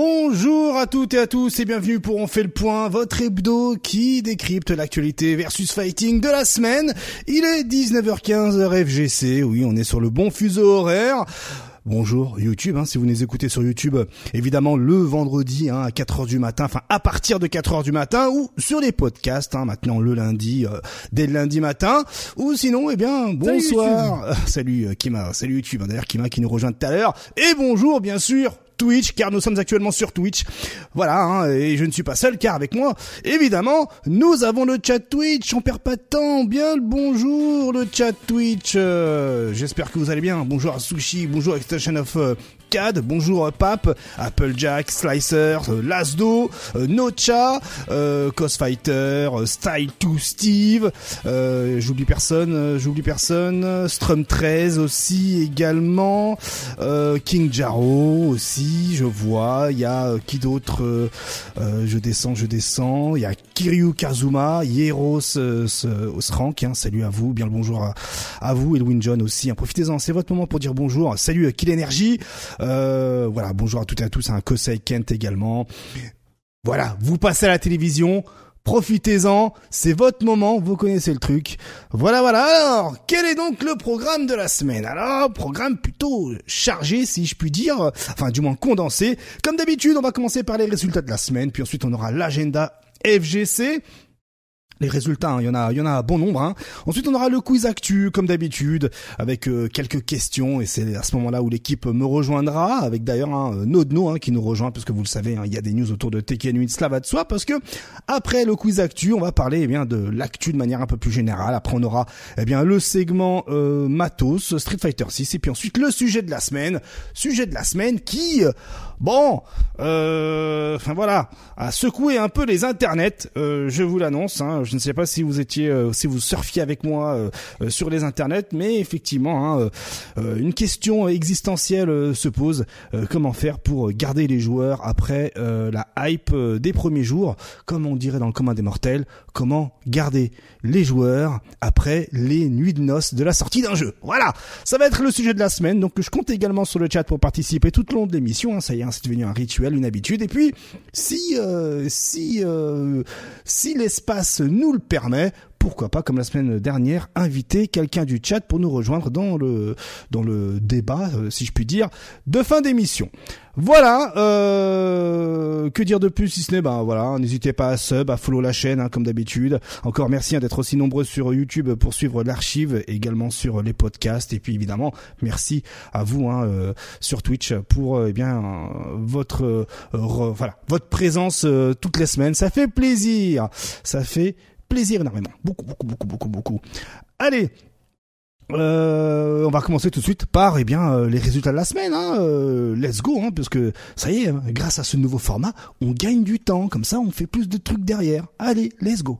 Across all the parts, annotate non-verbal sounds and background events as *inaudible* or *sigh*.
Bonjour à toutes et à tous et bienvenue pour On fait le point, votre hebdo qui décrypte l'actualité versus fighting de la semaine. Il est 19h15 heure FGC, oui on est sur le bon fuseau horaire. Bonjour YouTube, hein, si vous nous écoutez sur YouTube, évidemment le vendredi hein, à 4h du matin, enfin à partir de 4h du matin, ou sur les podcasts, hein, maintenant le lundi, euh, dès le lundi matin, ou sinon, eh bien, bonsoir. *laughs* Salut, euh, Kima, salut YouTube, d'ailleurs Kima qui nous rejoint tout à l'heure, et bonjour bien sûr Twitch, car nous sommes actuellement sur Twitch. Voilà, hein, et je ne suis pas seul, car avec moi, évidemment, nous avons le chat Twitch. On perd pas de temps. Bien le bonjour, le chat Twitch. Euh, j'espère que vous allez bien. Bonjour à Sushi, bonjour Extension of euh, Bonjour euh, Pape, Applejack, Slicer, euh, Lasdo, euh, Nocha, euh, Fighter, Style 2 Steve, j'oublie personne, j'oublie personne, Strum 13 aussi également, King Jaro aussi, je vois, il y a qui d'autre, je descends, je descends, il y a Kiryu Kazuma, Hieros Osrank, hein, salut à vous, bien le bonjour à, vous, Edwin John aussi, hein, profitez-en, c'est votre moment pour dire bonjour, salut Kill Energy, euh, voilà, bonjour à toutes et à tous, un Kosei Kent également. Voilà, vous passez à la télévision, profitez-en, c'est votre moment, vous connaissez le truc. Voilà, voilà. Alors, quel est donc le programme de la semaine? Alors, programme plutôt chargé, si je puis dire, enfin du moins condensé. Comme d'habitude, on va commencer par les résultats de la semaine, puis ensuite on aura l'agenda FGC les résultats, hein, y en a, il y en a bon nombre. Hein. Ensuite, on aura le quiz actu comme d'habitude, avec euh, quelques questions, et c'est à ce moment-là où l'équipe me rejoindra, avec d'ailleurs un hein, Nodno hein, qui nous rejoint, parce que vous le savez, hein, il y a des news autour de Tekken 8, cela va de soi, parce que après le quiz actu, on va parler eh bien de l'actu de manière un peu plus générale. Après, on aura eh bien le segment euh, matos, Street Fighter 6, et puis ensuite le sujet de la semaine, sujet de la semaine qui Bon, euh, enfin voilà, à secouer un peu les internets, euh, je vous l'annonce. Hein, je ne sais pas si vous étiez, euh, si vous surfiez avec moi sur les internets, mais effectivement, hein, une question existentielle se pose comment faire pour garder les joueurs après la hype des premiers jours, comme on dirait dans le commun des mortels, comment garder les joueurs après les nuits de noces de la sortie d'un jeu? Voilà, ça va être le sujet de la semaine. Donc je compte également sur le chat pour participer tout au long de l'émission. Hein, ça y est, hein, c'est devenu un rituel, une habitude. Et puis si euh, si euh, si l'espace nous le permet, pourquoi pas, comme la semaine dernière, inviter quelqu'un du chat pour nous rejoindre dans le dans le débat, euh, si je puis dire, de fin d'émission. Voilà, euh, que dire de plus si ce n'est, ben voilà, n'hésitez pas à sub, à follow la chaîne hein, comme d'habitude. Encore merci hein, d'être aussi nombreux sur YouTube pour suivre l'archive, également sur les podcasts, et puis évidemment merci à vous hein, euh, sur Twitch pour eh bien votre voilà votre présence toutes les semaines. Ça fait plaisir, ça fait plaisir énormément. Beaucoup, beaucoup, beaucoup, beaucoup, beaucoup. Allez, euh, on va commencer tout de suite par eh bien euh, les résultats de la semaine. Hein. Euh, let's go, hein, parce que ça y est, hein, grâce à ce nouveau format, on gagne du temps. Comme ça, on fait plus de trucs derrière. Allez, let's go.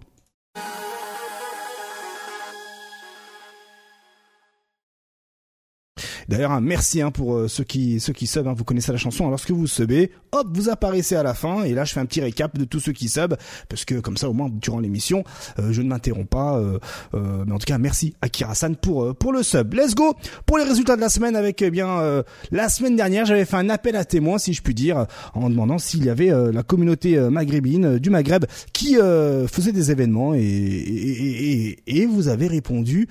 D'ailleurs, un merci hein, pour euh, ceux qui ceux qui sub. Hein, vous connaissez la chanson. lorsque vous subez, hop, vous apparaissez à la fin. Et là, je fais un petit récap de tous ceux qui sub, parce que comme ça, au moins durant l'émission, euh, je ne m'interromps pas. Euh, mais en tout cas, merci à Kirasan pour pour le sub. Let's go pour les résultats de la semaine. Avec eh bien la semaine dernière, j'avais fait un appel à témoins, si je puis dire, en demandant s'il y avait la communauté maghrébine du Maghreb qui faisait des événements et, et, et, et vous avez répondu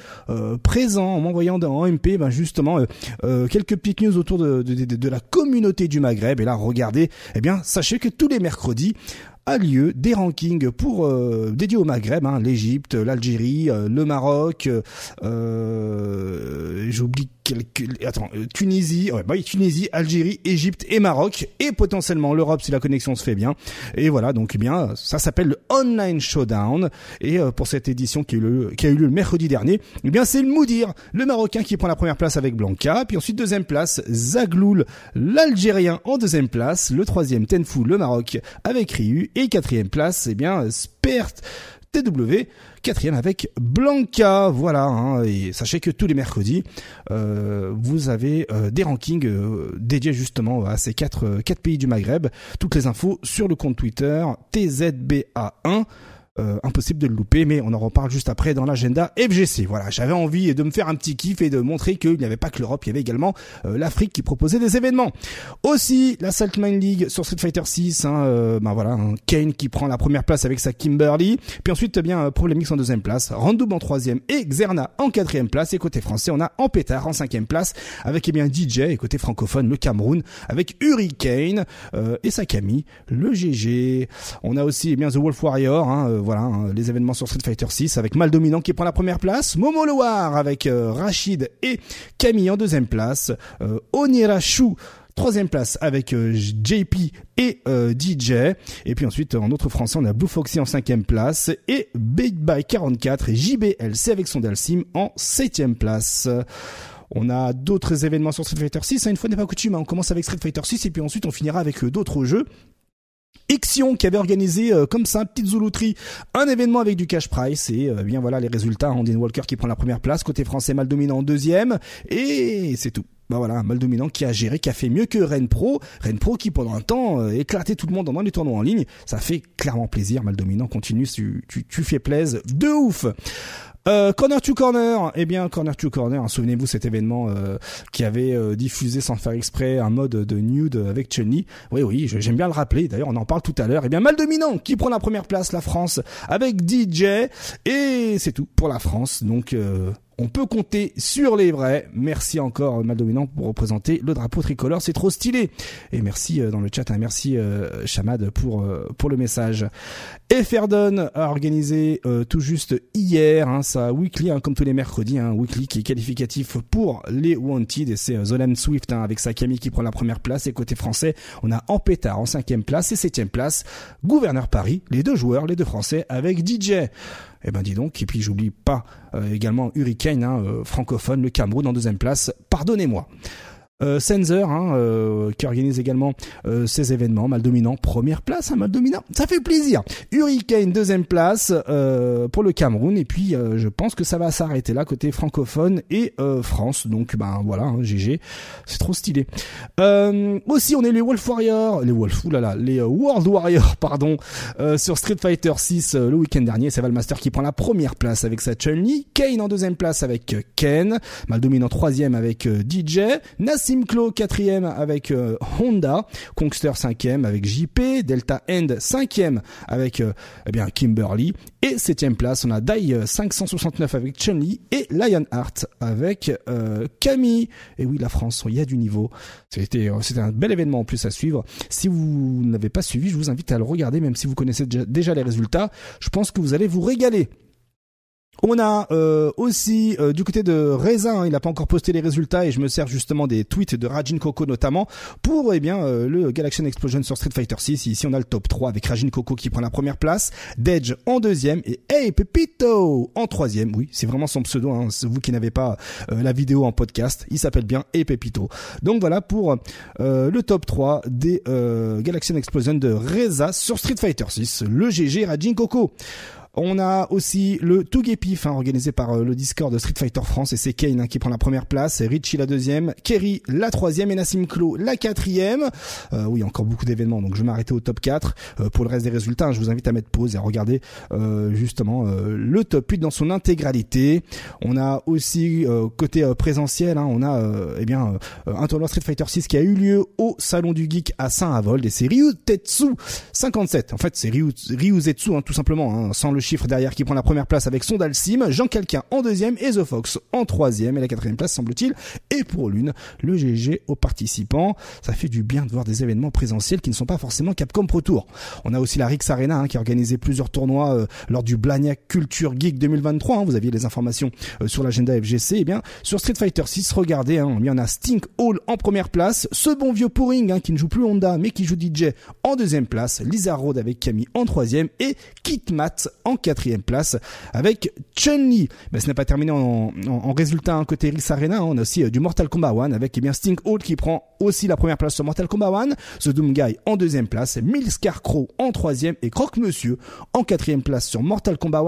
présent en m'envoyant en MP, ben justement euh, quelques petites news autour de, de, la communauté du Maghreb. Et là, regardez, eh bien, sachez que tous les mercredis, a lieu des rankings pour euh, dédiés au Maghreb, hein, l'Égypte, l'Algérie, euh, le Maroc, euh, j'oublie quelques, attends, euh, Tunisie, ouais, bah oui, Tunisie, Algérie, Égypte et Maroc, et potentiellement l'Europe si la connexion se fait bien. Et voilà, donc eh bien, ça s'appelle le Online Showdown. Et pour cette édition qui a, eu le, qui a eu lieu le mercredi dernier, eh bien c'est le Moudir, le Marocain qui prend la première place avec Blanca, puis ensuite deuxième place Zagloul, l'Algérien en deuxième place, le troisième Tenfou, le Maroc avec Ryu et quatrième place, eh bien, Spert TW, quatrième avec Blanca. Voilà, hein, et sachez que tous les mercredis, euh, vous avez euh, des rankings euh, dédiés justement à ces quatre, quatre pays du Maghreb. Toutes les infos sur le compte Twitter TZBA1. Euh, impossible de le louper, mais on en reparle juste après dans l'agenda FGC. Voilà, j'avais envie de me faire un petit kiff et de montrer qu'il n'y avait pas que l'Europe, il y avait également euh, l'Afrique qui proposait des événements. Aussi, la Saltman League sur Street Fighter 6, hein, euh, ben voilà, Kane qui prend la première place avec sa Kimberly, puis ensuite, eh bien, Problemix en deuxième place, Randoub en troisième et Xerna en quatrième place, et côté français, on a Ampétard en cinquième place, avec eh bien DJ, et côté francophone, le Cameroun, avec Hurricane euh, et Sakami, le GG. On a aussi eh bien The Wolf Warrior, hein, voilà, hein, les événements sur Street Fighter 6 avec Mal Dominant qui prend la première place, Momo Loar avec euh, Rachid et Camille en deuxième place, euh, Onirashu troisième place avec euh, JP et DJ. Et puis ensuite, en autre français, on a Blue Foxy en cinquième place et Big By 44 et JBLC avec son Dalsim en septième place. On a d'autres événements sur Street Fighter 6. Hein, une fois n'est pas coutume, hein, on commence avec Street Fighter 6 et puis ensuite on finira avec d'autres jeux. Ixion qui avait organisé euh, comme ça, petite zoulouterie, un événement avec du cash price et euh, bien voilà les résultats. Andin Walker qui prend la première place, côté français mal dominant en deuxième et c'est tout. Bah voilà, mal dominant qui a géré, qui a fait mieux que Ren Pro. Pro qui pendant un temps euh, éclatait tout le monde dans les tournois en ligne. Ça fait clairement plaisir. Mal dominant continue, tu, tu, tu fais plaisir de ouf. Euh, corner to Corner, eh bien Corner to Corner, hein, souvenez-vous cet événement euh, qui avait euh, diffusé sans faire exprès un mode de nude avec Chun-Li. Oui oui, j'aime bien le rappeler. D'ailleurs, on en parle tout à l'heure. Eh bien mal dominant qui prend la première place, la France avec DJ et c'est tout pour la France. Donc on peut compter sur les vrais. Merci encore Maldominant pour représenter le drapeau tricolore, c'est trop stylé. Et merci euh, dans le chat, hein, merci euh, Chamad pour euh, pour le message. Ferdon a organisé tout juste hier hein, sa weekly, hein, comme tous les mercredis, un weekly qui est qualificatif pour les Wanted et c'est Zolan Swift avec sa Camille qui prend la première place et côté français, on a Ampétard en cinquième place et septième place, Gouverneur Paris, les deux joueurs, les deux français avec DJ. Eh ben dis donc, et puis j'oublie pas euh, également Hurricane, hein, euh, francophone, le Cameroun en deuxième place. Pardonnez-moi. Euh, Sensor, hein, euh, qui organise également euh, ces événements. Mal dominant, première place, hein, mal ça fait plaisir. Hurricane, deuxième place euh, pour le Cameroun. Et puis, je pense que ça va s'arrêter là côté francophone et France. Donc, ben voilà, hein, GG, c'est trop stylé. aussi, on est les Wolf Warriors, les Wolf, oulala, les World Warriors, *laughs* pardon, sur Street Fighter 6 le week-end dernier. C'est Valmaster qui prend la première place avec sa Chun-Li, Kane en deuxième place avec Ken, mal dominant troisième avec DJ, Simclo quatrième avec euh, Honda, Kongster cinquième avec JP, Delta End cinquième avec euh, eh bien Kimberly et septième place on a Dai 569 euh, avec Chun-Li et Lionheart avec Camille. Et oui la France, il y a du niveau. C'était c'était un bel événement en plus à suivre. Si vous n'avez pas suivi, je vous invite à le regarder même si vous connaissez déjà les résultats. Je pense que vous allez vous régaler. On a euh, aussi euh, du côté de Raisin, il n'a pas encore posté les résultats et je me sers justement des tweets de Rajin Coco notamment pour eh bien euh, le Galaxian Explosion sur Street Fighter 6. Ici on a le top 3 avec Rajin Coco qui prend la première place, Dedge en deuxième et Hey Pepito en troisième. Oui, c'est vraiment son pseudo. Hein, vous qui n'avez pas la vidéo en podcast, il s'appelle bien Hey Pepito. Donc voilà pour le top 3 des Galaxian Explosion de Reza sur Street Fighter 6, le GG Rajin Coco. On a aussi le Tougepif hein, organisé par euh, le Discord de Street Fighter France et c'est Kane hein, qui prend la première place, Richie la deuxième, Kerry la troisième et Nassim Klo la quatrième. Euh, oui, encore beaucoup d'événements, donc je vais m'arrêter au top 4. Euh, pour le reste des résultats, hein, je vous invite à mettre pause et à regarder justement le top 8 dans son intégralité. On a aussi côté présentiel, on a eh bien un tournoi Street Fighter 6 qui a eu lieu au Salon du Geek à Saint-Avold et c'est Ryu Tetsu 57. En fait, c'est Ryu, Zetsu tout simplement, sans le chiffre derrière qui prend la première place avec son Dalsim, Jean Calquin en deuxième et The Fox en troisième et la quatrième place semble-t-il et pour l'une le GG aux participants. Ça fait du bien de voir des événements présentiels qui ne sont pas forcément Capcom Pro Tour. On a aussi la Rix Arena hein, qui a organisé plusieurs tournois euh, lors du Blagnac Culture Geek 2023. Hein. vous aviez les informations euh, sur l'agenda FGC. Et eh bien sur Street Fighter 6, regardez, hein, il y en a Stink Hall en première place, ce bon vieux Pouring hein, qui ne joue plus Honda mais qui joue DJ en deuxième place, Lisa Road avec Camille en troisième et Kitmat en quatrième place avec Chun-Li. Mais ce n'est pas terminé en, résultat hein, côté Riss Arena. On a aussi euh, du Mortal Kombat 1 avec eh bien Sting Hall qui prend aussi la première place sur Mortal Kombat 1. The Doom Guy en deuxième place. Milscar Crow en troisième et Croque Monsieur en quatrième place sur Mortal Kombat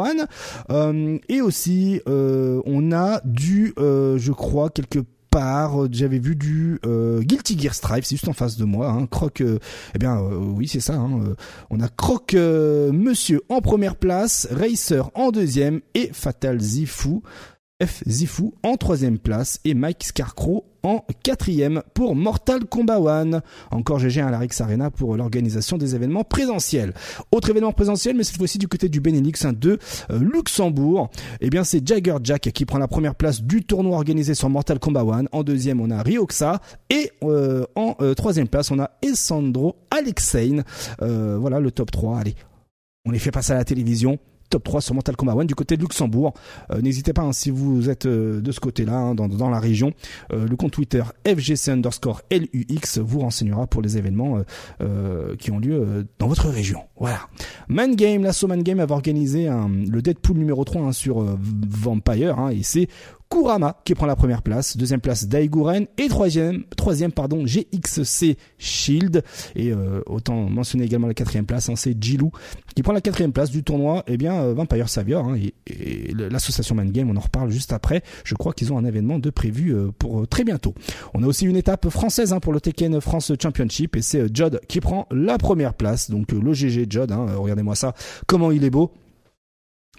1. Euh, et aussi, euh, on a du, je crois, quelques part. J'avais vu du Guilty Gear Strive, c'est juste en face de moi. Hein. Croc, eh bien oui c'est ça. Hein. on a Croc Monsieur en première place, Racer en deuxième et Fatal Zifu F. Zifu en troisième place et Mike Scarcrow en quatrième pour Mortal Kombat 1. Encore GG à la Rix Arena pour l'organisation des événements présentiels. Autre événement présentiel, mais cette fois-ci du côté du Benelux hein, de euh, Luxembourg. Eh bien, c'est Jagger Jack qui prend la première place du tournoi organisé sur Mortal Kombat 1. En deuxième, on a Ryoxa et euh, en euh, troisième place, on a Essandro Alexein. voilà le top 3. Allez, on les fait passer à la télévision top 3 sur Mental Combat One du côté de Luxembourg. Euh, n'hésitez pas hein, si vous êtes euh, de ce côté-là, hein, dans, la région. Euh, le compte Twitter FGC underscore LUX vous renseignera pour les événements qui ont lieu dans votre région. Voilà. Man Game, l'assaut Man Game avait organisé le Deadpool numéro 3 hein, sur Vampire et c'est Kurama qui prend la première place, deuxième place Daiguren et troisième, troisième pardon GXC Shield et euh, autant mentionner également la quatrième place, hein, c'est Jilou qui prend la quatrième place du tournoi. Eh bien euh, Vampire Savior hein, et, l'association Man Game, on en reparle juste après. Je crois qu'ils ont un événement de prévu euh, pour très bientôt. On a aussi une étape française hein, pour le Tekken France Championship et c'est Jod qui prend la première place. Donc le GG Jod, regardez-moi ça, comment il est beau.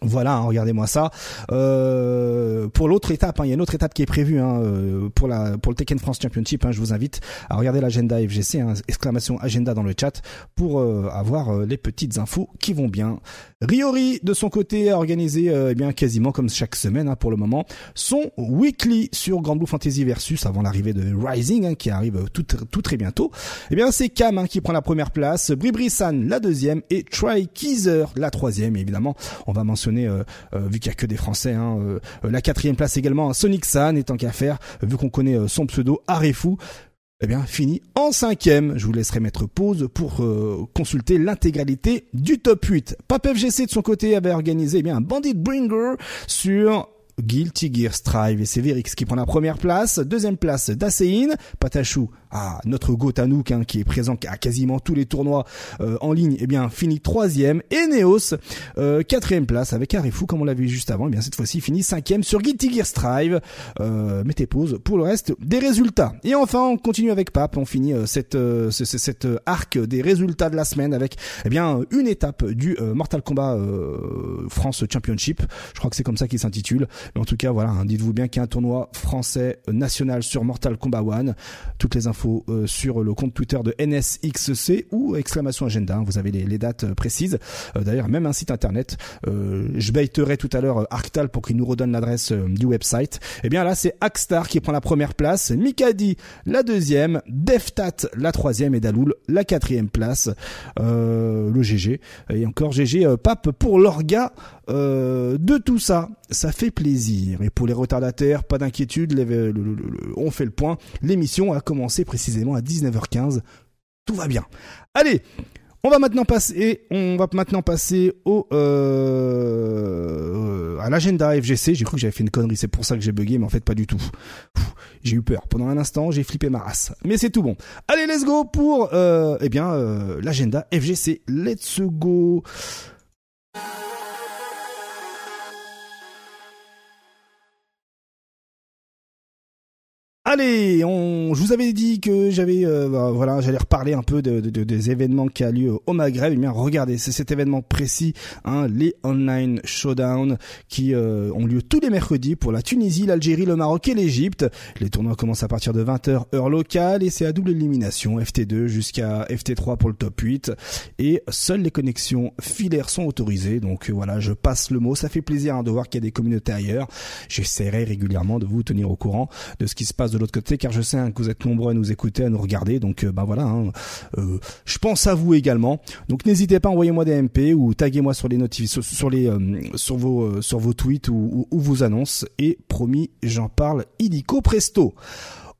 Voilà, hein, regardez-moi ça. Euh, pour l'autre étape, hein, il y a une autre étape qui est prévue hein, euh, pour la pour le Tekken France Championship. je vous invite à regarder l'agenda FGC, exclamation agenda dans le chat pour euh, avoir les petites infos qui vont bien. Riori de son côté a organisé eh bien quasiment comme chaque semaine pour le moment son weekly sur Grand Blue Fantasy versus avant l'arrivée de Rising qui arrive tout tout très bientôt. Eh bien c'est Cam qui prend la première place, Bribri-san la deuxième et Try Keezer la troisième. évidemment, on va mentionner euh, euh, vu qu'il y a que des Français. Hein, euh, la quatrième place également, Sonic San, étant qu'à faire, vu qu'on connaît son pseudo Arefu eh bien, fini en cinquième. Je vous laisserai mettre pause pour consulter l'intégralité du top 8. Pape FGC de son côté avait organisé eh bien un Bandit Bringer sur Guilty Gear Strive et c'est Verix qui prend la première place. Deuxième place, Dasein. Patachou ah, notre Gotanouk hein, qui est présent à quasiment tous les tournois euh, en ligne, eh bien finit troisième. Et Neos, euh, quatrième place avec Arifu comme on l'a vu juste avant. Eh bien cette fois-ci finit cinquième sur Guilty Gear Strive. Euh, mettez pause pour le reste des résultats. Et enfin on continue avec Pape. On finit euh, cette cette arc des résultats de la semaine avec eh bien une étape du Mortal Kombat France Championship. Je crois que c'est comme ça qu'il s'intitule. En tout cas voilà, hein, dites-vous bien qu'il y a un tournoi français national sur Mortal Kombat One. Toutes les infos euh, sur le compte Twitter de NSXC ou exclamation agenda. Hein, vous avez les, dates euh, précises. Euh, d'ailleurs, même un site internet. je baiterai tout à l'heure Arctal pour qu'il nous redonne l'adresse du website. Et eh bien là, c'est Axstar qui prend la première place, Mikadi la deuxième, Deftat la troisième et Daloul la quatrième place. le GG et encore GG Pape pour l'orga euh, de tout ça, ça fait plaisir. Et pour les retardataires, pas d'inquiétude, on fait le point. L'émission a commencé précisément à 19h15. Tout va bien. Allez, on va maintenant passer, au euh, à l'agenda FGC. J'ai cru que j'avais fait une connerie, c'est pour ça que j'ai bugué, mais en fait pas du tout. J'ai eu peur. Pendant un instant, j'ai flippé ma race. Mais c'est tout bon. Allez, let's go pour euh, eh bien euh, l'agenda FGC. Let's go. Allez, on, je vous avais dit que j'avais, euh, bah, voilà, j'allais reparler un peu de, de, des événements qui a lieu au Maghreb. Eh bien, regardez, c'est cet événement précis, hein, les online showdown qui euh, ont lieu tous les mercredis pour la Tunisie, l'Algérie, le Maroc et l'Égypte. Les tournois commencent à partir de 20h heure locale et c'est à double élimination, FT2 jusqu'à FT3 pour le top 8 et seules les connexions filaires sont autorisées. Donc voilà, je passe le mot. Ça fait plaisir hein, de voir qu'il y a des communautés ailleurs. J'essaierai régulièrement de vous tenir au courant de ce qui se passe l'autre côté, car je sais hein, que vous êtes nombreux à nous écouter, à nous regarder. Donc, ben voilà, hein, euh, je pense à vous également. Donc, n'hésitez pas, envoyez-moi des MP ou taguez-moi sur les notifications, sur, les, euh, sur vos, sur vos tweets ou, vos annonces. Et promis, j'en parle illico presto.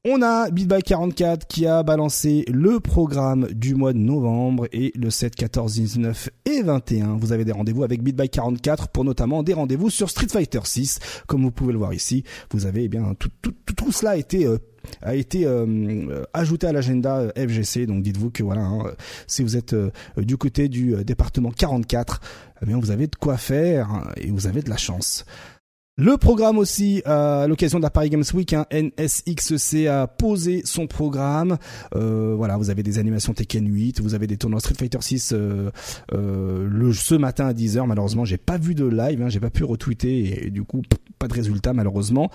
On a BitBy 44 qui a balancé le programme du mois de novembre et le 7, 14, 19 et 21. Vous avez des rendez-vous avec BitBy 44 pour notamment des rendez-vous sur Street Fighter 6. Comme vous pouvez le voir ici, vous avez eh bien tout, tout, tout, cela a été euh, a été euh, ajouté à l'agenda euh, FGC. Donc dites-vous que voilà, hein, si vous êtes du côté du département 44, eh bien vous avez de quoi faire et vous avez de la chance. Le programme aussi, à l'occasion de la Paris Games Week, hein, NSXC a posé son programme. Euh, voilà, vous avez des animations Tekken 8, vous avez des tournois Street Fighter 6 euh, euh, ce matin à 10h. Malheureusement, j'ai pas vu de live, hein, j'ai pas pu retweeter et, du coup pas de résultat malheureusement.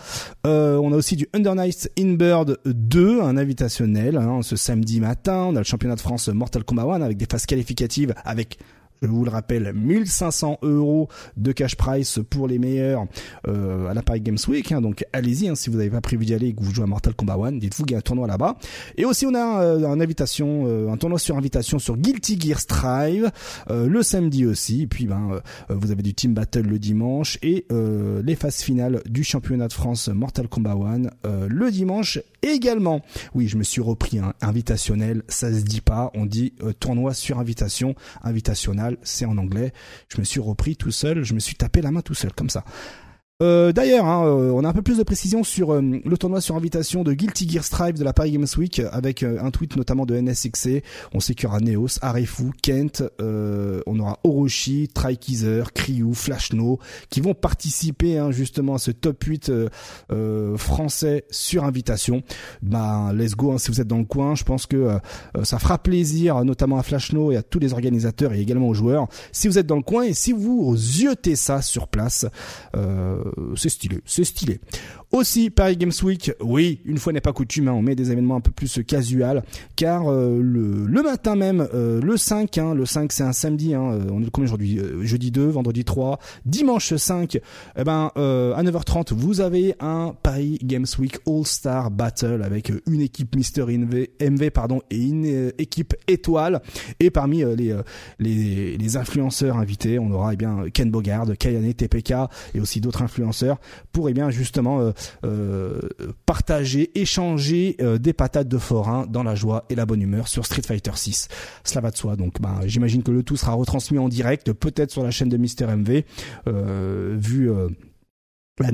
Euh, on a aussi du Under Night Inbird 2, un invitationnel hein, ce samedi matin. On a le championnat de France Mortal Kombat 1 avec des phases qualificatives avec je vous le rappelle, 1500 euros de cash price pour les meilleurs euh, à la Paris Games Week. Hein, donc allez-y, hein, si vous n'avez pas prévu d'y aller et que vous jouez à Mortal Kombat 1, dites-vous qu'il y a un tournoi là-bas. Et aussi on a euh, un invitation, euh, un tournoi sur invitation sur Guilty Gear Strive euh, le samedi aussi. Et puis ben vous avez du Team Battle le dimanche et les phases finales du championnat de France Mortal Kombat 1 le dimanche également. Oui, je me suis repris un invitationnel, ça se dit pas, on dit tournoi sur invitation, invitationnel c'est en anglais. Je me suis repris tout seul, je me suis tapé la main tout seul, comme ça. Euh, d'ailleurs, hein, euh, on a un peu plus de précision sur euh, le tournoi sur invitation de Guilty Gear Strive de la Paris Games Week avec un tweet notamment de NSXC. On sait qu'il y aura Neos, Arefu, Kent, on aura Orochi, Trikeezer, Kryu, Flashno qui vont participer hein, justement à ce top 8 français sur invitation. Bah let's go hein, si vous êtes dans le coin. Je pense que ça fera plaisir notamment à Flashno et à tous les organisateurs et également aux joueurs si vous êtes dans le coin et si vous yotez ça sur place. C'est stylé, c'est stylé. Aussi, Paris Games Week, oui, une fois n'est pas coutume, hein, on met des événements un peu plus casual, car euh, le, matin même, euh, le 5, hein, le 5 c'est un samedi, hein, euh, on est combien aujourd'hui Jeudi 2, vendredi 3, dimanche 5, eh ben, à 9h30, vous avez un Paris Games Week All-Star Battle avec une équipe Mister MV, pardon, et une équipe étoile, et parmi les, influenceurs invités, on aura eh bien Ken Bogard, Kayane, TPK, et aussi d'autres influenceurs, pour eh bien justement partager, échanger euh, des patates de forain dans la joie et la bonne humeur sur Street Fighter 6. Cela va de soi. Donc, bah, j'imagine que le tout sera retransmis en direct, peut-être sur la chaîne de Mister MV, euh, vu la,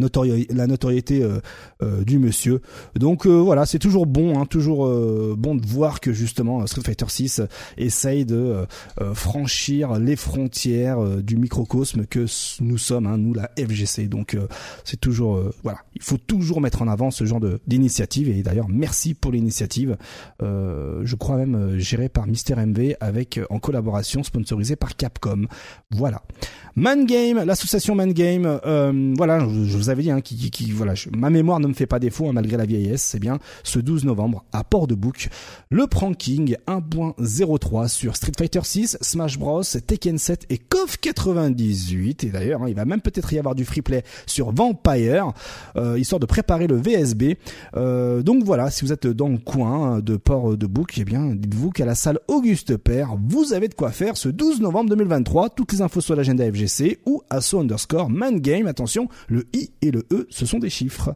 notoriété, euh, euh, du monsieur. Donc euh, voilà, c'est toujours bon, hein, toujours bon de voir que justement Street Fighter 6 essaye de franchir les frontières du microcosme que nous sommes, hein, nous la FGC. Donc c'est toujours voilà, il faut toujours mettre en avant ce genre d'initiative et d'ailleurs merci pour l'initiative. je crois même gérée par Mister MV avec en collaboration sponsorisée par Capcom. Voilà. Man Game, l'association Man Game, voilà. Je vous avais dit, hein, qui, qui, voilà, ma mémoire ne me fait pas défaut hein, malgré la vieillesse. C'est bien ce 12 novembre à Port-de-Bouc, le Pranking 1.03 sur Street Fighter 6, Smash Bros, Tekken 7 et KOF 98. Et d'ailleurs, hein, il va même peut-être y avoir du free play sur Vampire, euh, histoire de préparer le VSB. Euh, donc voilà, si vous êtes dans le coin de Port-de-Bouc, eh bien, dites-vous qu'à la salle Auguste Père, vous avez de quoi faire ce 12 novembre 2023. Toutes les infos sur l'agenda FGC ou asso underscore man game. Attention, le i et le E, ce sont des chiffres.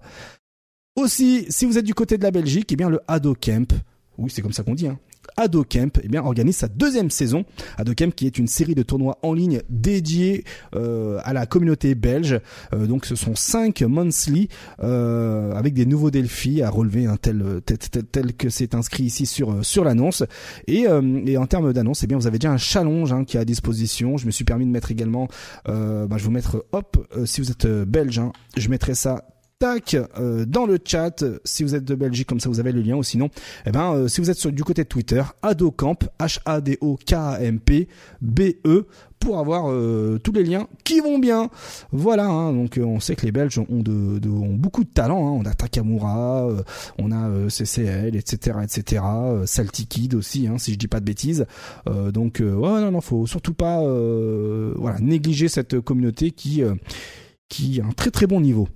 Aussi, si vous êtes du côté de la Belgique, eh bien le Ado Camp, oui c'est comme ça qu'on dit, hein, Ado Camp eh bien, organise sa deuxième saison. Ado Camp qui est une série de tournois en ligne dédiés euh, à la communauté belge. Euh, donc ce sont cinq monthly euh, avec des nouveaux défis à relever un tel, tel, que c'est inscrit ici sur sur l'annonce. Et, et en termes d'annonce, eh bien vous avez déjà un challenge hein, qui est à disposition. Je me suis permis de mettre également, bah, je vais vous mettre, hop, si vous êtes belge, hein, je mettrai ça euh, dans le chat si vous êtes de Belgique comme ça vous avez le lien ou sinon eh ben euh, si vous êtes sur, du côté de Twitter Adocamp H A D O K A M P B E pour avoir euh, tous les liens qui vont bien. Voilà, hein, donc on sait que les Belges ont, de, ont beaucoup de talent. Hein. On a Takamura, on a CCL, etc., etc. Kid aussi, hein, si je dis pas de bêtises. donc ouais, non, non, faut surtout pas voilà négliger cette communauté qui qui a un très très bon niveau.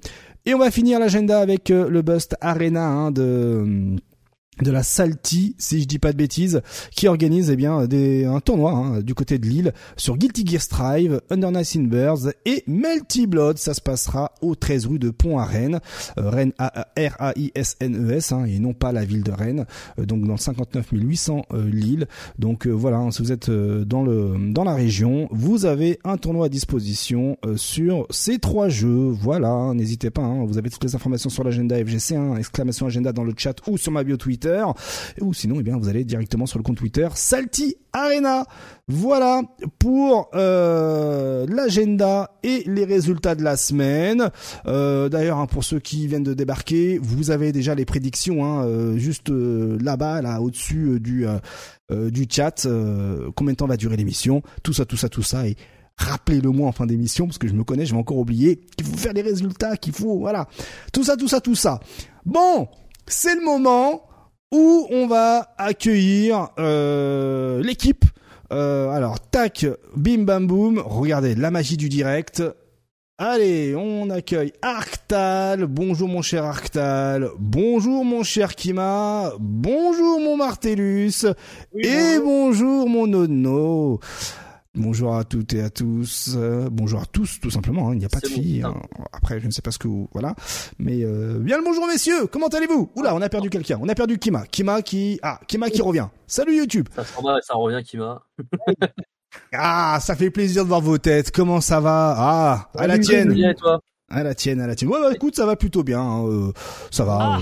Et on va finir l'agenda avec euh, le Bust Arena hein, de de la Salty, si je dis pas de bêtises, qui organise eh bien un tournoi hein, du côté de Lille sur Guilty Gear Strive, Under Night in et Melty Blood. Ça se passera au 13 rue de Pont à Rennes, euh, Rennes R A I S N E S hein, et non pas la ville de Rennes. Euh, donc dans le 59 800 euh, Lille. Donc voilà, hein, si vous êtes dans le dans la région, vous avez un tournoi à disposition sur ces trois jeux. Voilà, n'hésitez pas. vous avez toutes les informations sur l'agenda FGC, exclamation agenda dans le chat ou sur ma bio Twitter. Ou sinon, eh bien, vous allez directement sur le compte Twitter Salty Arena. Voilà pour euh, l'agenda et les résultats de la semaine. Euh, D'ailleurs, hein, pour ceux qui viennent de débarquer, vous avez déjà les prédictions hein, euh, juste là-bas, là, au-dessus du du chat. combien de temps va durer l'émission? Tout ça, tout ça, tout ça. Et rappelez-le-moi en fin d'émission parce que je me connais, je vais encore oublier qu'il faut faire les résultats, qu'il faut voilà tout ça, tout ça, tout ça. Bon, c'est le moment où on va accueillir euh, l'équipe. Euh, alors, tac, bim bam boum. Regardez, la magie du direct. Allez, on accueille Arctal. Bonjour mon cher Arctal. Bonjour mon cher Kima. Bonjour mon Martellus. et bonjour. mon Nono. Bonjour à toutes et à tous. Euh, bonjour à tous, tout simplement. Hein. Il n'y a pas de filles. Hein. Après, je ne sais pas ce que vous... Voilà. Mais euh, bien le bonjour, messieurs. Comment allez-vous? Oula, on a perdu quelqu'un. On a perdu Kima. Kima qui... Ah, Kima qui revient. Salut YouTube. Ça ça revient, Kima. *laughs* ah, ça fait plaisir de voir vos têtes. Comment ça va? Ah, à la tienne. Bien, toi? À la tienne, à la tienne. Ouais, bah, écoute, ça va plutôt bien. Hein. Euh, ça va. Ah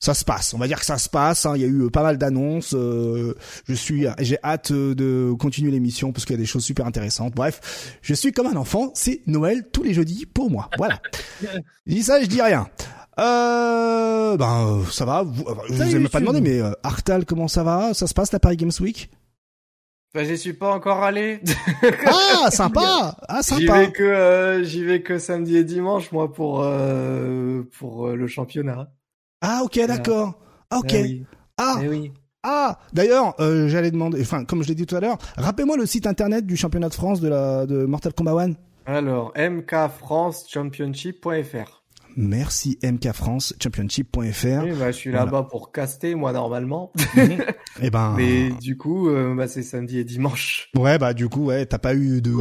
ça se passe. On va dire que ça se passe. Hein. Il y a eu euh, pas mal d'annonces. Euh, je suis, j'ai hâte euh, de continuer l'émission parce qu'il y a des choses super intéressantes. Bref, je suis comme un enfant. C'est Noël tous les jeudis pour moi. Voilà. *laughs* je dis ça, je dis rien. Euh, ben ça va. je vous ai même pas demandé, mais Artal, comment ça va? Ça se passe la Paris Games Week? Bah, j'y suis pas encore allé. *laughs* ah, sympa. Ah, sympa. J'y vais que j'y vais que samedi et dimanche moi pour pour le championnat. Ah ok d'accord. Ok. Eh ah. Eh oui. Ah, d'ailleurs, euh, j'allais demander, enfin, comme je l'ai dit tout à l'heure, rappelez-moi le site internet du championnat de France de la de Mortal Kombat 1. Alors, mkfrancechampionship.fr. Merci MK France Championship.fr. Oui, bah, je suis là-bas pour caster moi normalement. *laughs* Mhm. et eh ben. *laughs* Mais du coup, euh, bah, c'est samedi et dimanche. Ouais, bah du coup, ouais, t'as pas eu de,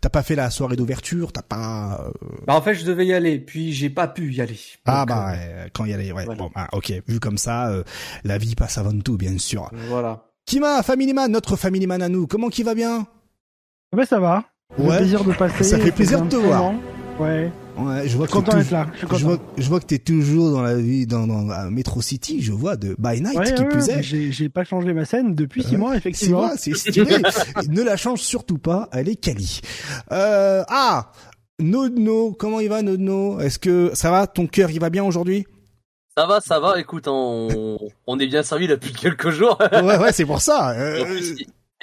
t'as pas fait la soirée d'ouverture, t'as pas. Euh, bah en fait, je devais y aller, puis j'ai pas pu y aller. ah bah euh, quand y aller, ouais. Bon, bah, ok. Vu comme ça, la vie passe avant tout, bien sûr. Voilà. Kima, Family Man, notre Family Man à nous, comment qui va bien? Ouais, ça va. Ouais. plaisir de *laughs* passer. Ça fait plaisir de te voir. Ouais. Ouais, je vois que content d'être là. Je, vois, je vois que t'es toujours dans la vie, dans, dans Metro City. Je vois de By Night qui plus est. J'ai pas changé ma scène depuis six mois, effectivement. C'est stylé. *laughs* ne la change surtout pas. Elle est quali. Euh, ah, Nodno, comment il va Nodno? Est-ce que ça va? Ton cœur, il va bien aujourd'hui? Ça va, ça va. Écoute, on, on est bien servi depuis *laughs* quelques jours. ouais, ouais, c'est pour ça. Euh,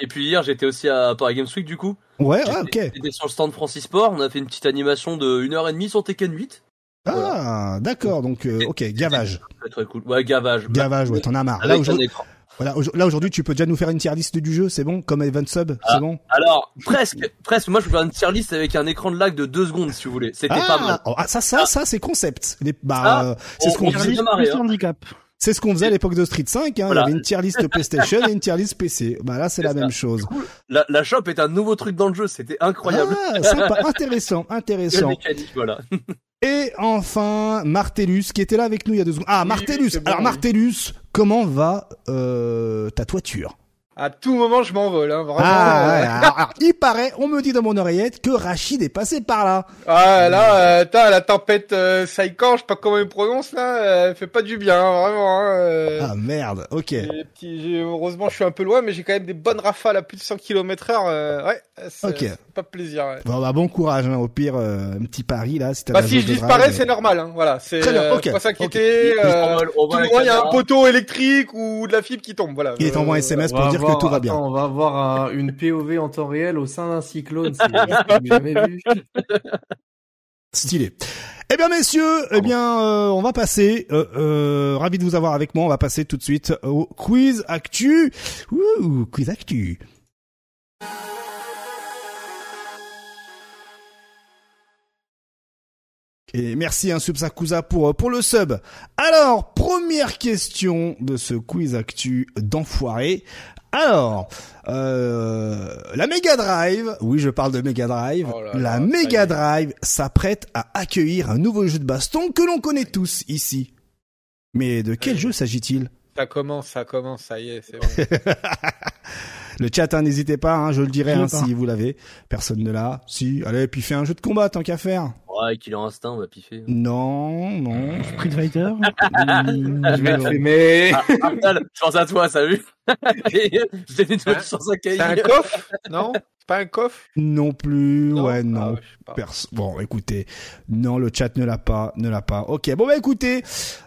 et puis hier, j'étais aussi à Paris Games Week du coup. Ouais, ah, ok. J'étais sur le stand Francis Sport, on a fait une petite animation de 1h30 sur Tekken 8. Ah, d'accord, donc euh, ok, gavage. Très, très cool. Ouais, gavage. Gavage, ouais, t'en as marre. Là aujourd'hui, voilà, là aujourd'hui, tu peux déjà nous faire une tier list du jeu, c'est bon, comme Event Sub, c'est ah, bon? Alors presque, presque. Moi, je peux faire une tier list avec un écran de lag de 2 secondes, si vous voulez. C'était ah, pas mal. Oh, ah, ça, ça, ça, c'est concept. bah, euh, c'est ce qu'on dit. handicap. C'est ce qu'on faisait à l'époque de Street 5. Hein. Il y avait une tier list PlayStation et une tier list PC. Bah là, c'est la même chose. La, la shop est un nouveau truc dans le jeu. C'était incroyable. Ah, sympa, intéressant, *laughs* intéressant. voilà. *laughs* Et enfin, Martellus, qui était là avec nous il y a deux secondes. Ah, Martellus. Alors, Martellus, comment va euh, ta toiture? À tout moment, je m'envole, hein, vraiment. Ah, il paraît, on me dit dans mon oreillette que Rachid est passé par là. Ah, là, euh, la tempête euh, Saikan, je sais pas comment il prononce, là, euh, elle fait pas du bien, hein, vraiment. Hein, euh. ah, merde, ok. heureusement, je suis un peu loin, mais j'ai quand même des bonnes rafales à plus de 100 km heure, euh, ouais. Ok. Pas plaisir, ouais. Bon, bah, bon courage, hein, au pire, un petit pari, là, si Bah, si je disparais, c'est normal, hein, voilà. C'est pas s'inquiéter, okay. tout il y a un poteau électrique ou de la fibre qui tombe, voilà. Il est envoyé SMS pour dire que tout va bien. on va avoir une POV en temps réel au sein d'un cyclone. vu. *laughs* Stylé. Eh bien messieurs, eh bien euh, on va passer. Euh, euh, ravi de vous avoir avec moi. On va passer tout de suite au quiz actu. Ouh, quiz actu. Et merci un Subsakusa pour pour le sub. Alors, première question de ce quiz actu d'enfoiré. Alors, euh, la Mega Drive, oui je parle de Mega Drive, oh la Mega Drive s'apprête à accueillir un nouveau jeu de baston que l'on connaît tous ici. Mais de quel jeu s'agit-il? Ça commence, ça commence, ça y est, c'est bon. *laughs* le chat, hein, n'hésitez pas, hein, je le dirai hein, si vous l'avez. Personne ne l'a. Si, allez, puis fais un jeu de combat tant qu'à faire. Ouais, Killer Instinct, on va piffer. Non, non. Street Fighter. *laughs* je vais te filmer. Ah, je pense à toi, ça vu *laughs* Je t'ai dit, je pense à C'est un coffre Non? Pas un coffre? Non plus, ouais, non. Ah, bon, écoutez, non, le chat ne l'a pas, ne l'a pas. Ok, bon bah écoutez,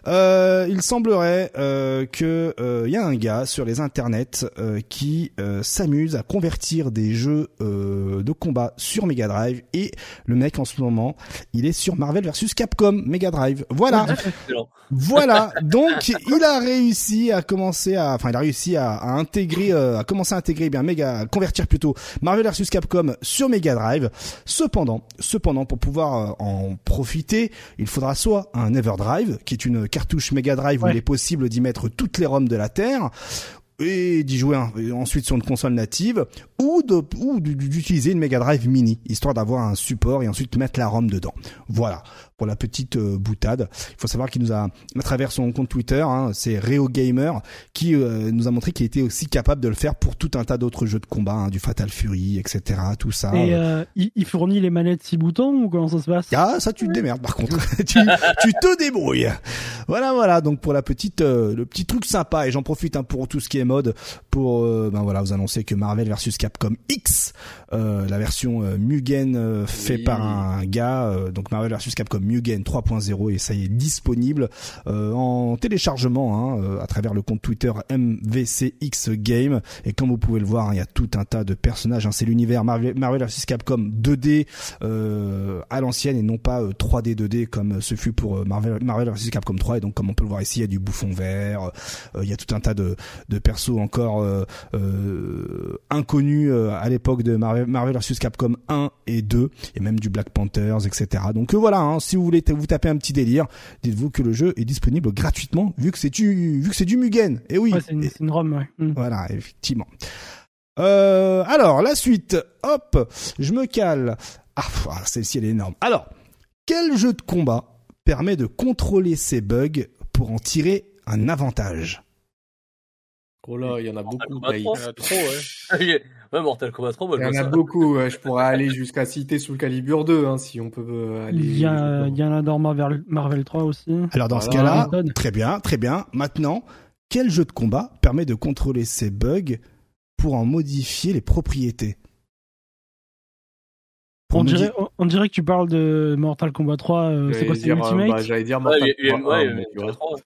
euh, il semblerait euh, que il euh, y a un gars sur les internets euh, qui euh, s'amuse à convertir des jeux de combat sur Mega Drive et le mec en ce moment, il est sur Marvel versus Capcom Mega Drive. Voilà, *laughs* voilà. *laughs* Donc il a réussi à commencer à, enfin il a réussi à, à intégrer, à commencer à intégrer eh bien méga, à convertir plutôt Marvel versus Capcom sur Mega Drive. Cependant, cependant, pour pouvoir euh, en profiter, il faudra soit un Everdrive, qui est une cartouche Mega Drive où il est possible d'y mettre toutes les ROM de la Terre, et d'y jouer ensuite sur une console native ou ou d'utiliser une Mega Drive Mini histoire d'avoir un support et ensuite mettre la ROM dedans. Voilà pour la petite euh, boutade. Il faut savoir qu'il nous a, à travers son compte Twitter, hein, c'est Reo Gamer, qui euh, nous a montré qu'il était aussi capable de le faire pour tout un tas d'autres jeux de combat, hein, du Fatal Fury, etc. Tout ça. Et euh, il, fournit les manettes 6 boutons ou comment ça se passe? Ah, ça tu te démerdes par contre. *laughs* tu, tu te débrouilles. Voilà, voilà. Donc pour la petite, le petit truc sympa, et j'en profite hein, pour tout ce qui est mode, pour ben voilà, vous annoncer que Marvel versus Capcom X, la version Mugen fait par un gars, donc Marvel versus Capcom Mugen 3.0 et ça y est disponible euh, en téléchargement hein, euh, à travers le compte Twitter MVCX Game. Et comme vous pouvez le voir hein, il y a tout un tas de personnages hein. c'est l'univers Marvel, Marvel vs Capcom 2D euh, à l'ancienne et non pas 3D 2D comme ce fut pour Marvel, Marvel vs Capcom 3 et donc comme on peut le voir ici il y a du bouffon vert il y a tout un tas de, de persos encore inconnus à l'époque de Marvel, Marvel vs Capcom 1 et 2 et même du Black Panthers etc donc voilà si vous voulez vous taper un petit délire, dites-vous que le jeu est disponible gratuitement vu que c'est du vu que c'est du Mugen. Et oui, c'est une, ROM, ouais. Mm. Voilà, effectivement. Euh, alors la suite, hop, je me cale. Ah, ah, celle-ci elle est énorme. Alors, quel jeu de combat permet de contrôler ces bugs pour en tirer un avantage? Oh là, il y en a beaucoup. *laughs* Il y en a trop, ouais. Ouais, Mortal Kombat 3, Il y en a beaucoup, je pourrais *laughs* aller jusqu'à citer sous le calibre 2, hein, si on peut euh, aller. Il y a, il y a un dans Marvel, Marvel 3 aussi. Alors dans ce cas-là, très bien, très bien. Maintenant, quel jeu de combat permet de contrôler ces bugs pour en modifier les propriétés? On dirait, on dirait que tu parles de Mortal Kombat 3, euh, c'est quoi, c'est Ultimate bah, J'allais dire Mortal Kombat 3.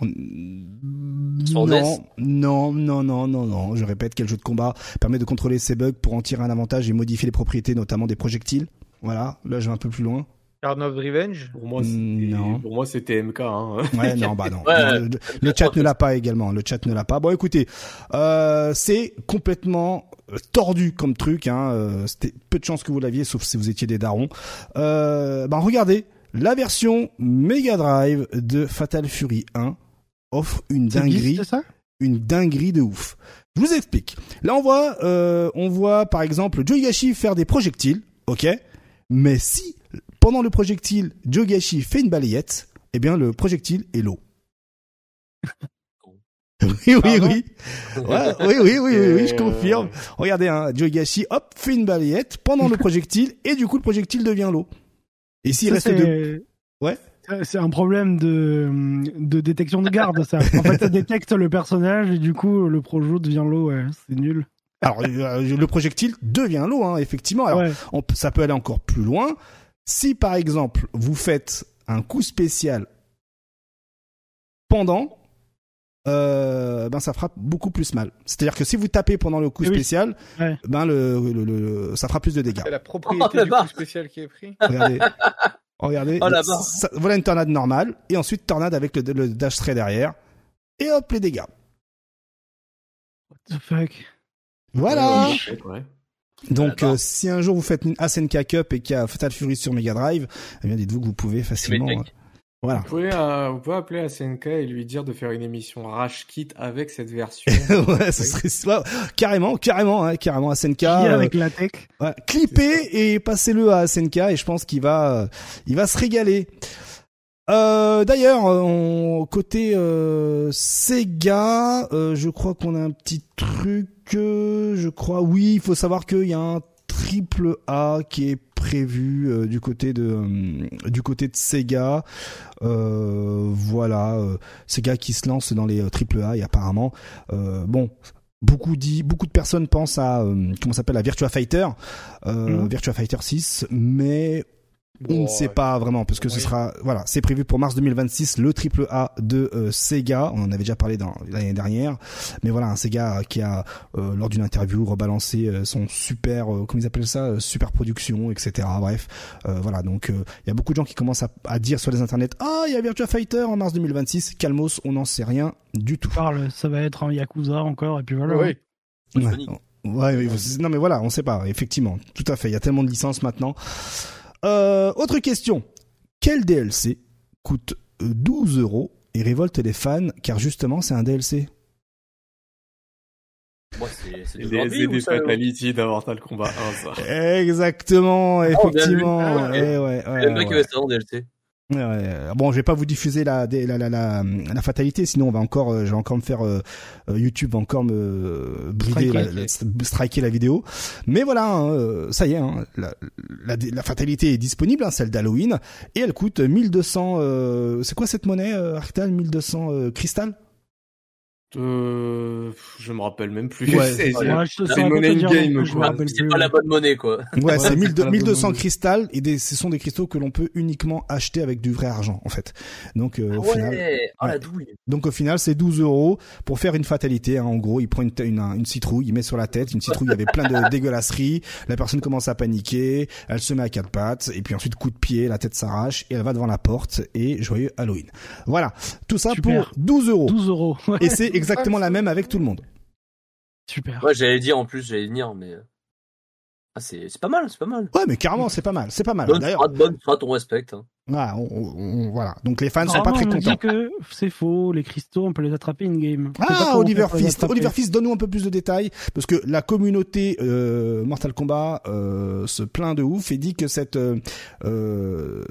Non, non, non, non, non, non. Je répète, quel jeu de combat permet de contrôler ces bugs pour en tirer un avantage et modifier les propriétés, notamment des projectiles. Voilà, là je vais un peu plus loin. Card of Revenge Pour moi, non. Pour moi, c'était MK. Hein. Ouais, non, bah non. *laughs* le, chat ne l'a pas également. Le chat ne l'a pas. Bon, écoutez, euh, c'est complètement euh, tordu comme truc. Hein. Euh, c'était peu de chance que vous l'aviez, sauf si vous étiez des darons. Euh, bah regardez, la version Mega Drive de Fatal Fury 1 offre une dinguerie, une dinguerie de ouf. Je vous explique. Là, on voit, euh, on voit par exemple Joe faire des projectiles, ok? Mais si pendant le projectile Joe fait une balayette, eh bien le projectile est l'eau. *laughs* oui, oui, oui. oui, oui, oui, oui, oui, je confirme. Regardez, hein, Joe hop, fait une balayette pendant le projectile et du coup le projectile devient l'eau. Et s'il reste deux... Ouais. C'est un problème de, de détection de garde, ça. En fait, ça détecte le personnage et du coup, le projo devient l'eau, ouais. C'est nul. Alors, euh, le projectile devient l'eau, hein, effectivement. Alors, ça peut aller encore plus loin. Si, par exemple, vous faites un coup spécial pendant, euh, ben ça fera beaucoup plus mal. C'est-à-dire que si vous tapez pendant le coup spécial, ben le, le, ça fera plus de dégâts. C'est la propriété oh, du coup spécial qui est pris. Regardez. *laughs* Regardez. Oh, voilà une tornade normale et ensuite tornade avec le, dash trait derrière et hop les dégâts. What the fuck? Voilà. Donc euh, si un jour vous faites une SNK Cup et qu'il y a Fatal Fury sur Mega Drive, eh bien dites-vous que vous pouvez facilement voilà. Vous pouvez, euh, vous pouvez appeler SNK et lui dire de faire une émission Rage Kit avec cette version. *laughs* ouais, ce serait carrément, carrément, hein, carrément SNK. Euh, avec la tech. Ouais, clippez et passez-le à SNK et je pense qu'il va, euh, il va se régaler. Euh, D'ailleurs, côté euh, Sega, euh, je crois qu'on a un petit truc. je crois, oui, il faut savoir qu'il y a un triple A qui est prévu du côté de du côté de Sega. voilà, Sega qui se lance dans les triple A et apparemment, bon, beaucoup dit, beaucoup de personnes pensent à comment s'appelle la Virtua Fighter, mhm. Virtua Fighter 6, mais on ne sait pas vraiment parce que ce sera voilà, c'est prévu pour mars 2026 le triple A de euh, Sega. On en avait déjà parlé dans l'année dernière, mais voilà un Sega qui a euh, lors d'une interview rebalancé euh, son super comment ils appellent ça super production etc. Bref voilà donc il y a beaucoup de gens qui commencent à, dire sur les internets ah il y a Virtua Fighter en mars 2026 Calmos on n'en sait rien du tout. Parle ça va être un Yakuza encore et puis voilà. Oui. Ouais, non mais voilà, on sait pas, effectivement, tout à fait. Il y a tellement de licences maintenant. Euh, autre question. Quel DLC coûte 12 euros et révolte les fans car justement c'est un DLC Moi, c'est des, des Fatality dans Mortal Kombat 1, ça. Exactement, ah, effectivement. Ah, ouais, ouais, ouais, ouais, le mec ouais. en DLC. Bon, je vais pas vous diffuser la, la, la, la, la fatalité, sinon on va encore, euh, je vais encore me faire, euh, euh, YouTube va encore me brider, striker la vidéo. Mais voilà, hein, ça y est, hein, la, la, fatalité est disponible, hein, celle d'Halloween, et elle coûte 1200. c'est quoi cette monnaie, Arctal 1200 cristal? Euh, je me rappelle même plus. Ouais, c'est une monnaie game, C'est pas la bonne monnaie, quoi. Ouais, c'est 1200 cristal et des, ce sont des cristaux que l'on peut uniquement acheter avec du vrai argent, en fait. Donc, euh, au ah final. Oh, la douille. Donc, au final, c'est 12 euros pour faire une fatalité. Hein. En gros, il prend une, une, une, citrouille, il met sur la tête. Une citrouille, il y avait plein de *laughs* dégueulasseries. La personne commence à paniquer. Elle se met à quatre pattes. Et puis ensuite, coup de pied, la tête s'arrache et elle va devant la porte et joyeux Halloween. Voilà. Tout ça pour 12 euros. 12 euros. Et c'est *laughs* exactement la même avec tout le monde. Super. Ouais, j'allais dire en plus, j'allais venir, mais. Ah, c'est pas mal, c'est pas mal. Ouais, mais carrément, c'est pas mal, c'est pas mal. D'ailleurs, bonne, bonne, on respecte. Hein. Ah, voilà. Donc les fans sont pas très on contents. dit que c'est faux, les cristaux, on peut les attraper in game. Ah, Oliver Fist. Oliver Fist, donne-nous un peu plus de détails parce que la communauté euh, Mortal Kombat euh, se plaint de ouf et dit que cette euh, euh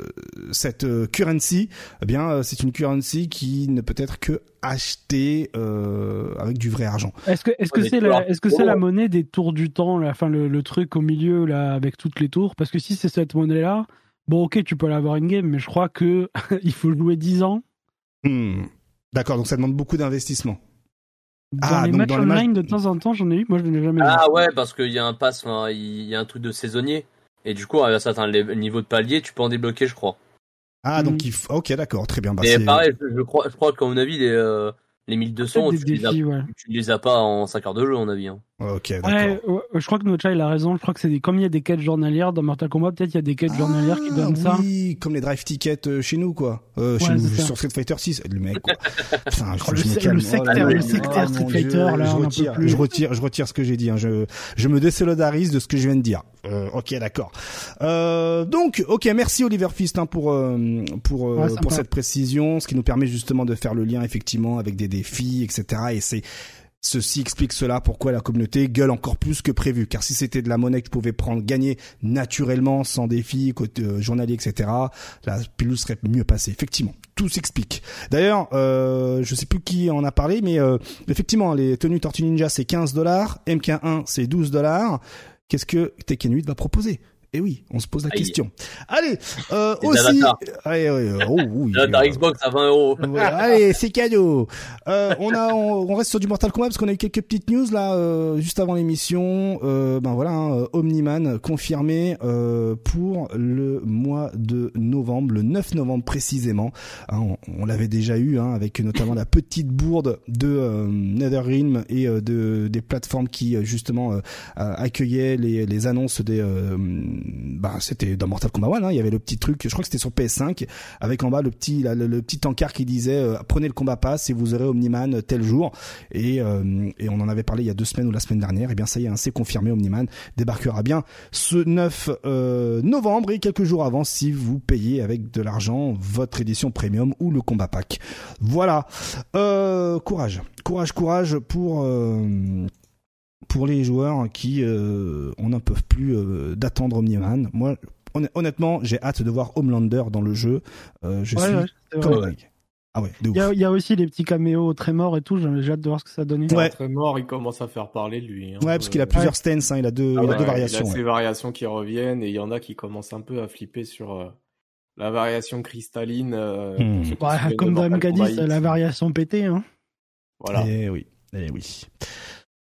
cette euh, currency, eh bien, euh, c'est une currency qui ne peut être que achetée avec du vrai argent. Est-ce que est-ce que c'est la est-ce que c'est la monnaie des tours du temps, la fin le, le truc au milieu là avec toutes les tours? Parce que si c'est cette monnaie là Bon, ok, tu peux l'avoir in game, mais je crois que *laughs* il faut jouer 10 ans. Hmm. D'accord, donc ça demande beaucoup d'investissement. Dans ah, les matchs online, de temps en temps, j'en ai eu. Moi, je n'ai jamais ah, eu. Ah ouais, parce qu'il y a un pass, il y a un truc de saisonnier. Et du coup, à un certain niveau de palier, tu peux en débloquer, je crois. Ah, donc hmm. il faut... Ok, d'accord, très bien. Bah, Mais pareil, je, crois, je crois qu'à mon avis, les, euh, les 1200, tu, les as, tu les as pas en 5 heures de jeu, à mon avis. Hein. Ok, d'accord. je crois que Nocha, il a raison. Je crois que c'est comme il y a des quêtes journalières dans Mortal Kombat, peut-être il y a des quêtes journalières qui donnent ah, ça. Oui, comme les drive tickets euh, chez nous, quoi. Euh, chez nous, sur Street Fighter 6. Le mec, quoi. *laughs* Putain, je, le, le, secteur, le secteur Street Fighter, là. Je retire, je retire, je retire ce que j'ai dit. Hein. Je, je me désolidarise de ce que je viens de dire. Euh, ok, d'accord. Euh, donc, ok, merci Oliver Fist hein, pour euh, pour euh, pour cette précision, ce qui nous permet justement de faire le lien effectivement avec des défis, etc. Et c'est Ceci explique cela pourquoi la communauté gueule encore plus que prévu. Car si c'était de la monnaie que tu pouvais prendre, gagner naturellement, sans défi, côté euh, journalier, etc., la pilule serait mieux passée. Effectivement, tout s'explique. D'ailleurs, euh, je sais plus qui en a parlé, mais euh, effectivement, les tenues Tortue Ninja c'est 15 dollars, MK1 c'est 12 dollars. Qu'est-ce que Tekken 8 va proposer? Et eh oui, on se pose la question. Allez, euh, aussi. Allez, oh, oui, Xbox à 20 euros. allez, c'est cadeau. Euh, on a, on, reste sur du Mortal Kombat parce qu'on a eu quelques petites news là euh, juste avant l'émission. Euh, ben voilà, hein, Omniman confirmé euh, pour le mois de novembre, le 9 novembre précisément. Hein, on, l'avait déjà eu hein, avec notamment la petite bourde de euh, NetherRealm et de des plateformes qui justement accueillaient les, les annonces des bah c'était dans Mortal Kombat 1 hein, il y avait le petit truc je crois que c'était sur PS5 avec en bas le petit le, petit encart qui disait euh, prenez le combat pass et vous aurez Omniman tel jour. Et, euh, et on en avait parlé il y a deux semaines ou la semaine dernière. Et eh bien ça y est hein, c'est confirmé Omniman débarquera bien ce 9 euh, novembre et quelques jours avant si vous payez avec de l'argent votre édition premium ou le combat pack. Voilà. Courage. Courage courage pour pour les joueurs qui euh, on n'en peuvent plus euh, d'attendre Omniman. Moi, honnêtement, j'ai hâte de voir Homelander dans le jeu. Euh, je suis comme Ah ouais, Il y, a aussi les petits caméos très morts et tout. J'ai hâte de voir ce que ça donne. Ouais. Très mort, il commence à faire parler lui. Hein. Ouais, parce qu'il a plusieurs stances, hein, il a deux, ah il a deux variations. Il a ces variations qui reviennent et il y en a qui commencent un peu à flipper sur euh, la variation cristalline. Euh, hmm. comme Dame dit, la variation pétée. Hein. Voilà. Eh oui, eh oui.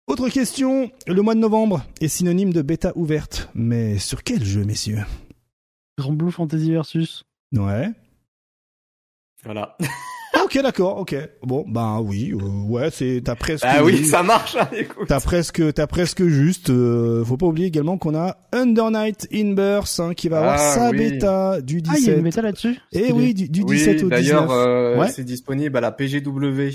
Autre question, le mois de novembre est synonyme de bêta ouverte, mais sur quel jeu, messieurs? Grand Blue Fantasy Versus. Ouais. Voilà. ok, d'accord, ok. Bon, ben oui, euh, ouais, c'est t'as presque. Ah oui, ça marche. Hein, t'as presque, t'as presque juste. Euh, faut pas oublier également qu'on a Under Night in Burst hein, qui va avoir ah sa bêta du 17. Ah, il y a une bêta là-dessus? Et eh oui, du, 17 au 19. D'ailleurs, euh, c'est disponible à la PGW.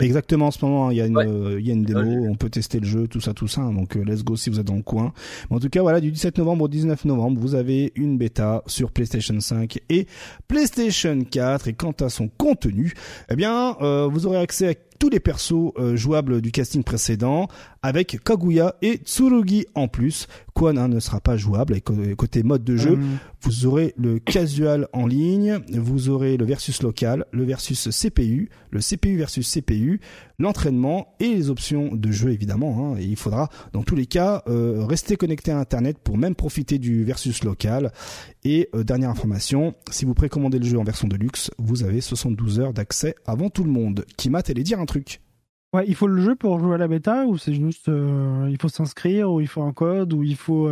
Exactement, en ce moment, il y a une, euh, il y a une démo, on peut tester le jeu, tout ça, tout ça. Hein, donc, euh, let's go si vous êtes dans le coin. Mais en tout cas, voilà, du 17 novembre au 19 novembre, vous avez une bêta sur PlayStation 5 et PlayStation 4. Et quant à son contenu, eh bien, euh, vous aurez accès à tous les persos euh, jouables du casting précédent, avec Kaguya et Tsurugi en plus. Quan hein, ne sera pas jouable. Et côté mode de jeu, hum. vous aurez le casual en ligne, vous aurez le versus local, le versus CPU, le CPU versus CPU, l'entraînement et les options de jeu évidemment. Hein. Et il faudra dans tous les cas euh, rester connecté à Internet pour même profiter du versus local. Et euh, dernière information, si vous précommandez le jeu en version de luxe, vous avez 72 heures d'accès avant tout le monde. Kimat, allait dire un truc. Ouais, il faut le jeu pour jouer à la bêta ou c'est juste euh, il faut s'inscrire ou il faut un code ou il faut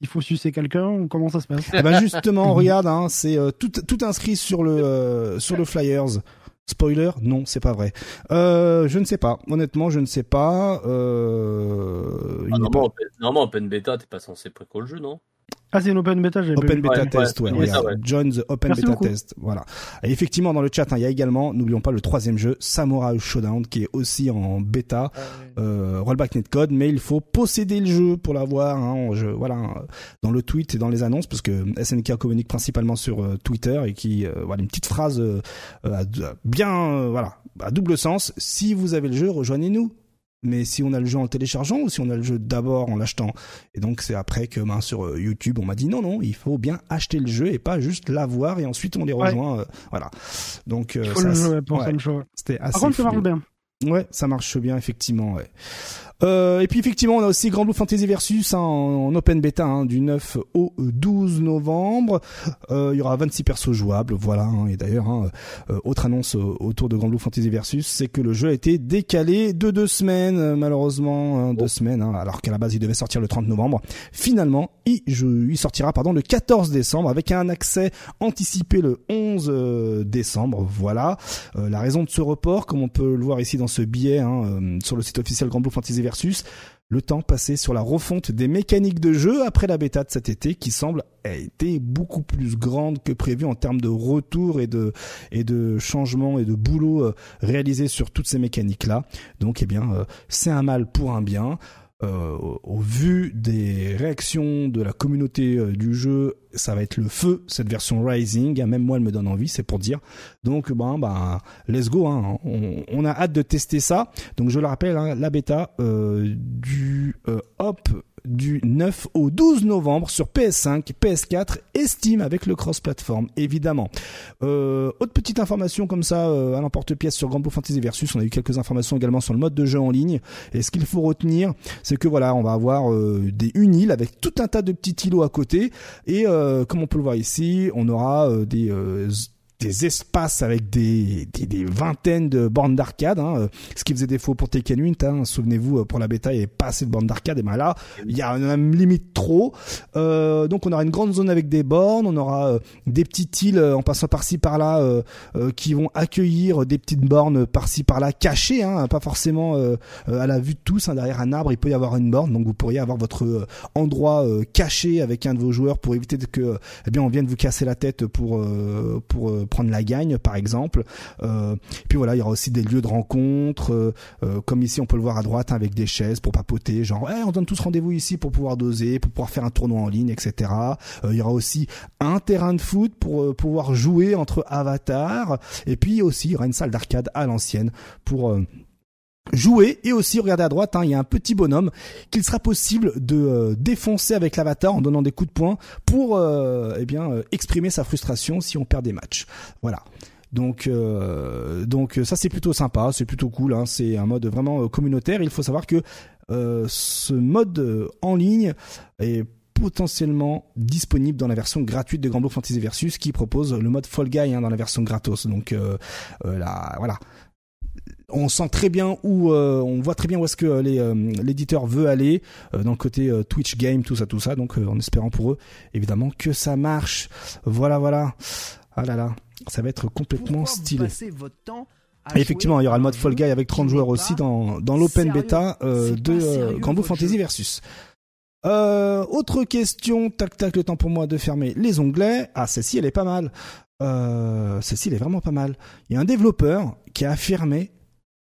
il faut sucer quelqu'un ou comment ça se passe? Eh ben justement *laughs* regarde hein, c'est tout, tout inscrit sur le sur le flyers Spoiler, non, c'est pas vrai. Euh, je ne sais pas. Honnêtement, je ne sais pas. Euh, ah, normalement, open beta, t'es pas censé préco le jeu, non? Ah, c'est une open beta, j'ai Open beta test, ouais. Join the open beta test. Voilà. Et effectivement, dans le chat, hein, il y a également, n'oublions pas le troisième jeu, Samurai Showdown, qui est aussi en bêta, ah, euh, rollback netcode, mais il faut posséder le jeu pour l'avoir, hein, voilà, dans le tweet et dans les annonces, parce que SNK communique principalement sur euh, Twitter et qui, euh, voilà, une petite phrase euh, bien, voilà, à double sens. Si vous avez le jeu, rejoignez-nous mais si on a le jeu en le téléchargeant ou si on a le jeu d'abord en l'achetant. Et donc c'est après que ben, sur euh, YouTube on m'a dit non non il faut bien acheter le jeu et pas juste l'avoir et ensuite on les rejoint. Euh, voilà. Donc euh, C'était assez. Par contre ça marche bien. Ouais, ça marche bien effectivement. Ouais. Euh, et puis effectivement, on a aussi Grand Blue Fantasy Versus hein, en, open beta hein, du 9 au 12 novembre. Euh, il y aura 26 persos jouables, voilà. Hein, et d'ailleurs, hein, euh, autre annonce autour de Grand Blue Fantasy Versus, c'est que le jeu a été décalé de deux semaines, malheureusement, deux semaines, alors qu'à la base il devait sortir le 30 novembre. Finalement, il, il sortira pardon le 14 décembre avec un accès anticipé le 11 décembre. Voilà la raison de ce report, comme on peut le voir ici dans ce billet sur le site officiel Grand Blue Fantasy versus le temps passé sur la refonte des mécaniques de jeu après la bêta de cet été qui semble a été beaucoup plus grande que prévu en termes de retour et de et changement et de boulot euh, réalisé sur toutes ces mécaniques là. Donc eh bien euh, c'est un mal pour un bien. Euh, au vu des réactions de la communauté euh, du jeu, ça va être le feu cette version Rising. Même moi, elle me donne envie, c'est pour dire. Donc, ben, ben, let's go. Hein. On, a hâte de tester ça. Donc, je le rappelle, hein, la bêta euh, du Hop du 9 au 12 novembre sur PS5, PS4 et Steam avec le cross-platform, évidemment. Autre petite information comme ça à l'emporte-pièce sur Grand Blue Fantasy Versus, on a eu quelques informations également sur le mode de jeu en ligne. Et ce qu'il faut retenir, c'est que voilà, on va avoir euh, des uniles avec tout un tas de petits îlots à côté. Et euh, comme on peut le voir ici, on aura des des espaces avec des, des, des vingtaines de bornes d'arcade, hein, euh, ce qui faisait défaut pour Tekken 8. Hein, Souvenez-vous, euh, pour la bêta, il n'y avait pas assez de bornes d'arcade, et ben là, il y a même limite trop. Euh, donc on aura une grande zone avec des bornes, on aura des petites îles en passant par-ci par-là qui vont accueillir des petites bornes par-ci par-là cachées, hein, pas forcément à la vue de tous. Hein, derrière un arbre, il peut y avoir une borne, donc vous pourriez avoir votre endroit caché avec un de vos joueurs pour éviter que, eh bien, on vienne vous casser la tête pour pour prendre la gagne par exemple. Euh, puis voilà, il y aura aussi des lieux de rencontre, euh, euh, comme ici on peut le voir à droite hein, avec des chaises pour papoter, genre on donne tous rendez-vous ici pour pouvoir doser, pour pouvoir faire un tournoi en ligne, etc. il y aura aussi un terrain de foot pour pouvoir jouer entre avatars, et puis aussi il y aura une salle d'arcade à l'ancienne pour jouer et aussi regardez à droite hein, il y a un petit bonhomme qu'il sera possible de euh, défoncer avec l'avatar en donnant des coups de poing pour euh, eh bien euh, exprimer sa frustration si on perd des matchs voilà Donc, donc ça c'est plutôt sympa, c'est plutôt cool. Hein. c'est un mode vraiment communautaire. Il faut savoir que ce mode en ligne est potentiellement disponible dans la version gratuite de Grand Fantasy Versus qui propose le mode Fall Guy hein, dans la version gratos. Donc euh, euh, là, voilà. On sent très bien où, euh, on voit très bien où est-ce que l'éditeur veut aller dans le côté Twitch game, tout ça, tout ça. Donc en espérant pour eux, évidemment, que ça marche. Voilà, voilà. Ah là là, ça va être complètement stylé. effectivement, il y aura le mode Fall Guy avec 30 joueurs aussi dans, dans l'open beta de Grand Fantasy Versus. Euh, autre question, tac tac, le temps pour moi de fermer les onglets. Ah, celle-ci, elle est pas mal. Euh, celle-ci, elle est vraiment pas mal. Il y a un développeur qui a affirmé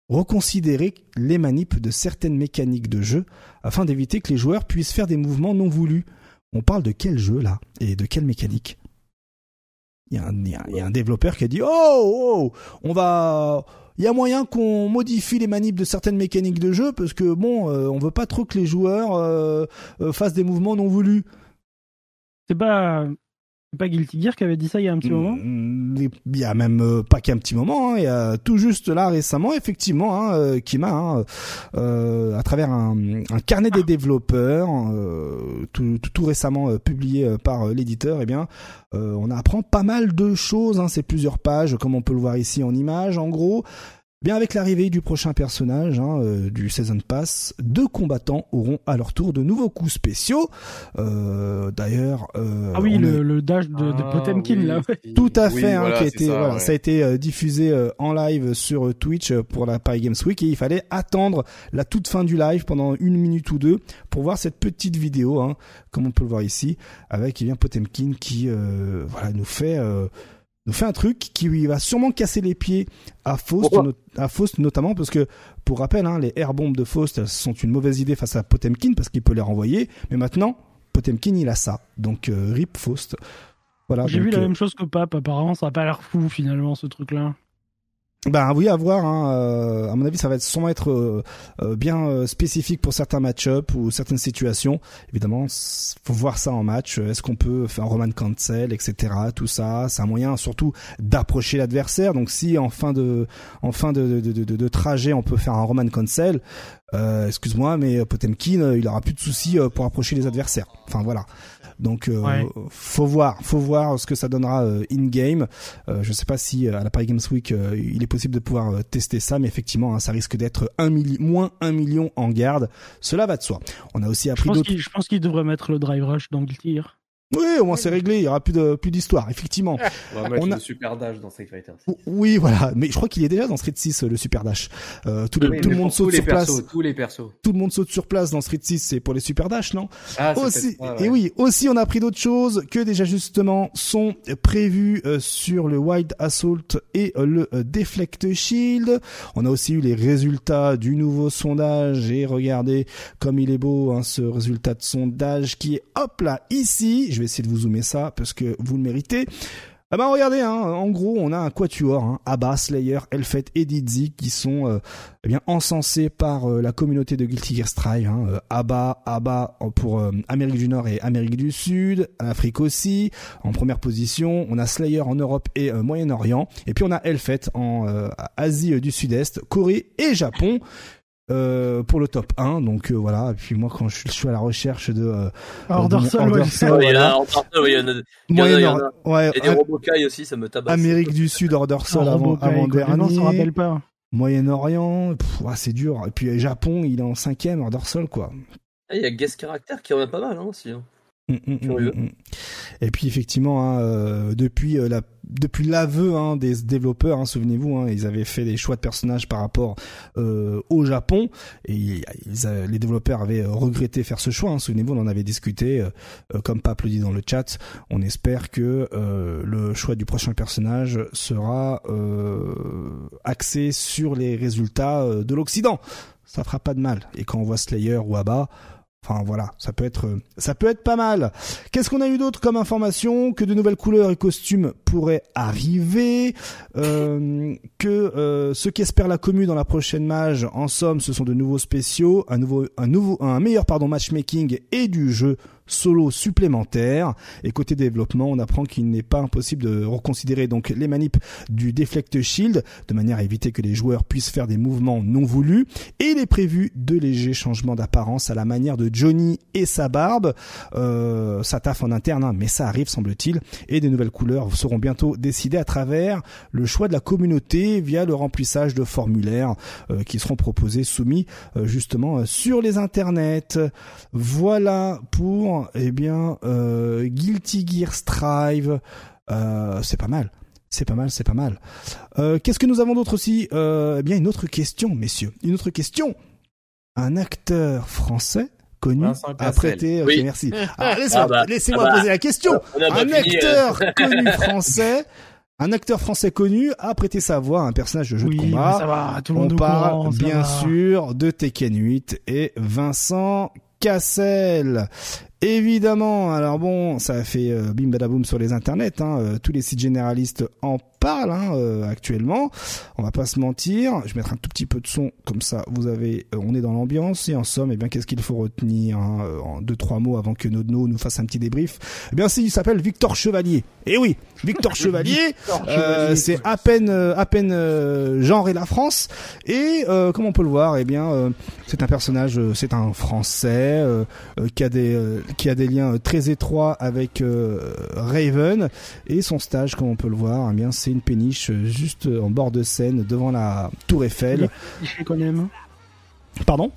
reconsidérer les manips de certaines mécaniques de jeu afin d'éviter que les joueurs puissent faire des mouvements non voulus. On parle de quel jeu là? Et de quelle mécanique? Il y, a un, il y, a un développeur qui a dit oh, oh on va il y a moyen qu'on modifie les manips de certaines mécaniques de jeu parce que bon, euh, on veut pas trop que les joueurs euh, euh, fassent des mouvements non voulus. C'est pas pas Guilty Gear qui avait dit ça il y a un petit moment mm, Il y a même pas qu'un petit moment, hein. il y a tout juste là récemment, effectivement, hein, Kima, hein, à travers un, carnet des développeurs, tout, récemment publié par l'éditeur, eh bien, euh, on apprend pas mal de choses, hein, c'est plusieurs pages, comme on peut le voir ici en image. En gros, Bien avec l'arrivée du prochain personnage hein, euh, du Season Pass, deux combattants auront à leur tour de nouveaux coups spéciaux. Euh, D'ailleurs, euh, ah oui, le, dash de, de ah Potemkin là. Tout à fait, hein, qui a été, ça, voilà, ça a été euh, diffusé en live sur Twitch pour la Paris Games Week et il fallait attendre la toute fin du live pendant une minute ou deux pour voir cette petite vidéo, hein, comme on peut le voir ici, avec eh bien Potemkin qui voilà nous fait nous fait un truc qui va sûrement casser les pieds à Faust, à Faust notamment parce que pour rappel, hein, les air bombes de Faust sont une mauvaise idée face à Potemkin parce qu'il peut les renvoyer, mais maintenant Potemkin il a ça, donc euh, rip Faust. Voilà. J'ai vu la euh, même chose que Pape. Apparemment, ça a pas l'air fou finalement ce truc-là. Ben oui, à voir. Hein. Euh, à mon avis, ça va être sûrement être euh, euh, bien spécifique pour certains match-up ou certaines situations. Évidemment, faut voir ça en match. Est-ce qu'on peut faire un Roman cancel, etc. Tout ça, c'est un moyen surtout d'approcher l'adversaire. Donc, si en fin de en fin de, de, de, de trajet, on peut faire un Roman cancel, excuse-moi, mais Potemkin, il aura plus de soucis pour approcher les adversaires. Enfin voilà. Donc euh, faut voir, faut voir ce que ça donnera euh, in game. Euh, je sais pas si à la Paris Games Week il est possible de pouvoir tester ça, mais effectivement hein, ça risque d'être un moins un million en garde. Cela va de soi. On a aussi appris d'autres. Je pense qu'il devrait mettre le drive rush dans le tir. Oui, au moins c'est réglé, il y aura plus de plus d'histoire, effectivement. *laughs* On va mettre le super dash dans Street Fighter. Oui, voilà, mais je crois qu'il est déjà dans Street 6 le super dash. Euh, tout, le, tout le monde saute sur place. Tous les persos. Tout le monde saute sur place dans Street 6, c'est pour les super dash, non? Ah, Aussi, et oui, aussi on a appris d'autres choses que des ajustements sont prévus euh, sur le Wild Assault et euh, le euh, Deflect Shield. On a aussi eu les résultats du nouveau sondage et regardez comme il est beau hein, ce résultat de sondage qui est hop là ici. Je vais essayer de vous zoomer ça parce que vous le méritez. Ah ben regardez, hein, en gros, on a un quatuor, hein, Abba, Slayer, Elfet et Dizzy qui sont euh, eh bien encensés par euh, la communauté de Guilty Gear Strive. Hein, euh, Abba, Abba pour Amérique du Nord et Amérique du Sud, Afrique aussi. En première position, on a Slayer en Europe et Moyen-Orient, et puis on a Elfet en Asie du Sud-Est, Corée et Japon. Euh, pour le top 1 donc euh, voilà. Et puis moi quand je, suis à la recherche de euh, Order Sol, ouais, il y a, il y en a, il y en a, ouais, et des Robokai aussi ça me tabasse. Amérique du Sud Order Sol avant, avant dernier non, ça rappelle pas. Moyen-Orient c'est dur. Et puis Japon il est en cinquième Order Sol quoi. Ah, il y a Guest Character qui en a pas mal hein, aussi hein. Mm, mm, mm, et puis effectivement, hein, euh, depuis euh, la depuis l'aveu hein, des développeurs, hein, souvenez-vous, hein, ils avaient fait des choix de personnages par rapport euh, au Japon et les développeurs avaient regretté faire ce choix. Hein, souvenez-vous, on en avait discuté, comme Pape le dit dans le chat. On espère que le choix du prochain personnage sera axé sur les résultats de l'Occident. Ça fera pas de mal. Et quand on voit Slayer ou Abba, Enfin voilà, ça peut être ça peut être pas mal. Qu'est-ce qu'on a eu d'autre comme information Que de nouvelles couleurs et costumes pourraient arriver. Euh, que euh, ce qu'espère la commune dans la prochaine mage, en somme, ce sont de nouveaux spéciaux, un nouveau un nouveau un meilleur pardon matchmaking et du jeu solo supplémentaires. Et côté développement, on apprend qu'il n'est pas impossible de reconsidérer donc les manips du Deflect Shield de manière à éviter que les joueurs puissent faire des mouvements non voulus. Et il est prévu de légers changements d'apparence à la manière de Johnny et sa barbe. Euh, ça taffe en interne, hein, mais ça arrive semble-t-il. Et des nouvelles couleurs seront bientôt décidées à travers le choix de la communauté via le remplissage de formulaires euh, qui seront proposés, soumis euh, justement sur les internets. Voilà pour eh bien Guilty Gear Strive. c'est pas mal. C'est pas mal, c'est pas mal. Qu'est-ce que nous avons d'autre aussi? Eh bien, une autre question, messieurs. Une autre question. Un acteur français connu a prêté. Ok, merci. *laughs* Ah, ah bah, laissez-moi ah bah, poser la question. Un acteur *laughs* connu français. Un acteur français connu a prêté sa voix à un personnage de jeu de combat. Ça va, tout le monde On parle bien sûr de Tekken 8 et Vincent Cassel. Évidemment, alors bon, ça a fait euh, bim badaboum sur les internets, hein, euh, tous les sites généralistes en parlent hein, euh, actuellement. On va pas se mentir. Je vais mettre un tout petit peu de son comme ça. Vous avez, on est dans l'ambiance et en somme, eh bien, qu'est-ce qu'il faut retenir hein, en deux trois mots avant que Nodno nous fasse un petit débrief? Eh bien, il s'appelle Victor Chevalier. Et eh oui, Victor Chevalier, *laughs* c'est à peine, à peine genre et la France. Et comme on peut le voir, eh bien, c'est un personnage, c'est un Français qui a des qui a des liens euh, très étroits avec euh, Raven et son stage comme on peut le voir eh bien c'est une péniche euh, juste en bord de Seine devant la Tour Eiffel. Pardon?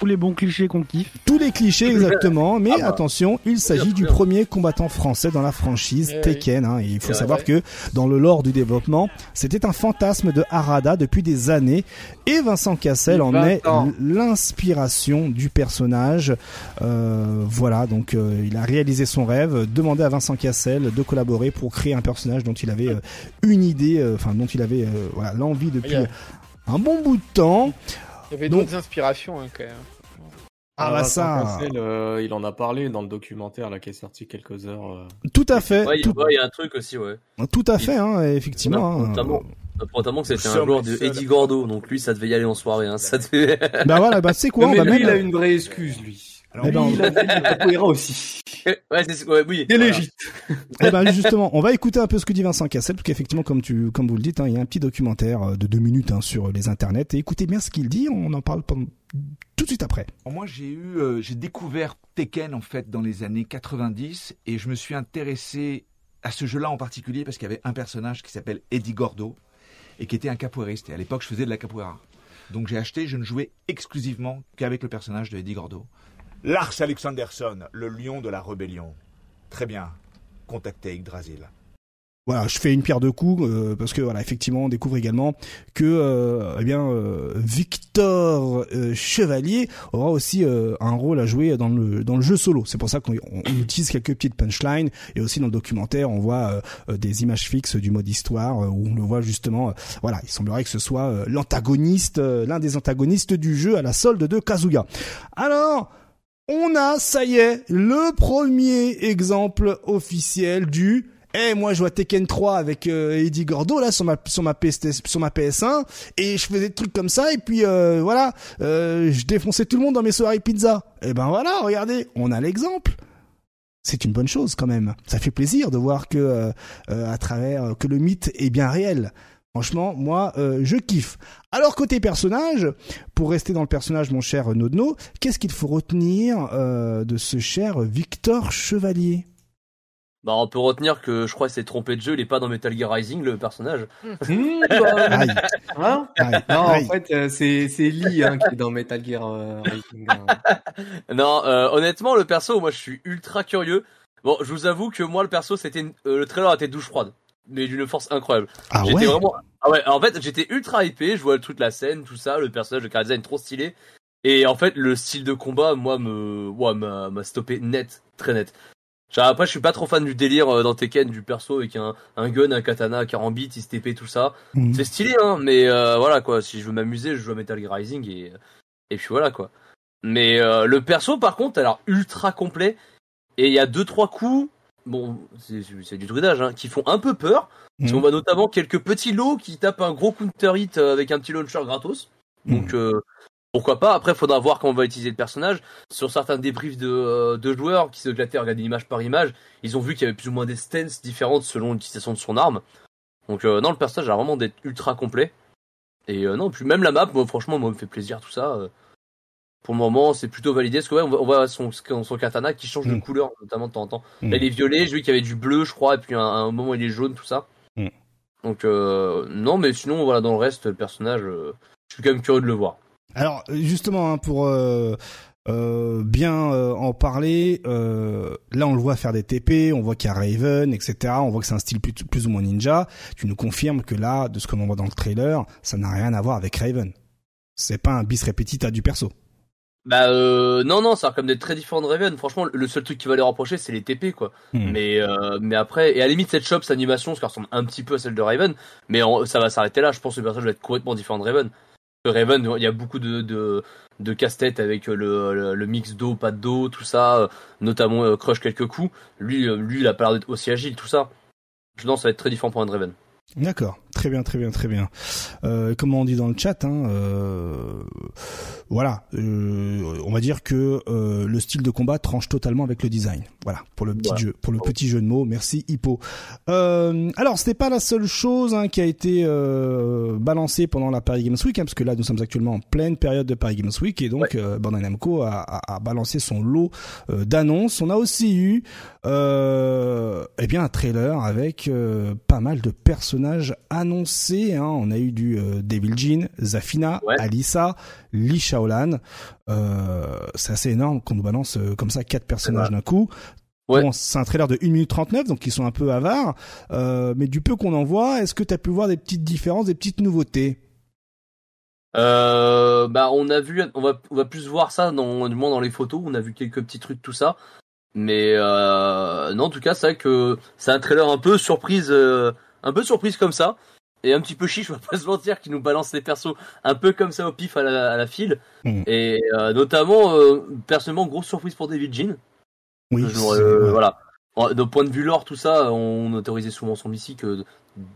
Tous les bons clichés qu'on kiffe. Tous les clichés *laughs* exactement, mais ah bah. attention, il s'agit du premier combattant français dans la franchise eh Tekken. Hein, et il faut savoir que dans le lore du développement, c'était un fantasme de Harada depuis des années, et Vincent Cassel en est l'inspiration du personnage. Euh, voilà, donc euh, il a réalisé son rêve, demandé à Vincent Cassel de collaborer pour créer un personnage dont il avait euh, une idée, enfin dont il avait voilà l'envie depuis un bon bout de temps. Il y avait d'autres inspirations hein, quand même. Ah bah ça. Euh, il en a parlé dans le documentaire là qui est sorti quelques heures. Euh. Tout à fait. Ouais, il y a un truc aussi, ouais. Tout à fait, hein, effectivement. Hein. Notamment, notamment que c'était un joueur de Eddie Gordo, donc lui ça devait y aller en soirée. Hein, ça devait... bah voilà, bah c'est quoi Mais lui, il a une vraie excuse lui. Alors eh ben, il a aussi. Ouais, c'est ouais, oui. C'est légit. Eh ben justement, on va écouter un peu ce que dit Vincent Cassel, parce qu'effectivement, comme tu, comme vous le dites, hein, il y a un petit documentaire euh, de deux minutes hein, sur les internets. Et écoutez bien ce qu'il dit. On en parle pendant tout de suite après. Moi, j'ai eu, euh, j'ai découvert Tekken en fait dans les années 90 et je me suis intéressé à ce jeu-là en particulier parce qu'il y avait un personnage qui s'appelle Eddie Gordo et qui était un capoeiriste. Et à l'époque, je faisais de la capoeira. Donc j'ai acheté, je ne jouais exclusivement qu'avec le personnage de Eddie Gordo. Lars Alexanderson, le lion de la rébellion. Très bien. Contactez Yggdrasil. Voilà, je fais une pierre deux coups euh, parce que voilà, effectivement, on découvre également que euh, eh bien euh, Victor Chevalier aura aussi un rôle à jouer dans le dans le jeu solo. C'est pour ça qu'on utilise quelques petites punchlines et aussi dans le documentaire, on voit des images fixes du mode histoire où on le voit justement. voilà, il semblerait que ce soit l'antagoniste, l'un des antagonistes du jeu à la solde de Kazuya. Alors on a, ça y est, le premier exemple officiel du eh moi je vois Tekken 3 avec euh, Eddie Gordo là sur ma sur ma PS sur ma PS1 et je faisais des trucs comme ça et puis euh, voilà euh, je défonçais tout le monde dans mes soirées pizza. Et eh ben voilà, regardez, on a l'exemple. C'est une bonne chose quand même. Ça fait plaisir de voir que à travers que le mythe est bien réel. Franchement, moi, euh, je kiffe. Alors côté personnage, pour rester dans le personnage, mon cher Nodno, qu'est-ce qu'il faut retenir euh, de ce cher Victor Chevalier? Bah, on peut retenir que je crois que c'est trompé de jeu, il est pas dans Metal Gear Rising, le personnage. Mmh, *laughs* *laughs* bah, hein non, en fait, euh, c'est, c'est Lee hein, qui est dans Metal Gear Rising. Hein. *laughs* non, honnêtement, le perso, moi je suis ultra curieux. Bon, je vous avoue que moi, le perso, c'était le trailer était douche froide mais d'une force incroyable. Ah j'étais vraiment, ah ouais, en fait, j'étais ultra hypé, je vois le truc, la scène, tout ça, le personnage de car design trop stylé. Et en fait, le style de combat, moi, me, ouais, m'a, stoppé net, très net. Genre, après, je suis pas trop fan du délire euh, dans Tekken du perso avec un, un gun, un katana, 40 bits, TP, tout ça. Mhm. C'est stylé, hein, mais euh, voilà quoi. Si je veux m'amuser, je joue à Metal Gear Rising et et puis voilà quoi. Mais euh, le perso, par contre, a l'air ultra complet. Et il y a deux trois coups bon, c'est du druidage, hein, qui font un peu peur. Mhm. On voit notamment quelques petits lots qui tapent un gros counter hit euh, avec un petit launcher gratos. Donc, mhm. euh, pourquoi pas Après, faudra voir comment on va utiliser le personnage. Sur certains débriefs de, euh, de joueurs qui se glattaient à regarder image par image, ils ont vu qu'il y avait plus ou moins des stances différentes selon l'utilisation de son arme. Donc euh, non, le personnage a vraiment d'être ultra complet. Et non, puis même la map, moi franchement, moi me fait plaisir tout ça. Pour le moment, c'est plutôt validé. Parce que ouais, on voit, son, son katana qui change de mm. couleur, notamment de temps en temps. Mm. Là, il est violet, j'ai vu qu'il y avait du bleu, je crois, et puis à un, moment il est jaune, tout ça. Mm. Donc non, mais sinon, voilà, dans le reste, le personnage, je suis quand même curieux de le voir. Alors justement, hein, pour euh, euh, bien euh, en parler, là on le voit faire des TP, on voit qu'il y a Raven, etc. On voit que c'est un style plus, plus, ou moins ninja. Tu nous confirmes que là, de ce que l'on voit dans le trailer, ça n'a rien à voir avec Raven. C'est pas un bis répétita du perso. Bah euh, non non, ça a comme des très différents de Raven. Franchement, le seul truc qui va les reprocher, c'est les TP quoi. Hmm. Mais mais après et à la limite cette shop, cette animation, ça ressemble un petit peu à celle de Raven, mais ça va s'arrêter là. Je pense que le personnage va être complètement différent de Raven. Raven, il y a beaucoup de, de, de casse-tête avec le, le, mix d'eau, pas d'eau, tout ça, notamment euh, Crush quelques coups. Lui, euh, lui, il a pas l'air d'être aussi agile, tout ça. Je pense que ça va être très différent pour un Draven. D'accord, très bien, très bien, très bien. Euh, comment on dit dans le chat, hein, euh, voilà, euh, on va dire que le style de combat tranche totalement avec le design. Voilà, pour le petit jeu, pour le petit jeu de mots. Merci Hippo. Alors, c'était pas la seule chose hein, qui a été balancée pendant la Paris Games Week, hein, parce que là, nous sommes actuellement en pleine période de Paris Games Week, et donc Bandai Namco a, a, a, balancé son lot d'annonces. On a aussi eu, eh bien, un trailer avec pas mal de personnages Hein. On a eu du euh, Devil Jean, Zafina, Alissa, Li Shaolan. Euh, c'est assez énorme qu'on nous balance euh, comme ça quatre personnages d'un coup. Bon, c'est un trailer de 1 minute 39, donc ils sont un peu avares. mais du peu qu'on en voit, est-ce que tu as pu voir des petites différences, des petites nouveautés? Bah on a vu, on va, on va plus voir ça dans, du moins dans les photos. On a vu quelques petits trucs, tout ça. Mais non, en tout cas, c'est vrai que c'est un trailer un peu surprise un peu surprise comme ça. Et un petit peu chiche, on va pas se mentir, qui nous balance les persos un peu comme ça au pif à la, à la file. Hmm. Et euh, notamment, euh, personnellement, grosse surprise pour David Jean. Oui, euh, voilà. D'un point de vue lore, tout ça, on autorisait souvent son ici que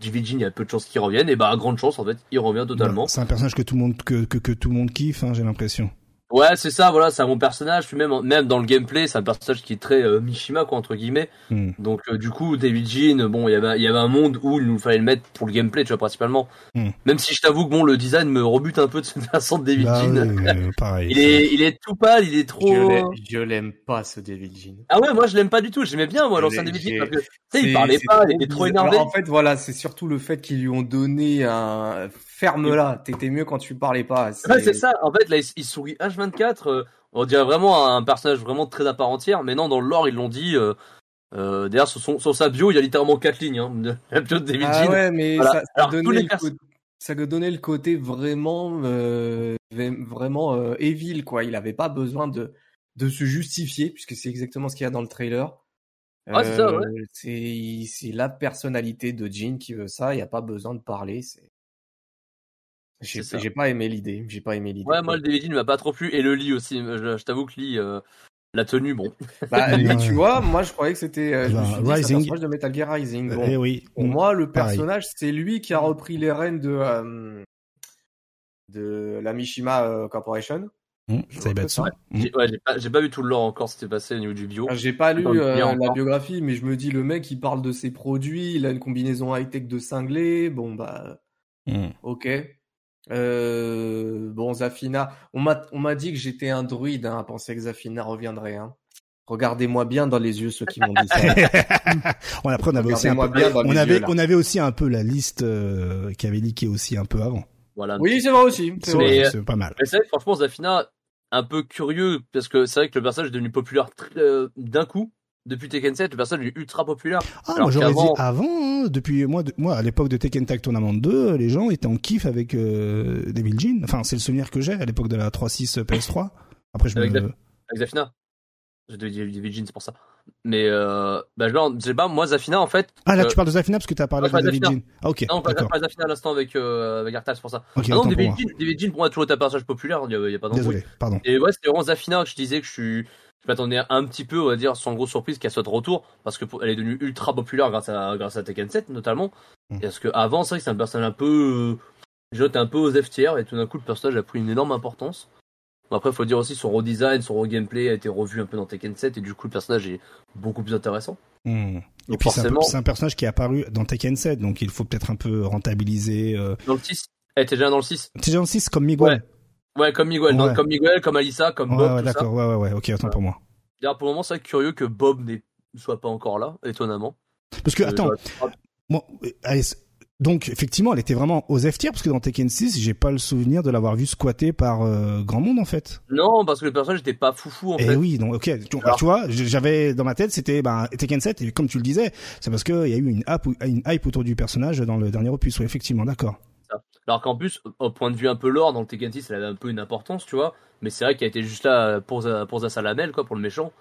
David Jean, il y a peu de chances qu'il revienne. Et bah, grande chance, en fait, il revient totalement. C'est un personnage que tout le monde, que, que, que tout le monde kiffe, hein, j'ai l'impression. Ouais, c'est ça, voilà, c'est un bon personnage. Puis même, même dans le gameplay, c'est un personnage qui est très euh, Mishima, quoi, entre guillemets. Hmm. Donc, euh, du coup, David Jean, bon, il y avait, il y avait un monde où il nous fallait le mettre pour le gameplay, tu vois, principalement. Hmm. Même si je t'avoue que bon, le design me rebute un peu de cette *laughs* façon de David bah Jean. pareil, il est, il est tout pâle, il est trop. Je l'aime pas, ce David Jean. Ah ouais, moi, je l'aime pas du tout. J'aimais bien, moi, l'ancien David Jean, parce que, tu sais, il parlait pas, il était trop énervé. en fait, voilà, c'est surtout le fait qu'ils lui ont donné un, ferme-la, t'étais mieux quand tu parlais pas. Ouais, c'est ça. En fait, là, il, sourit H24. On dirait vraiment un personnage vraiment très à part entière, mais non, dans le lore, ils l'ont dit. Euh, euh, D'ailleurs, sur, sa bio, il y a littéralement quatre lignes. Hein, de la bio de David ah ouais, mais ça, ça, donnait le côté, ça donnait le côté vraiment, euh, vraiment euh, evil, quoi. Il avait pas besoin de, de se justifier, puisque c'est exactement ce qu'il y a dans le trailer. Ah, c'est ouais. Euh, la personnalité de Jean qui veut ça. Il n'y a pas besoin de parler. C'est j'ai pas aimé l'idée. J'ai pas aimé l'idée. Ouais, moi le DVD ne m'a pas trop plu et le lit aussi. Je, t'avoue que lit, euh, la tenue, bon. *laughs* Bah, lit, tu vois, moi je croyais que c'était euh, Rising. de Metal Gear Rising. Bon, eh oui. Pour moi, le personnage, c'est lui qui a repris les rênes de euh, de la Mishima Corporation. Mmh, ça y ça. Ouais, j'ai pas, pas, vu tout le lore encore, c'était passé au niveau du bio. J'ai pas lu la biographie, mais je me dis, le mec, il parle de ses produits, il a une combinaison high-tech de cinglé, bon bah, mmh. ok. Euh, bon, Zafina, on m'a, on m'a dit que j'étais un druide, hein, à penser que Zafina reviendrait. Hein. Regardez-moi bien dans les yeux ceux qui m'ont dit ça. *laughs* on, après, on avait aussi un peu, on avait, on avait aussi un peu la liste euh, qui avait leaké aussi un peu avant. Voilà. Oui, c'est vrai aussi. C'est pas mal. c'est vrai franchement, Zafina, un peu curieux parce que c'est vrai que le personnage est devenu populaire euh, d'un coup depuis Tekken 7, le personnage est ultra populaire. Ah, moi j'aurais dit avant, hein, depuis moi, moi à l'époque de Tekken Tag Tournament 2, les gens étaient en kiff avec euh, Devil Jin. Enfin, c'est le souvenir que j'ai à l'époque de la 3.6 PS3. Après, je avec, me... avec Zafina. J'ai dit Devil Jin, c'est pour ça. Mais euh, bah, je sais pas, moi Zafina en fait. Ah là, tu parles de Zafina parce que t'as parlé de Devil Jin. Ah ok. Non, pas, pas Zafina à l'instant avec euh, avec Arthas, c'est pour ça. Okay, ah non, Devil Jin pour moi toujours un personnage populaire. Il y a, y a pas Désolé, pardon. Et ouais, c'est vraiment Zafina que je disais que je suis je m'attendais un petit peu, on va dire, sans grosse surprise qu'elle soit de retour, parce que elle est devenue ultra populaire grâce à grâce à Tekken 7 notamment. Mm. Parce que avant, c'est vrai que c'est un personnage un peu, euh, un peu aux F et tout d'un coup le personnage a pris une énorme importance. Après, il faut dire aussi son redesign, son regameplay a été revu un peu dans Tekken 7 et du coup le personnage est beaucoup plus intéressant. Hmm. Et puis c'est un, personnage qui est apparu dans Tekken 7, donc il faut peut-être un peu rentabiliser. Euh... Dans le 6 Elle était déjà dans le 6 T'es déjà dans le 6 comme Miguel Ouais, comme Miguel, comme Miguel, comme Alissa, comme ouais, Bob. Ouais, d'accord, ouais, ouais, ouais, ok, attends pour moi. D'ailleurs, pour le moment, c'est curieux que Bob ne soit pas encore là, étonnamment. Parce que, euh, attends, bon, allez, donc effectivement, elle était vraiment aux F tier parce que dans Tekken 6, j'ai pas le souvenir de l'avoir vu squatter par euh, grand monde en fait. Non, parce que le personnage était pas foufou en et fait. Eh oui, donc ok, tu, vois, j'avais dans ma tête c'était ben Tekken 7 et comme tu le disais, c'est parce qu'il y a eu une hype, une hype autour du personnage dans le dernier opus. Oui, effectivement, d'accord. Alors qu'en plus, au point de vue un peu lore, dans le Tekken 6, elle avait un peu une importance, tu vois. Mais c'est vrai qu'elle était juste là pour pour Zasalamel, quoi, pour le méchant.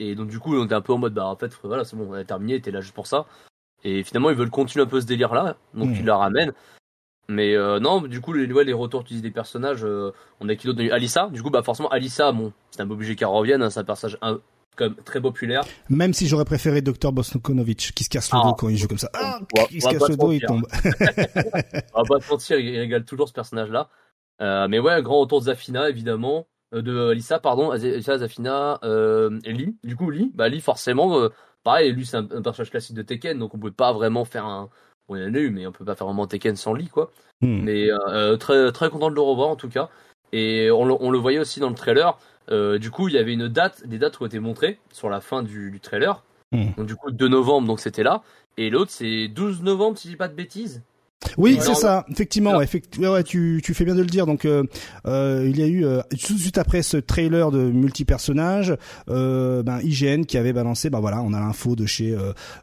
Et donc du coup, on était un peu en mode bah en fait voilà, c'est bon, on a terminé, t'es là juste pour ça. Et finalement, ils veulent continuer un peu ce délire-là, donc hmm. ils la ramènent. Mais euh, non, du coup, les, les retours tu dis des personnages, euh, on a qui d'autre? Alissa, du coup, bah forcément, Alissa, bon, c'est un peu obligé qu'elle revienne, hein, c'est un personnage comme très populaire. Même si j'aurais préféré Dr Bosnokonovic, qui se casse le ah. dos quand il joue comme ça. Ah, il se casse le dos, il tombe. *laughs* *laughs* on va pas se mentir, il régale toujours ce personnage-là. Euh, mais ouais, grand retour de Zafina, évidemment. de Alissa, pardon, Alissa, Zafina, et Lee. Du coup, Lee, bah Lee, forcément, pareil, lui c'est un, personnage classique de Tekken, donc on pouvait pas vraiment faire un. Bon, il y en a eu, mais on peut pas faire vraiment Tekken sans Lee, quoi. Hmm. Mais euh, très très content de le revoir en tout cas. Et on le, voyait aussi dans le trailer. Euh, du coup, il y avait une date, des dates ont été montrées sur la fin du, trailer. Hmm. Donc du coup, 2 novembre, donc c'était là. Et l'autre, c'est 12 novembre, si je dis pas de bêtises. Oui, c'est ça. Effectivement, ouais, tu, tu fais bien de le dire. Donc, euh, euh, il y a eu euh, tout de suite après ce trailer de multi-personnages, euh, ben, IGN qui avait balancé, ben voilà, on a l'info de chez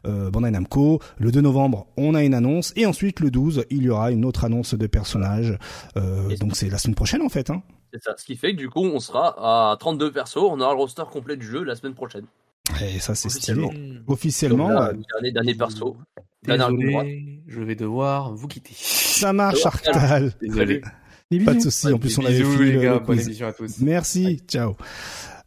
Bandai Namco. Le 2 novembre, on a une annonce, et ensuite le 12, il y aura une autre annonce de personnages. donc c'est la semaine prochaine en fait. Hein. C'est ça. Ce qui fait que du coup, on sera à 32 persos. On aura le roster complet du jeu la semaine prochaine. Et ça, c'est stylé. Officiellement. dernier, dernier perso. Désolé, je vais devoir vous quitter. Ça marche, Arctal. Désolé. Pas de soucis. En plus, on avait fini bonne édition à tous. Merci. Ciao.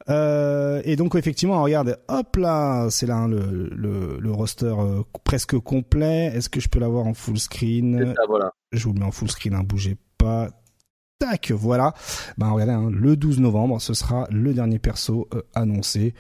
Euh, et donc effectivement, regarde, hop là, c'est là hein, le, le, le, roster euh, presque complet. Est-ce que je peux l'avoir en full screen? Ça, voilà. Je vous le mets en full screen, hein, bougez pas. Tac, voilà. Ben regardez, hein, le 12 novembre, ce sera le dernier perso euh, annoncé.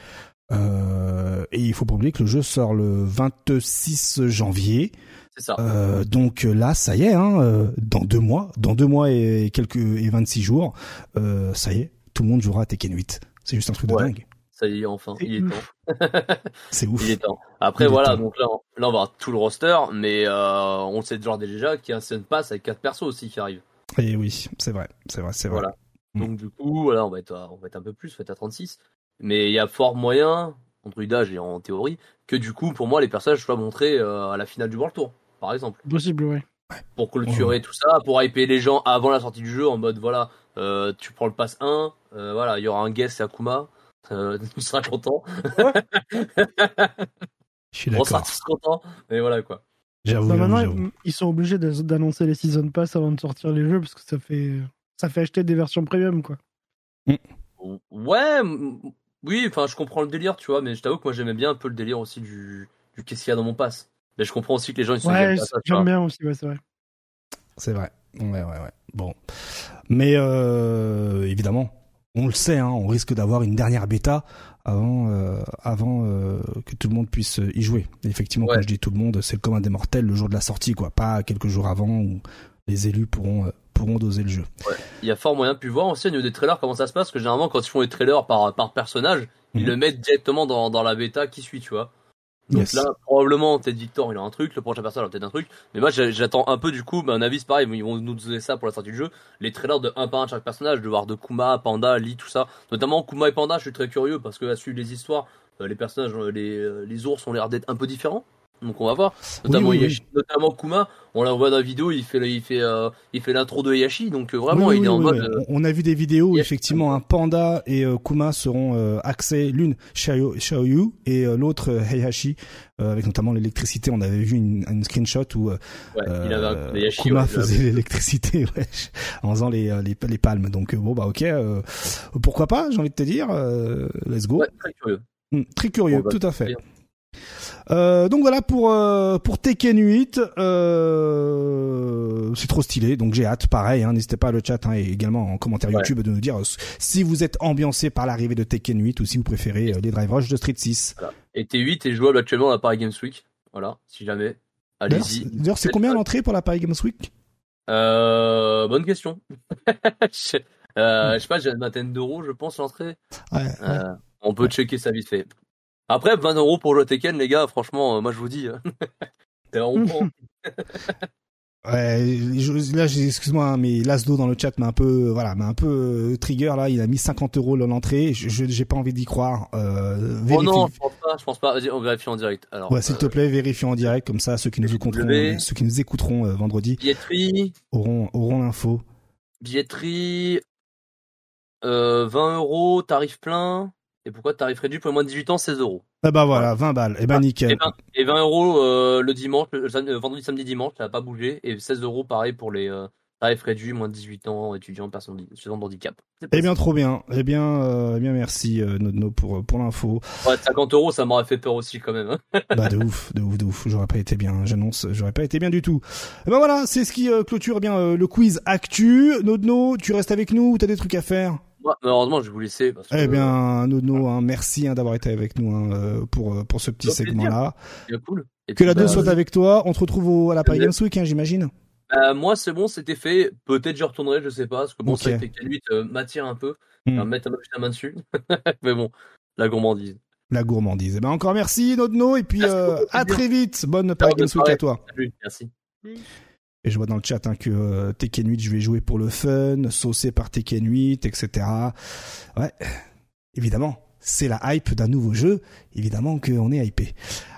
Euh, et il faut pas oublier que le jeu sort le 26 janvier. C'est ça. Euh, donc là, ça y est, hein, euh, dans deux mois, dans deux mois et quelques et 26 jours, euh, ça y est, tout le monde jouera à Tekken 8. C'est juste un truc de dingue. Ça y est, enfin, il est temps. *laughs* c'est ouf. Il est temps. Après, voilà, donc là, là, on va avoir tout le roster, mais euh, on sait genre déjà qu'il y a un Sun Pass avec quatre persos aussi qui arrivent. Et oui, c'est vrai, c'est vrai, c'est vrai. Voilà. Mm. Donc du coup, voilà, on va être, on va être un peu plus, on va être à 36. Mais il y a fort moyen, en druidage et en théorie, que du coup, pour moi, les personnages soient montrés euh, à la finale du World Tour, par exemple. Possible, ouais. Pour clôturer tout ça, pour hyper les gens avant la sortie du jeu, en mode voilà, euh, tu prends le pass 1, euh, voilà, il y aura un guest et Akuma, *laughs* tu seras content. *laughs* Je suis d'accord. On sera tous contents, mais voilà quoi. J'avoue. Bah, maintenant, ils sont obligés d'annoncer les season pass avant de sortir les jeux parce que ça fait ça fait acheter des versions premium quoi. Mm. Ouais, oui, enfin, je comprends le délire, tu vois, mais je t'avoue que moi j'aimais bien un peu le délire aussi du, du qu'est-ce qu'il y a dans mon pass. Mais je comprends aussi que les gens ils sont Ouais, j'aime bien aussi, ouais, c'est vrai. C'est vrai. Ouais, ouais, ouais. Bon. Mais euh, évidemment, on le sait, hein, on risque d'avoir une dernière bêta avant, euh, avant euh, que tout le monde puisse y jouer. effectivement, quand je dis tout le monde, c'est le commun des mortels le jour de la sortie, quoi. Pas quelques jours avant où les élus pourront pourront doser le jeu. Il y a fort moyen de voir aussi au niveau des trailers comment ça se passe, parce que généralement quand ils font les trailers par, par personnage, ils mhm. le mettent directement dans, dans la bêta qui suit, tu vois. Donc là, probablement, peut-être Victor, il a un truc, le prochain personnage a peut-être un truc. Mais moi, j'attends un peu du coup, un avis, c'est pareil, ils vont nous donner ça pour la sortie du jeu. Les trailers de un par un de chaque personnage, de voir de Kuma, Panda, Lee, tout ça. Notamment Kuma et Panda, je suis très curieux parce que à suivre les histoires, euh, les personnages, euh, les, euh, les ours ont l'air d'être un peu différents. Donc on va voir. Notamment, notamment Kuma, on la voit dans la vidéo, il fait, il fait, euh, il fait l'intro de Yashi, donc euh, vraiment il est en mode. Euh, on a vu des vidéos où effectivement un panda et Kuma seront axés l'une Xiaoyu et l'autre Heihachi, avec notamment l'électricité. On avait vu une, une screenshot où Kuma faisait l'électricité en faisant les, les, les palmes. Donc bon bah ok, pourquoi pas, j'ai envie de te dire, let's go. très curieux. Hmm, très curieux, bah, tout à fait. Euh, donc voilà pour euh, pour Tekken 8, euh, c'est trop stylé, donc j'ai hâte. Pareil, hein, n'hésitez pas à le chat hein, et également en commentaire YouTube de nous dire si vous êtes ambiancé par l'arrivée de Tekken 8 ou si vous préférez les Drive Rush de Street 6. Et T8 est jouable actuellement à Paris Games Week. Voilà, si jamais. Allez-y. D'ailleurs, c'est combien l'entrée pour la Paris Games Week? Bonne question. *laughs* je, je sais pas, j'ai une vingtaine d'euros, je pense l'entrée. Ouais, On peut checker ça vite fait. Après, 20 euros pour le Tekken, les gars, franchement, euh, moi je vous dis, c'est un rond. Ouais, là, excuse-moi, hein, mais Lasdo dans le chat m'a un peu, voilà, m'a un peu euh, trigger là. Il a mis 50 euros l'entrée. Je, j'ai pas envie d'y croire. Euh, oh non, je pense pas. Je pense pas. Vas-y, on vérifie en direct. Alors. Ouais, s'il te plaît, vérifie en direct comme ça, ceux qui nous écouteront, ceux qui nous écouteront vendredi, billetterie, auront auront l'info. Billetterie, 20 euros, tarif plein. Et pourquoi tarif réduit pour moins de 18 ans, 16 euros? Eh bah voilà, 20 balles. Eh ben nickel. Et 20, euros euh, le dimanche, le, vendredi, samedi, dimanche, ça n'a pas bougé. Et 16 euros pareil pour les euh, tarifs réduits, moins de 18 ans, étudiants, personnes de handicap. Eh bien trop bien. Eh bien, euh, eh bien merci Nodno pour pour l'info. Ouais, 50 euros, ça m'aurait fait peur aussi quand même. Hein. *laughs* bah de ouf, de ouf, de ouf. J'aurais pas été bien. J'annonce, j'aurais pas été bien du tout. Eh ben voilà, c'est ce qui clôture bien le quiz actu. Nodno, tu restes avec nous ou t'as des trucs à faire? Malheureusement, je vais vous laisser. Parce eh bien, Nono, hein, merci hein, d'avoir été avec nous hein, euh, pour euh, pour ce petit segment-là. Cool. que la 2 bah, soit avec toi. On te retrouve à la Paris Games Week, j'imagine. Euh, moi, c'est bon, c'était fait. Peut-être je retournerai, je sais pas, parce que bon, okay. c'est que 8 m'attire un peu. Hmm. mettre un peu la main dessus. *laughs* Mais bon, la gourmandise. La gourmandise. Eh ben encore merci Nodno et puis à très vite. Bonne Paris Games Week à toi. Salut, merci. Et je vois dans le chat hein, que euh, Tekken 8, je vais jouer pour le fun, saucé par Tekken 8, etc. Ouais, évidemment, c'est la hype d'un nouveau jeu. Évidemment qu'on est hypé.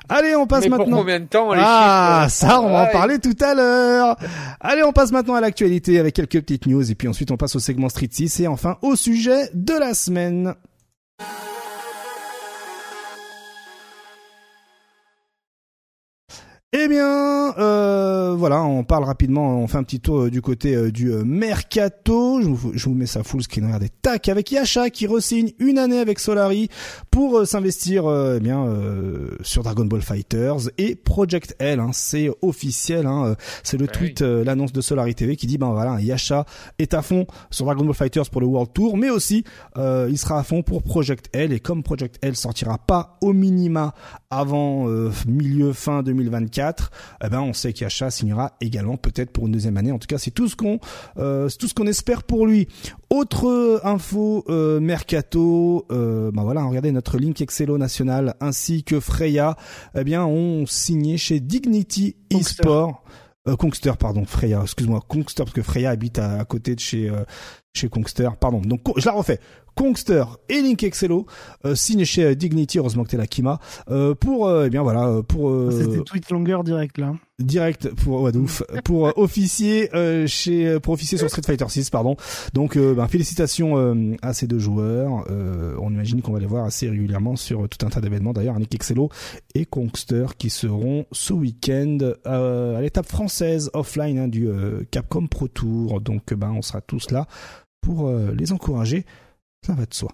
Allez, on passe maintenant. Pour combien de temps les Ah, ça, on va en parler tout à l'heure. Allez, on passe maintenant à l'actualité avec quelques petites news et puis ensuite on passe au segment Street 6 et enfin au sujet de la semaine. Eh bien, euh, voilà, on parle rapidement, on fait un petit tour euh, du côté euh, du mercato. Je vous, je vous, mets ça full screen. Regardez, tac, avec Yasha qui resigne une année avec Solari pour s'investir, eh bien, sur Dragon Ball Fighters et Project L. Hein, c'est officiel. Hein, c'est le bah tweet, l'annonce de Solari TV qui dit, ben voilà, Yasha est à fond sur Dragon Ball Fighters pour le World Tour, mais aussi il sera à fond pour Project L. Et comme Project L sortira pas au minima avant milieu fin 2024 eh ben on sait qu'Acha signera également peut-être pour une deuxième année. En tout cas, c'est tout ce qu'on euh, tout ce qu'on espère pour lui. Autre info euh, mercato, euh, ben voilà, regardez notre Link Excello national ainsi que Freya, eh bien ont signé chez Dignity Esport. Euh, Kongster, pardon, Freya, excuse-moi, Kongster, parce que Freya habite à, côté de chez euh, chez Kongster, pardon. Donc je la refais. Kongster et Link Excello euh, signent chez Dignity, heureusement que t'es la Kima, euh, pour eh bien voilà pour. C'était tweet longueur direct là direct pour ouais, ouf, *laughs* pour euh, officier euh, chez euh, pour officier sur Street Fighter 6 pardon. Donc ben, félicitations à ces deux joueurs. on imagine qu'on va les voir assez régulièrement sur tout un tas d'événements d'ailleurs Nick Excello et Kongster qui seront ce week-end à l'étape française offline hein, du Capcom Pro Tour. Donc ben on sera tous là pour les encourager. Ça va de soi.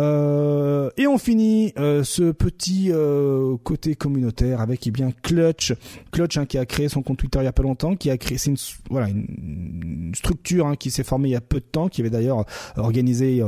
Euh, et on finit euh, ce petit euh, côté communautaire avec eh bien Clutch, Clutch hein, qui a créé son compte Twitter il y a pas longtemps, qui a créé c'est une voilà une, structure hein, qui s'est formée il y a peu de temps, qui avait d'ailleurs organisé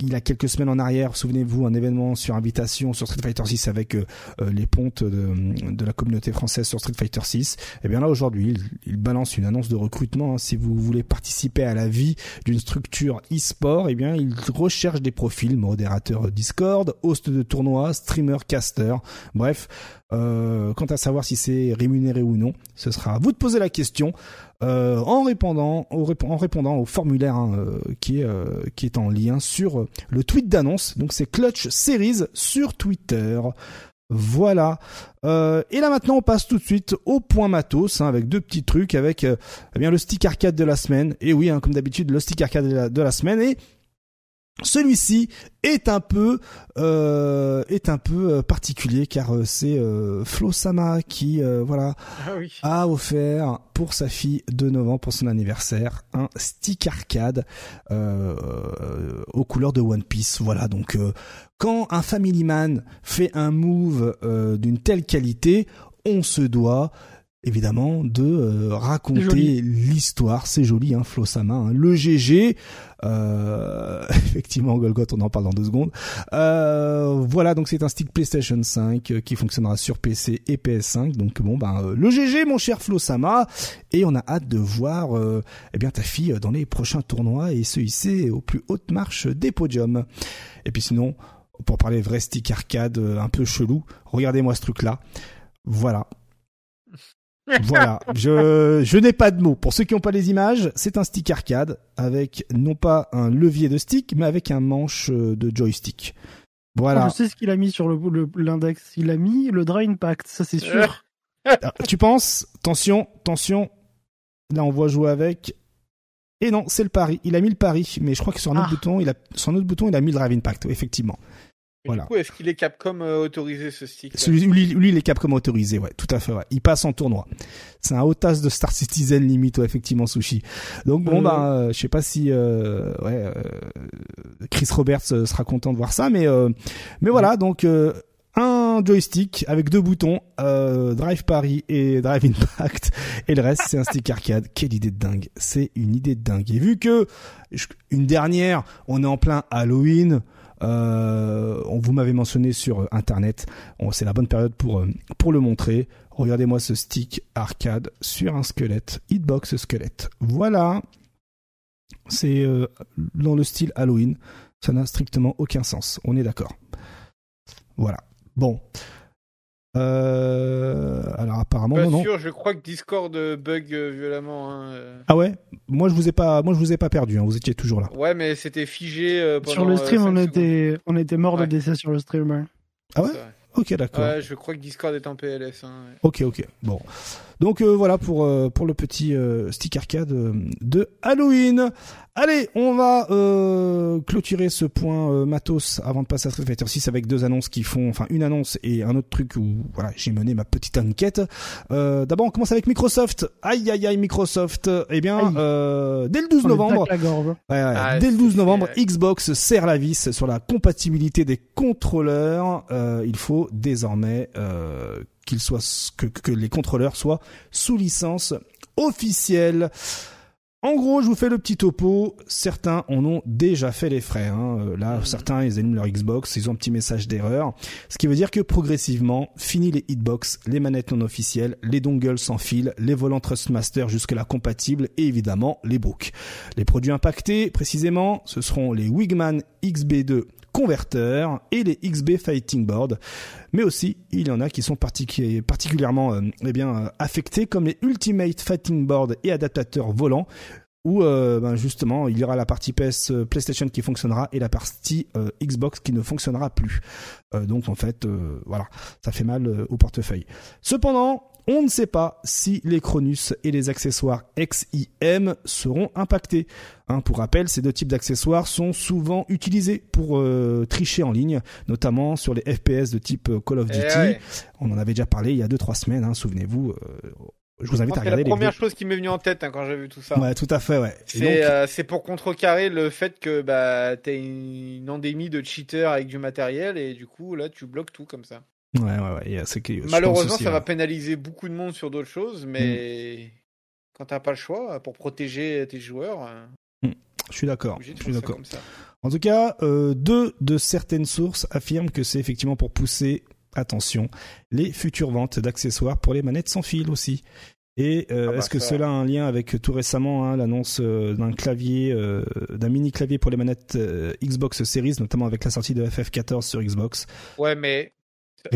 il y a quelques semaines en arrière, souvenez-vous, un événement sur invitation sur Street Fighter 6 avec les pontes de, de, la communauté française sur Street Fighter 6. Et bien là aujourd'hui, il, balance une annonce de recrutement. Hein, si vous voulez participer à la vie d'une structure e-sport, et bien il recherche des profils modérateur Discord, host de tournoi, streamer, caster, bref. Euh, quant à savoir si c'est rémunéré ou non, ce sera à vous de poser la question euh, en répondant au, formulaire hein, euh, qui est qui est en lien sur le tweet d'annonce. Donc c'est Clutch Series sur Twitter. Voilà. et là maintenant on passe tout de suite au point matos hein, avec deux petits trucs avec eh bien le stick arcade de la semaine. Et oui, hein, comme d'habitude le stick arcade de la, de la semaine et celui-ci est un peu euh, est un peu euh, particulier car euh, c'est euh, Flo Sama qui voilà ah a offert pour sa fille de 9 ans pour son anniversaire un stick arcade aux couleurs de One Piece. Voilà donc quand un family man fait un move d'une telle qualité, on se doit évidemment de euh, raconter l'histoire. C'est joli, hein, Flossama. Hein. Le GG, euh, *laughs* effectivement, Golgoth, on en parle dans deux secondes. Euh, voilà, donc c'est un stick PlayStation 5 euh, qui fonctionnera sur PC et PS5. Donc bon, ben le GG, mon cher Flossama, et on a hâte de voir eh bien ta fille dans les prochains tournois et se hisser aux plus hautes marches des podiums. Et puis sinon, pour parler vrai stick arcade un peu chelou, regardez-moi ce truc-là. Voilà, voilà, je, je n'ai pas de mots. Pour ceux qui n'ont pas les images, c'est un stick arcade avec non pas un levier de stick, mais avec un manche euh, de joystick. Voilà. je sais ce qu'il a mis sur l'index. Il a mis le Dry Impact, ça c'est sûr. *laughs* Ah, tu penses Tension, tension. Là, on voit jouer avec. Et non, c'est le pari. Il a mis le pari, mais je crois que sur un autre ah. bouton, il a sur un autre bouton, il a mis le Drive Impact. Effectivement. Du coup, est-ce qu'il est Capcom euh, autorisé ce stick lui, lui, il est Capcom autorisé, ouais, tout à fait. Ouais. Il passe en tournoi. C'est un tasse de Star Citizen limite, ouais, effectivement, Sushi. Donc bon, bah, euh, je sais pas si, euh, ouais, Chris Roberts sera content de voir ça, mais, mais voilà, donc un joystick avec deux boutons, Drive Paris et Drive Impact, et le reste c'est un stick arcade. *laughs* Quelle idée de dingue C'est une idée de dingue. Et vu que une dernière, on est en plein Halloween. Euh, vous m'avait mentionné sur euh, internet. C'est la bonne période pour euh, pour le montrer. Regardez-moi ce stick arcade sur un squelette, hitbox squelette. Voilà. C'est dans le style Halloween. Ça n'a strictement aucun sens. On est d'accord. Voilà. Bon. Euh, alors apparemment pas non, sûr, je crois que Discord bug euh, violemment. Hein, euh. Ah ouais? Moi je vous ai pas, moi je vous ai pas perdu. Hein, vous étiez toujours là. Ouais, mais c'était figé. pendant sur le stream, on était, on était mort de décès sur le stream. Ah ouais? Ok, d'accord. Ouais, je crois que Discord est en PLS. Hein, Ok, ok. Bon. Donc voilà pour pour le petit stick arcade de Halloween. Allez, on va euh, clôturer ce point euh, matos avant de passer à Street Fighter 6 avec deux annonces qui font, enfin une annonce et un autre truc où voilà j'ai mené ma petite enquête. Euh, D'abord, on commence avec Microsoft. Aïe aïe aïe Microsoft. Eh bien, euh, dès le 12 novembre, ah, dès le 12 novembre, Xbox serre la vis sur la compatibilité des contrôleurs. Euh, il faut désormais qu'ils soient que, que les contrôleurs soient sous licence officielle. En gros, je vous fais le petit topo. Certains en ont déjà fait les frais. Hein. Euh, là, mmh. certains, ils allument leur Xbox, ils ont un petit message d'erreur. Ce qui veut dire que progressivement, fini les hitbox, les manettes non officielles, les dongles sans fil, les volants Trustmaster jusque-là compatibles et évidemment les books. Les produits impactés, précisément, ce seront les Wigman XB2 converteurs et les XB Fighting Board. Mais aussi, il y en a qui sont particulièrement euh, eh bien, euh, affectés comme les Ultimate Fighting Board et adaptateurs volants où euh, ben justement il y aura la partie PS PlayStation qui fonctionnera et la partie Xbox qui ne fonctionnera plus. donc en fait voilà, ça fait mal au portefeuille. Cependant, on ne sait pas si les Cronus et les accessoires XIM seront impactés. Hein, pour rappel, ces deux types d'accessoires sont souvent utilisés pour euh, tricher en ligne, notamment sur les FPS de type euh, Call of eh Duty. On en avait déjà parlé il y a 2-3 semaines, hein, souvenez-vous. Euh, je vous invite à regarder. C'est la première chose qui m'est venue en tête hein, quand j'ai vu tout ça. Ouais, tout à fait, ouais. C'est pour contrecarrer le fait que bah t'as une endémie de cheaters avec du matériel et du coup là tu bloques tout comme ça. Ouais, ouais, ouais. Malheureusement, ça va pénaliser beaucoup de monde sur d'autres choses, mais mm. quand t'as pas le choix pour protéger tes joueurs. Euh, mm. Je suis d'accord. Je suis d'accord. En tout cas, euh, deux de certaines sources affirment que c'est effectivement pour pousser, attention, les futures ventes d'accessoires pour les manettes sans fil aussi. Et euh, ah bah est-ce que cela a un lien avec tout récemment hein, l'annonce d'un clavier, d'un mini clavier pour les manettes Xbox Series, notamment avec la sortie de FF14 sur Xbox? Ouais, mais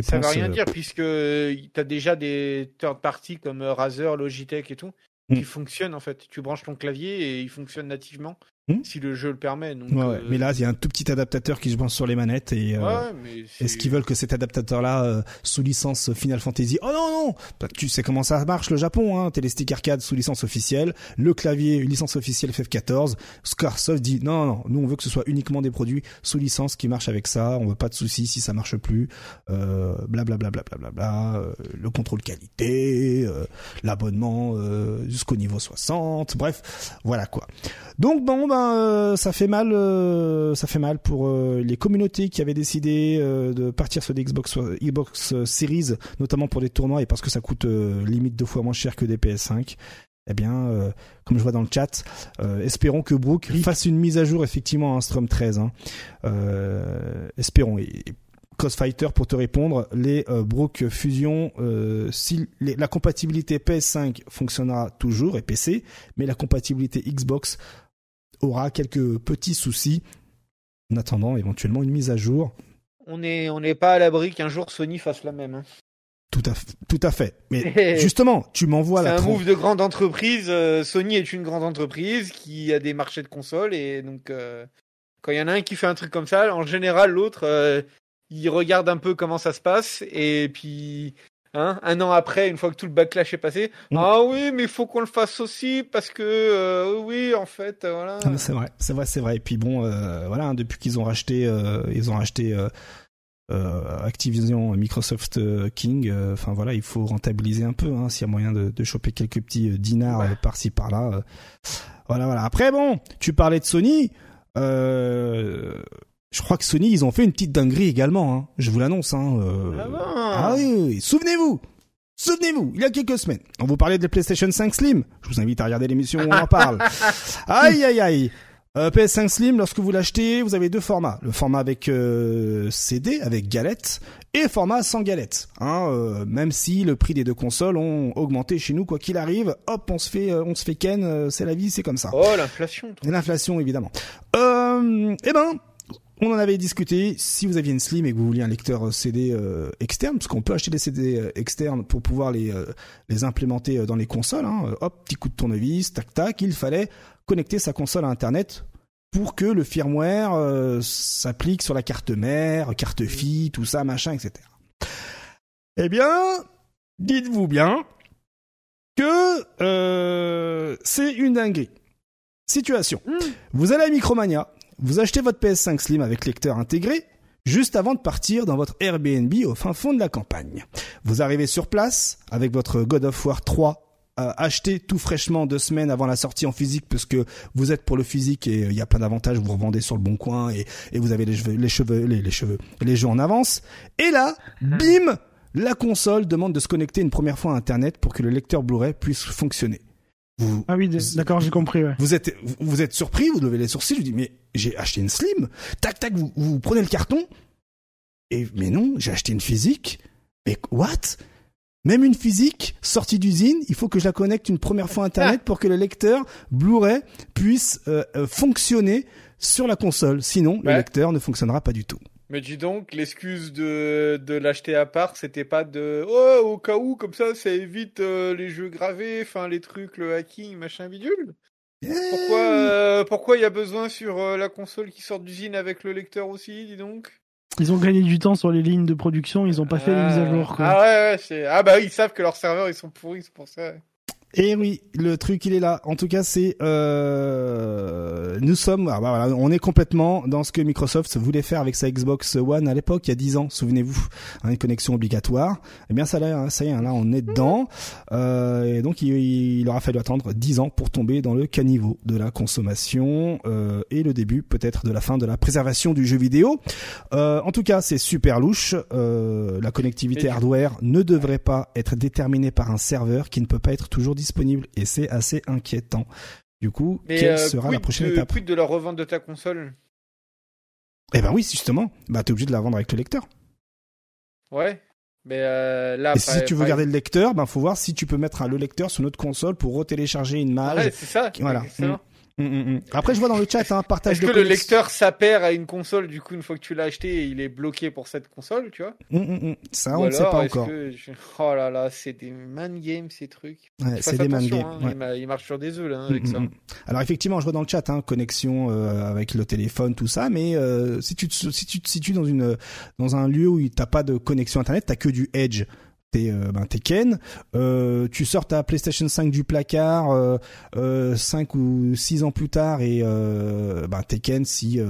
ça ne veut rien euh, dire puisque tu as déjà des third parties comme Razer, Logitech et tout qui mm. fonctionnent en fait. Tu branches ton clavier et il fonctionne nativement. Hmm si le jeu le permet. Donc, ouais, Mais là, il y a un tout petit adaptateur qui je pense sur les manettes et euh, est-ce qu'ils veulent que cet adaptateur-là euh, sous licence Final Fantasy? Oh non non, bah, tu sais comment ça marche le Japon, hein arcade sous licence officielle, le clavier une licence officielle FF14. Scarsoft dit non non, nous on veut que ce soit uniquement des produits sous licence qui marchent avec ça. On veut pas de soucis si ça marche plus. Euh, blablabla bla, bla, bla, bla, euh, le contrôle qualité, euh, l'abonnement jusqu'au niveau 60. Bref, voilà quoi. Donc bon ben euh, ça fait mal, euh, ça fait mal pour euh, les communautés qui avaient décidé de partir sur des Xbox Xbox Series, notamment pour des tournois et parce que ça coûte limite deux fois moins cher que des PS5. Eh bien, comme je vois dans le chat, espérons que Brook fasse une mise à jour effectivement à un Strum 13. Hein. espérons. Et, Crossfighter pour te répondre, les Brook Fusion, si la compatibilité PS5 fonctionnera toujours et PC, mais la compatibilité Xbox aura quelques petits soucis en attendant éventuellement une mise à jour. On n'est on pas à l'abri qu'un jour Sony fasse la même. Hein. Tout à, tout à fait. Mais *laughs* justement, tu m'envoies la. C'est un move de grande entreprise. Euh, Sony est une grande entreprise qui a des marchés de consoles et donc euh, quand il y en a un qui fait un truc comme ça, en général l'autre euh, il regarde un peu comment ça se passe et puis Hein, un an après, une fois que tout le backlash est passé, mm. ah oui, mais il faut qu'on le fasse aussi parce que euh, oui, en fait, euh, voilà. Ah, c'est vrai, c'est vrai, c'est vrai. Et puis bon, euh, voilà, hein, depuis qu'ils ont racheté, ils ont racheté Activision, Microsoft King. Enfin voilà, il faut rentabiliser un peu. Hein, S'il y a moyen de, de, choper quelques petits dinars par-ci par-là. voilà, voilà. Après bon, tu parlais de Sony. Euh, je crois que Sony, ils ont fait une petite dinguerie également. Hein. Je vous l'annonce. Hein. Euh... Ah, ah oui, souvenez-vous. Souvenez-vous, il y a quelques semaines, on vous parlait de la PlayStation 5 Slim. Je vous invite à regarder l'émission où on en parle. *laughs* aïe, aïe, aïe. Euh, PS5 Slim, lorsque vous l'achetez, vous avez deux formats. Le format avec euh, CD, avec galette, et format sans galette. Hein, euh, même si le prix des deux consoles ont augmenté chez nous, quoi qu'il arrive, hop, on se fait, on se fait ken, c'est la vie, c'est comme ça. Oh, l'inflation. L'inflation, évidemment. Euh, eh ben, on en avait discuté. Si vous aviez une Slim et que vous vouliez un lecteur CD euh, externe, parce qu'on peut acheter des CD euh, externes pour pouvoir les euh, les implémenter dans les consoles. Hein, hop, petit coup de tournevis, tac tac. Il fallait connecter sa console à Internet pour que le firmware s'applique sur la carte mère, carte fille, tout ça, machin, etc. Eh bien, dites-vous bien que c'est une dinguerie. Situation. Hmm. Vous allez à Micromania, vous achetez votre PS5 Slim avec lecteur intégré juste avant de partir dans votre Airbnb au fin fond de la campagne. Vous arrivez sur place avec votre God of War 3 euh, acheté tout fraîchement deux semaines avant la sortie en physique parce que vous êtes pour le physique et euh, il y a plein d'avantages, vous revendez sur le bon coin et, vous avez les cheveux, les cheveux, les, cheveux, les jeux en avance. Et là, mhm. bim, la console demande de se connecter une première fois à Internet pour que le lecteur Blu-ray puisse fonctionner ah oui, d'accord, j'ai compris. Ouais. Vous êtes, vous êtes surpris, vous levez les sourcils, je dis mais j'ai acheté une slim. Tac tac, vous, vous prenez le carton. Et mais non, j'ai acheté une physique. Mais what? Même une physique sortie d'usine, il faut que je la connecte une première fois Internet pour que le lecteur Blu-ray puisse euh, euh, fonctionner sur la console. Sinon, le lecteur ne fonctionnera pas du tout. Mais dis donc, l'excuse de, de l'acheter à part, c'était pas de oh au cas où comme ça, ça évite euh, les jeux gravés, enfin les trucs, le hacking, machin bidule. Pourquoi euh, pourquoi il y a besoin sur euh, la console qui sort d'usine avec le lecteur aussi, dis donc? Ils ont gagné du temps sur les lignes de production, ils ont pas fait les mises à jour. Ah ouais, ouais ah bah ils savent que leurs serveurs ils sont pourris, c'est pour ça. Et oui, le truc il est là. En tout cas, c'est euh, nous sommes, ah, bah, voilà, on est complètement dans ce que Microsoft voulait faire avec sa Xbox One à l'époque, il y a 10 ans. Souvenez-vous, hein, une connexion obligatoire. Eh bien, ça, là, ça y est, hein, là, on est dedans. Euh, et donc, il, il, aura fallu attendre 10 ans pour tomber dans le caniveau de la consommation euh, et le début peut-être de la fin de la préservation du jeu vidéo. Euh, en tout cas, c'est super louche. Euh, la connectivité hardware ne devrait pas être déterminée par un serveur qui ne peut pas être toujours disponible disponible et c'est assez inquiétant. Du coup, quelle euh, sera la prochaine étape? Quid de la revente de ta console? Eh ben oui, justement, bah t'es obligé de la vendre avec le lecteur. Ouais. Mais euh, là, et si tu veux garder le lecteur, ben faut voir si tu peux mettre le lecteur sur notre console pour retélécharger une image. Ouais, c'est ça. Voilà. Mm, mm, mm. Après, je vois dans le chat, hein, partage Est-ce que le lecteur s'appère à une console, du coup, une fois que tu l'as acheté, il est bloqué pour cette console, tu vois? Mm, mm, mm. Ça, Ou on ne sait pas encore. je- *laughs* Oh là là, c'est des man games, ces trucs. Ouais, c'est des man games. hein, ouais. il, ma- il marche sur des œufs, là, hein, avec Mm, ça. mm, mm. Alors effectivement, je vois dans le chat hein, connexion euh, avec le téléphone, tout ça, mais euh, si tu te, si tu te situes dans une dans un lieu où t'as pas de connexion internet, t'as que du Edge. Euh, ben, t'es Ken, euh, tu sors ta PlayStation 5 du placard euh, euh, 5 ou 6 ans plus tard et ben, t'es Ken si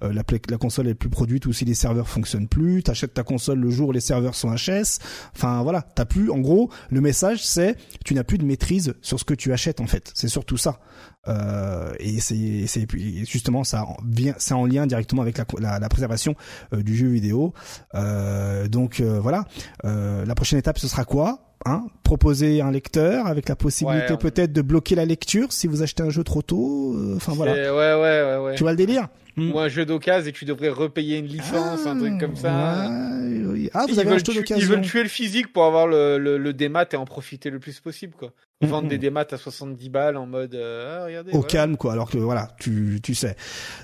la, la console est plus produite ou si les serveurs fonctionnent plus, t'achètes ta console le jour où les serveurs sont HS, enfin voilà, t'as plus, en gros, le message c'est tu n'as plus de maîtrise sur ce que tu achètes en fait, c'est surtout ça. Euh, et c'est c'est justement ça en- vient c'est en lien directement avec la la, la préservation euh, du jeu vidéo. Euh, donc euh, voilà, Euh, la prochaine étape ce sera quoi Hein? Proposer un lecteur avec la possibilité Ouais, peut-être de bloquer la lecture si vous achetez un jeu trop tôt. euh, Enfin voilà, Ouais, ouais, ouais, ouais. tu vois le délire? Ou un jeu d'occasion et tu devrais repayer une licence, un truc comme ça. Ouais, oui. Ah, vous ils, avez veulent acheté tu- ils veulent tuer le physique pour avoir le, le, le démat et en profiter le plus possible, quoi. Mm, Vendre mm. des démats à 70 balles en mode, euh, ah, regardez. au voilà. calme quoi alors que voilà tu tu sais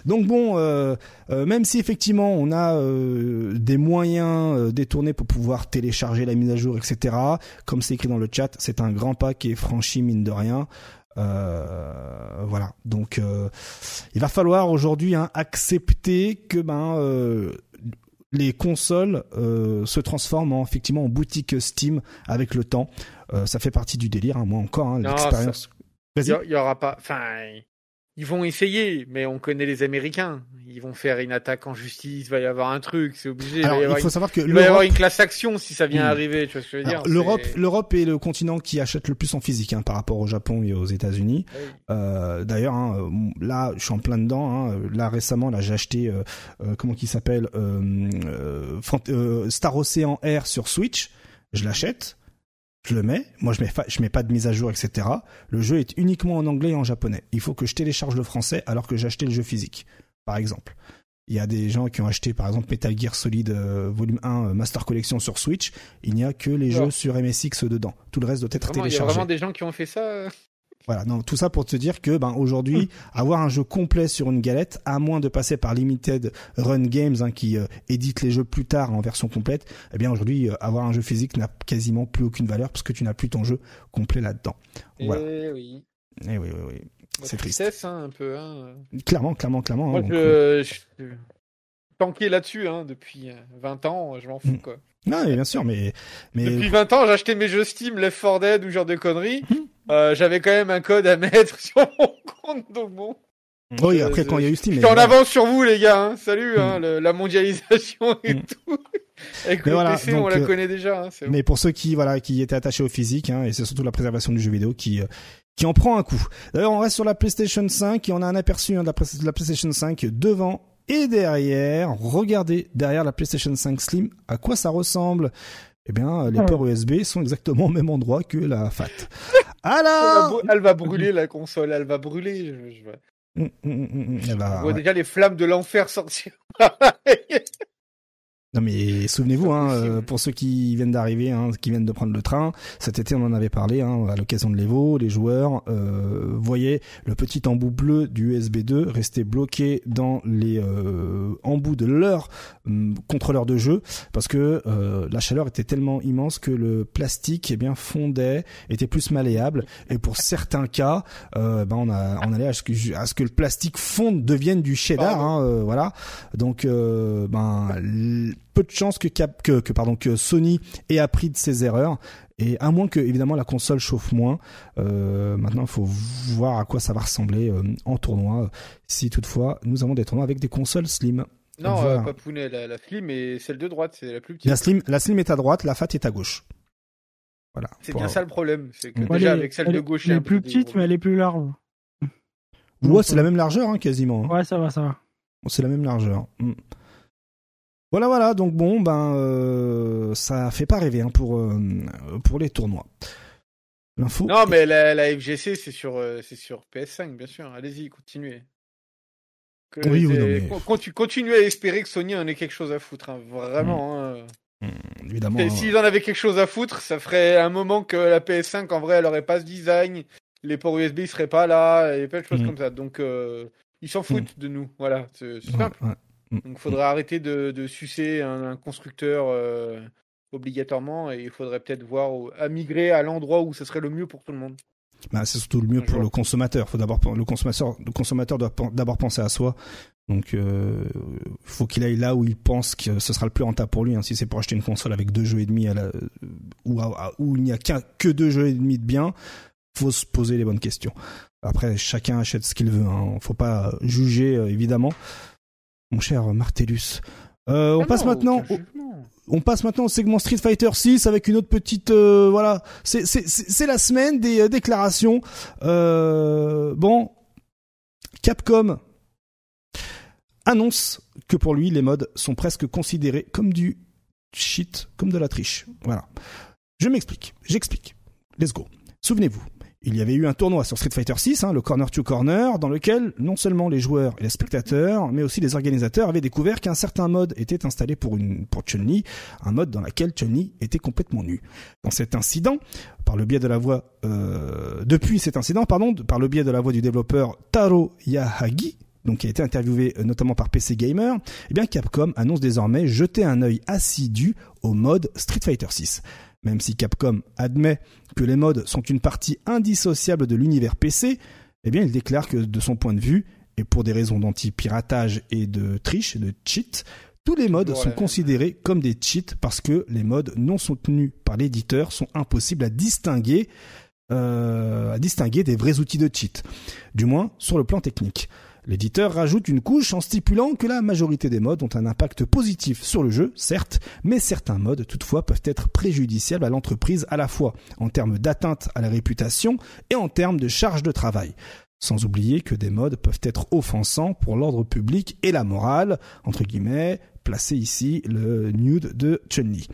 donc bon euh, euh, même si effectivement on a euh, des moyens euh, détournés pour pouvoir télécharger la mise à jour etc comme c'est écrit dans le chat c'est un grand pas qui est franchi mine de rien euh, voilà donc euh, il va falloir aujourd'hui hein, accepter que ben euh, les consoles euh, se transforment en, effectivement en boutique Steam avec le temps. Euh, ça fait partie du délire, hein, moi encore, hein, l'expérience. Il y, aura pas. Enfin, ils vont essayer, mais on connaît les Américains. Ils vont faire une attaque en justice. Il va y avoir un truc, c'est obligé. Alors il va y avoir, il faut une... savoir que il va y avoir une classe action si ça vient arriver. Tu vois ce que je veux dire L'Europe, l'Europe est le continent qui achète le plus en physique hein, par rapport au Japon et aux États-Unis. Oui. Euh, D'ailleurs, hein, là, je suis en plein dedans. Hein, là, récemment, là, j'ai acheté euh, euh, comment qu'il s'appelle Star Ocean Air sur Switch. Je l'achète, je le mets. Moi, je mets, je mets pas de mise à jour, etc. Le jeu est uniquement en anglais et en japonais. Il faut que je télécharge le français alors que j'ai acheté le jeu physique, par exemple. Il y a des gens qui ont acheté par exemple Metal Gear Solid euh, Volume 1 euh, Master Collection sur Switch. Il n'y a que les jeux sur MSX dedans. Tout le reste doit être Vraiment, il y a téléchargé. vraiment des gens qui ont fait ça. Euh. Voilà, non, tout ça pour te dire que ben aujourd'hui, avoir un jeu complet sur une galette, à moins de passer par Limited Run Games hein, qui euh, édite les jeux plus tard en version complète, eh bien aujourd'hui, euh, avoir un jeu physique n'a quasiment plus aucune valeur parce que tu n'as plus ton jeu complet là-dedans. Voilà. Eh oui. Eh oui, oui, oui. Bah, C'est triste. tristesse, hein, un peu. Hein. Clairement, clairement, clairement. Moi, hein, donc, euh, je, je, je- tanké là-dessus hein, depuis euh, 20 ans. Je m'en fous, Mm. quoi. Non, mais bien sûr, mais mais Depuis 20 ans, j'achetais mes jeux Steam, Left 4 Dead ou genre de conneries. Mhm. Euh, J'avais quand même un code à mettre *laughs* sur mon compte, donc bon. oui, je- après quand il y a eu Steam, Je suis en avance sur vous, les gars. Hein. Salut, hein, le- la mondialisation et Mm. tout. *laughs* Avec Mais le voilà, PC, on la euh, connaît déjà. Hein, bon. Mais pour ceux qui voilà qui étaient attachés au physique, hein, et c'est surtout la préservation du jeu vidéo qui euh, qui en prend un coup. D'ailleurs, on reste sur la PlayStation 5 et on a un aperçu hein, de, la, de la PlayStation 5 devant et derrière. Regardez derrière la PlayStation 5 Slim à quoi ça ressemble? Eh bien, les ports USB sont exactement au même endroit que la FAT. *laughs* Elle va, Alors, elle va brûler la console, elle va brûler. Je, je vois- je vois ouais. déjà les flammes de l'enfer sortir. *laughs* Non mais souvenez-vous, hein, euh, pour ceux qui viennent d'arriver, hein, qui viennent de prendre le train, cet été on en avait parlé hein, à l'occasion de l'Evo, les joueurs euh, voyaient le petit embout bleu du USB 2 rester bloqué dans les euh, embouts de leur hum, contrôleur de jeu parce que euh, la chaleur était tellement immense que le plastique eh bien fondait, était plus malléable. Et pour certains cas, euh, ben on a on allait à ce que à ce que le plastique fonde devienne du cheddar, hein, euh, voilà. Donc euh, ben peu de chances que, Cap- que que pardon que Sony ait appris de ses erreurs et à moins que évidemment la console chauffe moins. Euh, maintenant, il faut voir à quoi ça va ressembler euh, en tournoi si toutefois nous avons des tournois avec des consoles slim. non, Voilà. euh, Papounet, la, la Slim et celle de droite, c'est la plus petite. La slim la slim est à droite, la fat est à gauche. Voilà. C'est Pour- bien ça le problème. C'est que Ouais, déjà, elle est- avec celle elle de est- gauche, elle est plus petite, mais elle est plus large. Ouais, c'est la même largeur hein, quasiment. hein. Ouais, ça va, ça va. C'est la même largeur. Mm. Voilà, voilà. Donc bon, ben, euh, ça fait pas rêver hein, pour euh, pour les tournois. L'info. Non, mais la, la FGC, c'est sur, euh, c'est sur PS5, bien sûr. Allez-y, continuez. Que Oui, oui, non, mais- Continuez à espérer que Sony en ait quelque chose à foutre, hein, vraiment. hein. Mm, évidemment. Et. S'ils en avaient quelque chose à foutre, ça ferait un moment que la PS5, en vrai, elle aurait pas ce design. les ports USB ils seraient pas là, et plein de choses mm. comme ça. Donc ils s'en foutent mm. de nous. Voilà, c'est simple. Mm. Donc il faudrait arrêter de, sucer un, constructeur obligatoirement et il faudrait peut-être voir à migrer à l'endroit où ce serait le mieux pour tout le monde. Bah, c'est surtout le mieux pour le consommateur. Faut d'abord le consommateur, le consommateur doit d'abord penser à soi donc, euh, faut qu'il aille là où il pense que ce sera le plus rentable pour lui. Hein. Si c'est pour acheter une console avec deux jeux et demi à la, où, où il n'y a que deux jeux et demi de bien, faut se poser les bonnes questions. Après, chacun achète ce qu'il veut. Hein. Faut pas juger, euh, évidemment. Mon cher Martellus. Euh, on ah passe maintenant. Au, on passe maintenant au segment Street Fighter 6 avec une autre petite euh, voilà. C'est c'est la semaine des euh, déclarations. bon, Capcom annonce que pour lui, les modes sont presque considérés comme du shit, comme de la triche. Voilà. Je m'explique, j'explique. Let's go. Souvenez-vous, il y avait eu un tournoi sur Street Fighter 6, hein, le Corner to Corner, dans lequel non seulement les joueurs et les spectateurs, mais aussi les organisateurs avaient découvert qu'un certain mode était installé pour, Chun-Li, un mode dans lequel Chun-Li était complètement nu. Dans cet incident, par le biais de la voix, euh, depuis cet incident, pardon, par le biais de la voix du développeur Taro Yahagi, donc qui a été interviewé euh, notamment par PC Gamer, eh bien Capcom annonce désormais jeter un œil assidu au mode Street Fighter 6. Même si Capcom admet que les modes sont une partie indissociable de l'univers PC, eh bien il déclare que de son point de vue, et pour des raisons d'anti-piratage et de triche, de cheat, tous les modes sont considérés comme des cheats parce que les modes non soutenus par l'éditeur sont impossibles à distinguer, euh, à distinguer des vrais outils de cheat, du moins sur le plan technique. L'éditeur rajoute une couche en stipulant que la majorité des modes ont un impact positif sur le jeu, certes, mais certains modes toutefois peuvent être préjudiciables à l'entreprise à la fois en termes d'atteinte à la réputation et en termes de charge de travail. Sans oublier que des modes peuvent être offensants pour l'ordre public et la morale, entre guillemets, placer ici le nude de Chun-Li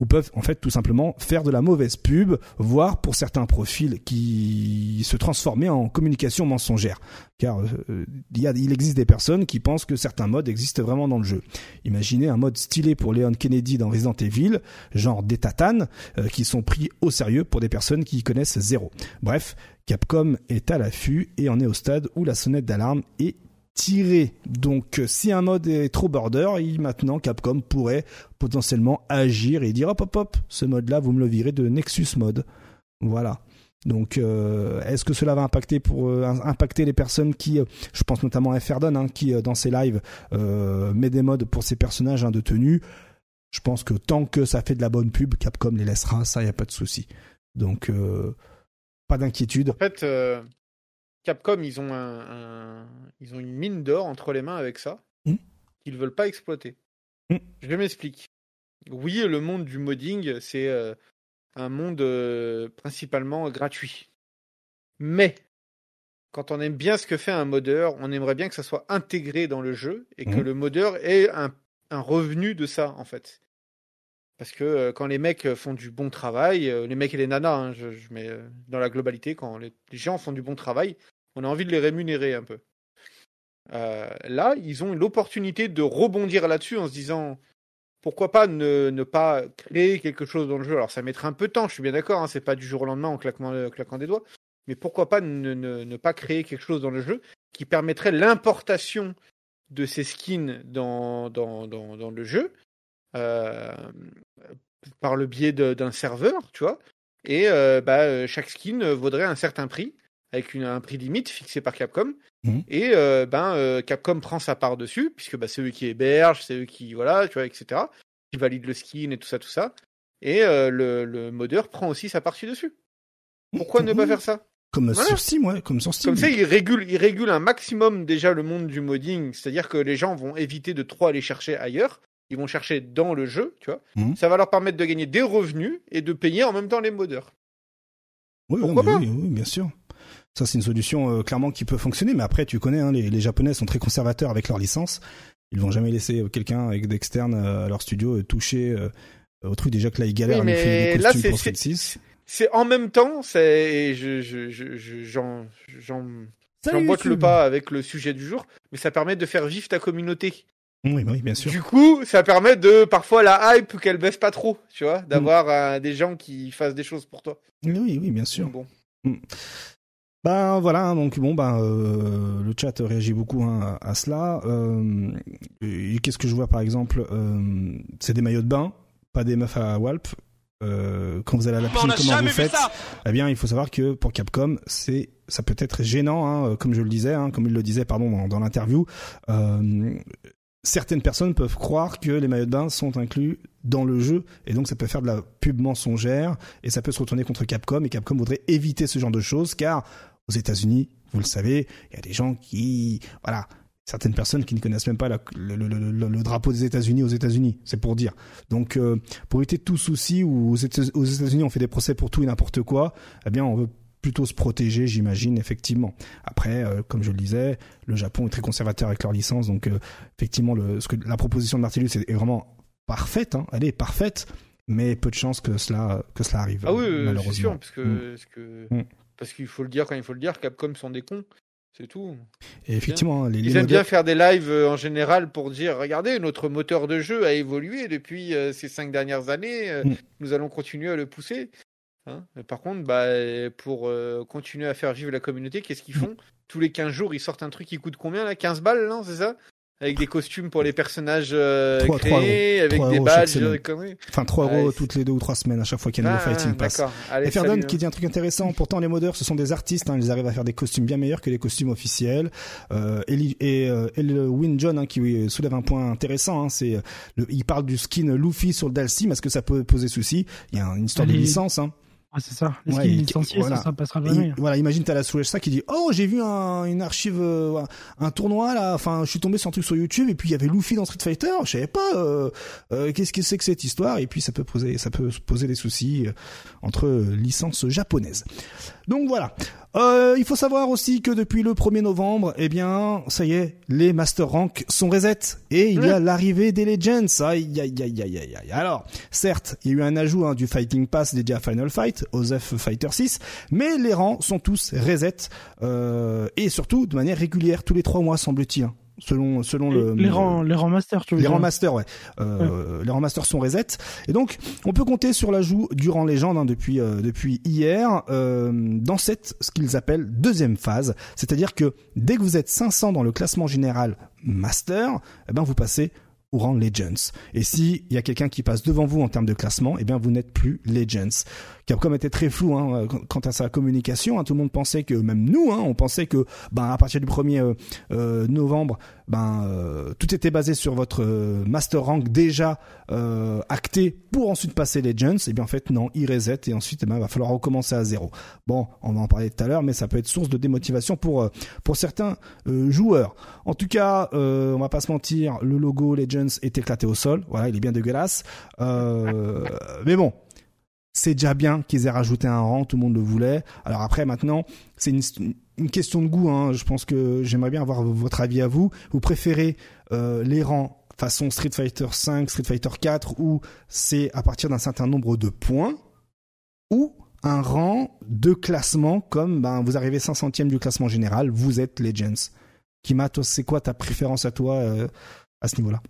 ou peuvent en fait tout simplement faire de la mauvaise pub, voire pour certains profils qui se transformer en communication mensongère. Car euh, il existe des personnes qui pensent que certains modes existent vraiment dans le jeu. Imaginez un mode stylé pour Leon Kennedy dans Resident Evil, genre des tatanes, euh, qui sont pris au sérieux pour des personnes qui y connaissent zéro. Bref, Capcom est à l'affût et en est au stade où la sonnette d'alarme est tiré. Donc si un mode est trop border, il, maintenant Capcom pourrait potentiellement agir et dire hop hop hop, ce mode-là vous me le virez de Nexus Mode. Voilà. Donc, euh, est-ce que cela va impacter pour euh, impacter les personnes qui, euh, je pense notamment à Ferdon, hein, qui dans ses lives met des modes pour ses personnages hein, de tenue. Je pense que tant que ça fait de la bonne pub, Capcom les laissera, ça y a pas de souci. Donc, pas d'inquiétude. En fait, Capcom, ils ont, un, ils ont une mine d'or entre les mains avec ça, mmh. qu'ils ne veulent pas exploiter. Mmh. Je m'explique. Oui, le monde du modding, c'est euh, un monde euh, principalement gratuit. Mais, quand on aime bien ce que fait un modeur, on aimerait bien que ça soit intégré dans le jeu et que mmh. le modeur ait un, revenu de ça, en fait. Parce que euh, quand les mecs font du bon travail, les mecs et les nanas, hein, je, mets dans la globalité, quand les, gens font du bon travail, on a envie de les rémunérer un peu. Euh, là, ils ont l'opportunité de rebondir là-dessus en se disant pourquoi pas ne, pas créer quelque chose dans le jeu. Alors ça mettrait un peu de temps, je suis bien d'accord, hein, c'est pas du jour au lendemain en claquant, claquant des doigts, mais pourquoi pas ne, pas créer quelque chose dans le jeu qui permettrait l'importation de ces skins dans, le jeu euh, par le biais d'un serveur, tu vois, et euh, bah, chaque skin vaudrait un certain prix avec un prix limite fixé par Capcom. Mhm. Et euh, ben euh, Capcom prend sa part dessus, puisque bah, c'est eux qui hébergent, c'est eux qui voilà, tu vois, etc. Qui valident le skin et tout ça, tout ça. Et euh, le, le modeur prend aussi sa partie dessus. Pourquoi ne pas faire ça? Comme sur Steam, ouais, comme sur Steam. Comme ça, il régule, il régule un maximum déjà le monde du modding, c'est-à-dire que les gens vont éviter de trop aller chercher ailleurs, ils vont chercher dans le jeu, tu vois. Ça va leur permettre de gagner des revenus et de payer en même temps les modeurs. Oui, oui, oui, bien sûr. Ça, c'est une solution euh, clairement qui peut fonctionner. Mais après, tu connais, hein, les, les, Japonais sont très conservateurs avec leur licence. Ils vont jamais laisser euh, quelqu'un avec d'externe euh, à leur studio toucher au truc déjà que là, ils galèrent oui, mais là, c'est, c'est en même temps, c'est, je, je, je, j'en, j'en, j'emboîte le pas avec le sujet du jour, mais ça permet de faire vivre ta communauté. Oui, oui, bien sûr. Du coup, ça permet de parfois la hype qu'elle baisse pas trop, tu vois, d'avoir mm. des gens qui fassent des choses pour toi. Oui, oui, bien sûr. Bon. Mm. Ben voilà, donc bon, ben euh, le chat réagit beaucoup hein, à, cela. Euh, Qu'est-ce que je vois par exemple euh, C'est des maillots de bain, pas des meufs à Walp. Quand vous allez à la piscine, comment vous faites Eh bien, il faut savoir que pour Capcom, c'est ça peut être gênant, hein, comme je le disais, hein, comme il le disait, pardon, dans, dans l'interview. Certaines personnes peuvent croire que les maillots de bain sont inclus dans le jeu et donc ça peut faire de la pub mensongère et ça peut se retourner contre Capcom et Capcom voudrait éviter ce genre de choses car aux États-Unis, vous le savez, il y a des gens qui, voilà, certaines personnes qui ne connaissent même pas le, drapeau des États-Unis aux États-Unis, c'est pour dire. Donc, euh, pour éviter tout souci, où aux États-Unis on fait des procès pour tout et n'importe quoi, eh bien, on veut plutôt se protéger, j'imagine, effectivement. Après, euh, comme je le disais, le Japon est très conservateur avec leur licence, donc euh, effectivement, le, ce que, la proposition de Martellus est, vraiment parfaite, hein, elle est parfaite, mais peu de chances que cela, que cela arrive. Ah oui, malheureusement. c'est sûr, parce que, parce que mm. Parce qu'il faut le dire quand il faut le dire, Capcom sont des cons. C'est tout. Et effectivement, les, ils aiment bien faire des lives euh, en général pour dire regardez, notre moteur de jeu a évolué depuis euh, ces cinq dernières années. Euh, mm. Nous allons continuer à le pousser. Hein par contre, bah, pour continuer à faire vivre la communauté, qu'est-ce qu'ils font? Tous les 15 jours, ils sortent un truc qui coûte combien là? 15 balles, non? C'est ça? Avec des costumes pour les personnages euh, 3, créés, avec des badges, Enfin, 3 euros toutes les deux ou trois semaines à chaque fois qu'il y a un nouveau ah, Fighting Pass. et Ferdon qui dit un truc intéressant, pourtant les modeurs ce sont des artistes, hein, ils arrivent à faire des costumes bien meilleurs que les costumes officiels. Euh, et, et, euh, et, le Win John hein, qui soulève un point intéressant, hein, c'est il parle du skin Luffy sur le Dalsim, est-ce que ça peut poser souci? Il y a une histoire de licence. Hein. Ah, c'est ça. Est-ce qu'il est licencié voilà. ça, ça passera jamais. voilà, imagine t'as la ça qui dit "Oh, j'ai vu un, une archive euh, un tournoi là, enfin, je suis tombé sur un truc sur YouTube et puis il y avait Luffy dans Street Fighter, je savais pas euh, euh, qu'est-ce que c'est que cette histoire et puis ça peut poser ça peut poser des soucis entre licences japonaises." Donc voilà. Euh, il faut savoir aussi que depuis le 1er novembre, eh bien, ça y est, les Master Rank sont reset et il y a l'arrivée des Legends. Aïe, aïe, aïe, aïe, aïe, aïe. Alors, certes, il y a eu un ajout hein, du Fighting Pass dédié à Final Fight, OZEF Fighter 6, mais les rangs sont tous reset euh, et surtout de manière régulière, tous les trois mois semble-t-il. Selon selon le les rangs les rangs master tu veux les rangs master ouais, euh, les rangs master sont reset et donc on peut compter sur l'ajout du rang légende hein, depuis euh, depuis hier euh, dans cette ce qu'ils appellent deuxième phase. C'est-à-dire que dès que vous êtes 500 dans le classement général master eh ben vous passez rang Legends. Et si il y a quelqu'un qui passe devant vous en termes de classement, eh bien vous n'êtes plus Legends. Capcom était très flou hein, quant à sa communication. Hein. Tout le monde pensait que, même nous, hein, on pensait que, ben à partir du 1er euh, euh, novembre, ben euh, tout était basé sur votre master rank déjà acté pour ensuite passer Legends. Et bien en fait non, il reset et ensuite eh ben, va falloir recommencer à zéro. Bon, on va en parler tout à l'heure, mais ça peut être source de démotivation pour pour certains joueurs. En tout cas, on va pas se mentir, le logo Legends est éclaté au sol. Voilà, il est bien dégueulasse. mais bon, c'est déjà bien qu'ils aient rajouté un rang, tout le monde le voulait. Alors après, maintenant, c'est une, question de goût. Hein. Je pense que j'aimerais bien avoir votre avis à vous. Vous préférez euh, les rangs façon Street Fighter 5, Street Fighter 4, où c'est à partir d'un certain nombre de points, ou un rang de classement comme ben, vous arrivez 500e du classement général, vous êtes Legends. Kima, c'est quoi ta préférence à toi euh, à ce niveau-là?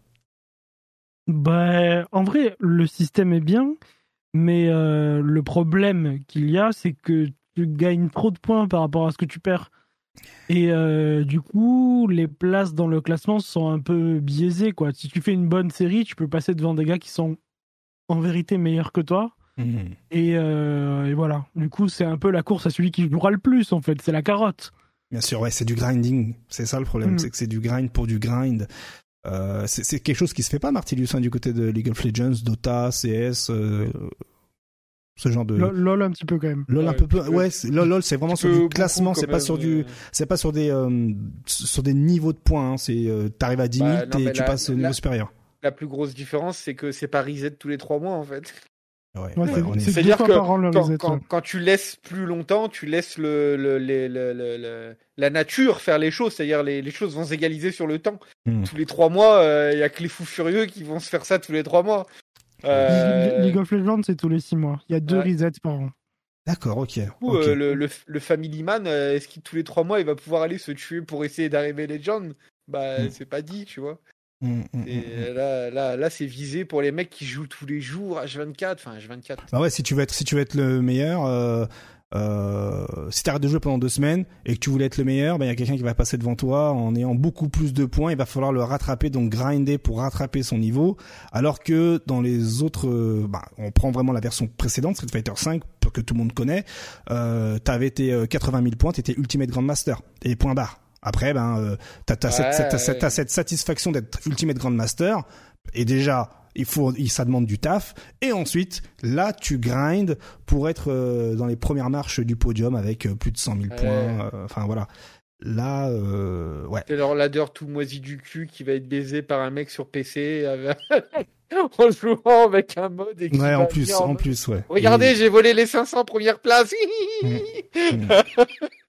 Bah, En vrai, le système est bien. Mais euh, le problème qu'il y a, c'est que tu gagnes trop de points par rapport à ce que tu perds. Et euh, du coup, les places dans le classement sont un peu biaisées. Quoi. Si tu fais une bonne série, tu peux passer devant des gars qui sont en vérité meilleurs que toi. Mmh. Euh, et, voilà. Du coup, c'est un peu la course à celui qui jouera le plus, en fait. C'est la carotte. Bien sûr, ouais, c'est du grinding. C'est ça le problème, mmh. c'est que c'est du grind pour du grind. Euh, c'est quelque chose qui se fait pas, Martilius, hein, du côté de League of Legends, Dota, CS, ce genre de. LOL un petit peu quand même. LOL un peu, ouais. LOL, c'est vraiment sur du classement, c'est pas sur du, c'est pas sur des, euh, sur des niveaux de points. Hein, c'est, t'arrives à 10 000 bah, et tu passes au niveau supérieur. La plus grosse différence, c'est que c'est pas reset tous les 3 mois en fait. Ouais, C'est-à-dire que quand, tu laisses plus longtemps, tu laisses le, le, la nature faire les choses, c'est-à-dire les, les, choses vont s'égaliser sur le temps. Hmm. Tous les trois mois, il euh, y a que les fous furieux qui vont se faire ça tous les trois mois. Euh... League of Legends, c'est tous les six mois. Il y a deux resets par an. D'accord, ok. Euh, le, le, Family Man, euh, est-ce qu'il tous les trois mois il va pouvoir aller se tuer pour essayer d'arriver Legend Bah, hmm. c'est pas dit, tu vois. Mmh, mmh, mmh, là, là, là c'est visé pour les mecs qui jouent tous les jours H24, enfin H24. Bah ouais, si tu veux être, si tu veux être le meilleur, euh, euh, si t'arrêtes de jouer pendant deux semaines et que tu voulais être le meilleur, ben il y a quelqu'un qui va passer devant toi en ayant beaucoup plus de points. Il va falloir le rattraper, donc grinder pour rattraper son niveau. Alors que dans les autres, euh, ben, on prend vraiment la version précédente, Street Fighter 5, que tout le monde connaît. Euh, t'avais tes 80 000 points, t'étais Ultimate Grandmaster et point barre. Après, ben, euh, t'as as, cette, as cette satisfaction d'être Ultimate Grandmaster. Et déjà, il faut, ça demande du taf. Et ensuite, là, tu grindes pour être euh, dans les premières marches du podium avec euh, plus de 100 000 points. Euh, enfin voilà. Là, ouais. C'est l'orladeur tout moisi du cul qui va être baisé par un mec sur PC *laughs* en jouant avec un mode. Et ouais, en plus, en plus, ouais. Regardez, j'ai volé les 500 premières places. *laughs* *laughs*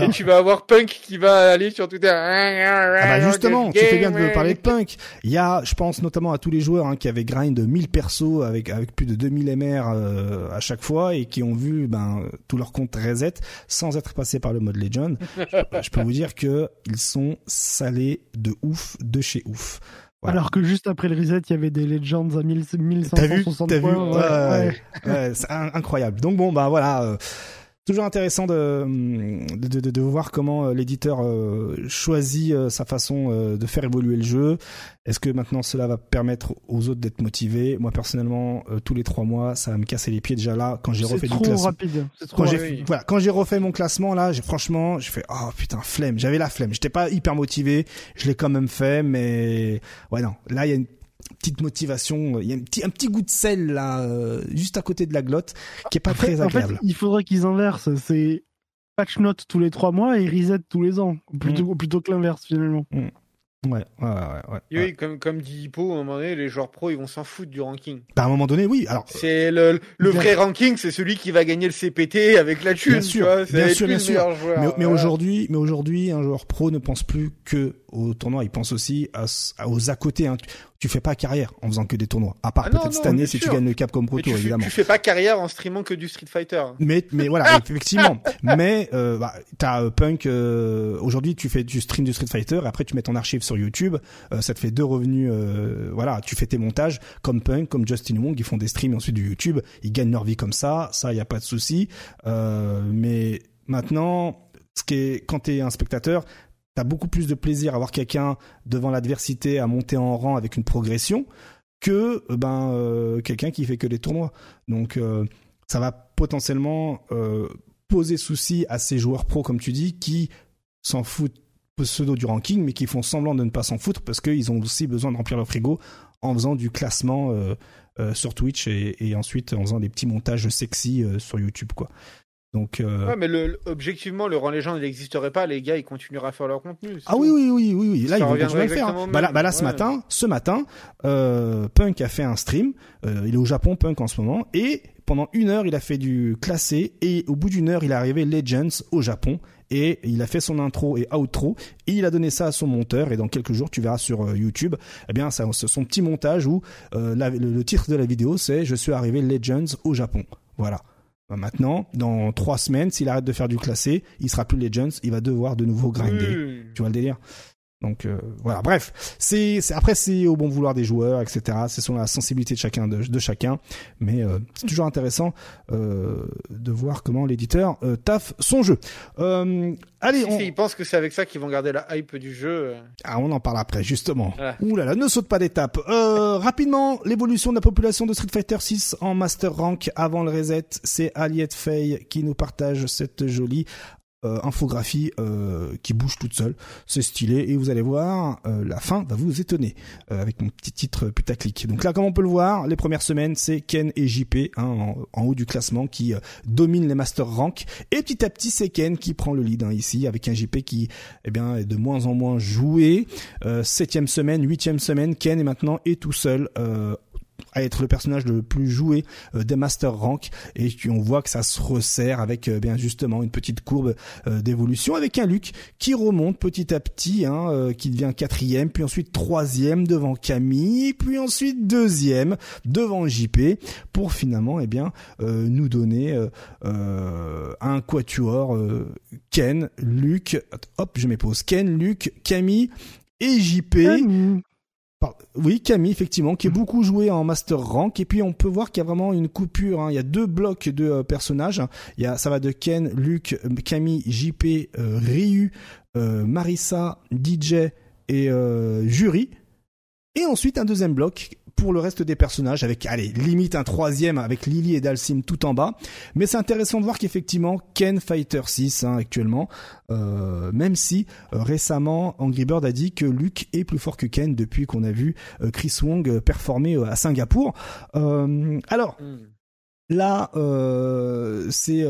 et tu vas avoir Punk qui va aller sur Twitter. Ah bah justement, tu fais bien de parler de Punk. Il y a, je pense notamment à tous les joueurs hein, qui avaient grind 1000 persos avec avec plus de 2000 MR euh, à chaque fois et qui ont vu ben tout leur compte reset sans être passé par le mode Legend. je, peux vous dire que ils sont salés de ouf, de chez ouf. Alors que juste après le reset, il y avait des Legends à 1560 points. Vu ouais, ouais, ouais. c'est incroyable. Donc bon, bah voilà. Euh, toujours intéressant de, de, de, de voir comment euh, l'éditeur euh, choisit euh, sa façon de faire évoluer le jeu. Est-ce que maintenant cela va permettre aux autres d'être motivés? Moi personnellement, tous les trois mois, ça va me casser les pieds déjà là quand j'ai refait du classement. Rapide. Quand j'ai voilà, quand j'ai refait mon classement là, j'ai franchement, j'ai fait oh putain flemme. J'avais la flemme. J'étais pas hyper motivé. Je l'ai quand même fait, mais ouais non. Là il y a une petite motivation. Il y a un petit, un petit goût de sel là, euh, juste à côté de la glotte, qui est pas très agréable. En fait, il faudrait qu'ils inversent. C'est patch note tous les trois mois et reset tous les ans, plutôt, mm. plutôt que l'inverse finalement. Mm. Ouais, ouais, ouais, Oui, comme, comme dit Hippo, à un moment donné, les joueurs pros, ils vont s'en foutre du ranking. Bah, à un moment donné, oui. Alors. C'est le, le vrai ranking, c'est celui qui va gagner le CPT avec la thune, bien sûr, bien sûr, bien sûr. mais, mais aujourd'hui, mais aujourd'hui, un joueur pro ne pense plus que au tournoi, il pense aussi à, aux à côté. Hein tu fais pas carrière en faisant que des tournois. À part ah peut-être cette année si tu gagnes le Capcom Pro Tour, évidemment. Tu fais pas carrière en streamant que du Street Fighter. Mais mais voilà, effectivement. *laughs* Mais euh, bah, t'as euh, Punk. Euh, Aujourd'hui, tu fais du stream du Street Fighter. Après, tu mets ton archive sur YouTube. Euh, ça te fait deux revenus. Euh, voilà, tu fais tes montages comme Punk, comme Justin Wong. Ils font des streams et ensuite du YouTube. Ils gagnent leur vie comme ça. Ça, y a pas de souci. mais maintenant, ce qui est quand t'es un spectateur, t'as beaucoup plus de plaisir à voir quelqu'un devant l'adversité à monter en rang avec une progression que euh, ben euh, quelqu'un qui fait que des tournois. Donc euh, ça va potentiellement poser souci à ces joueurs pros comme tu dis qui s'en foutent pseudo du ranking mais qui font semblant de ne pas s'en foutre parce qu'ils ont aussi besoin de remplir leur frigo en faisant du classement sur Twitch et, ensuite en faisant des petits montages sexy sur YouTube quoi. Donc, euh... ouais, mais le, objectivement, le rang légende n'existerait pas. Les gars, ils continueraient à faire leur contenu. Ah oui, oui, oui, oui, oui. Là, ils vont continuer à le faire. Bah là, bah là ce matin, ce matin, euh, Punk a fait un stream. Euh, il est au Japon, Punk en ce moment, et pendant une heure, il a fait du classé. Et au bout d'une heure, il est arrivé Legends au Japon. Et il a fait son intro et outro et il a donné ça à son monteur et dans quelques jours tu verras sur euh, YouTube eh bien c'est son petit montage où euh, le, le titre de la vidéo c'est je suis arrivé Legends au Japon voilà bah, maintenant, dans trois semaines, s'il arrête de faire du classé, il sera plus Legends, il va devoir de nouveau grinder. Tu vois le délire? Donc euh, voilà, bref, c'est après c'est au bon vouloir des joueurs, etc. C'est sur la sensibilité de chacun de, chacun, mais euh, c'est toujours intéressant euh, de voir comment l'éditeur euh, taffe son jeu. Euh, allez, on... ils pensent que c'est avec ça qu'ils vont garder la hype du jeu. Ah, on en parle après justement. Ouh là là, ne saute pas d'étape. *laughs* rapidement, l'évolution de la population de Street Fighter 6 en Master Rank avant le reset, c'est Aliette Faye qui nous partage cette jolie euh, infographie euh, qui bouge toute seule. C'est stylé et vous allez voir, euh, la fin va vous étonner avec mon petit titre putaclic. Donc là, comme on peut le voir, les premières semaines, c'est Ken et JP hein, en, haut du classement qui dominent les master rank et petit à petit, c'est Ken qui prend le lead hein, ici avec un JP qui eh bien est de moins en moins joué. septième semaine, huitième semaine, Ken est maintenant est tout seul à être le personnage le plus joué euh, des Master Rank. Et on voit que ça se resserre avec euh, bien justement une petite courbe euh, d'évolution avec un Luc qui remonte petit à petit, hein, qui devient quatrième, puis ensuite troisième devant Camille, puis ensuite deuxième devant JP pour finalement eh bien nous donner un quatuor Ken, Luc, hop je m'épose Ken, Luc, Camille et JP Oui, Camille, effectivement, qui est beaucoup joué en Master Rank. Et puis, on peut voir qu'il y a vraiment une coupure. Hein. Il y a deux blocs de euh, personnages. Il y a, ça va de Ken, Luke, Camille, JP, euh, Ryu, euh, Marissa, DJ et Jury. Et ensuite, un deuxième bloc pour le reste des personnages avec, allez, limite un troisième avec Lily et Dalsim tout en bas. Mais c'est intéressant de voir qu'effectivement, Ken Fighter 6 hein, actuellement, euh, même si euh, récemment Angry Bird a dit que Luke est plus fort que Ken depuis qu'on a vu euh, Chris Wong performer à Singapour. alors, hmm. là, c'est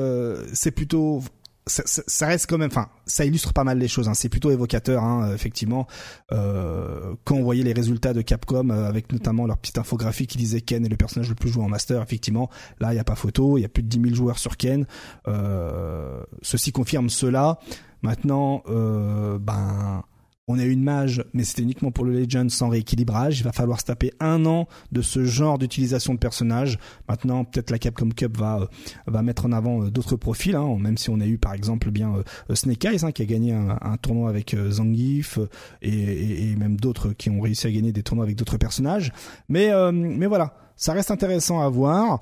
c'est plutôt ça, ça, reste quand même, enfin, ça illustre pas mal les choses. Hein. C'est plutôt évocateur, hein, effectivement. Euh, quand on voyait les résultats de Capcom, euh, avec notamment leur petite infographie qui disait Ken est le personnage le plus joué en Master, effectivement, là, il n'y a pas photo, il y a plus de 10 000 joueurs sur Ken. Euh, ceci confirme cela. Maintenant, ben, on a eu une mage, mais c'était uniquement pour le Legend sans rééquilibrage. Il va falloir se taper un an de ce genre d'utilisation de personnages. Maintenant, peut-être la Capcom Cup va euh, va mettre en avant euh, d'autres profils, hein, même si on a eu par exemple bien euh, Snake Eyes hein, qui a gagné un, tournoi avec Zangief et, même d'autres qui ont réussi à gagner des tournois avec d'autres personnages. Mais mais voilà, ça reste intéressant à voir.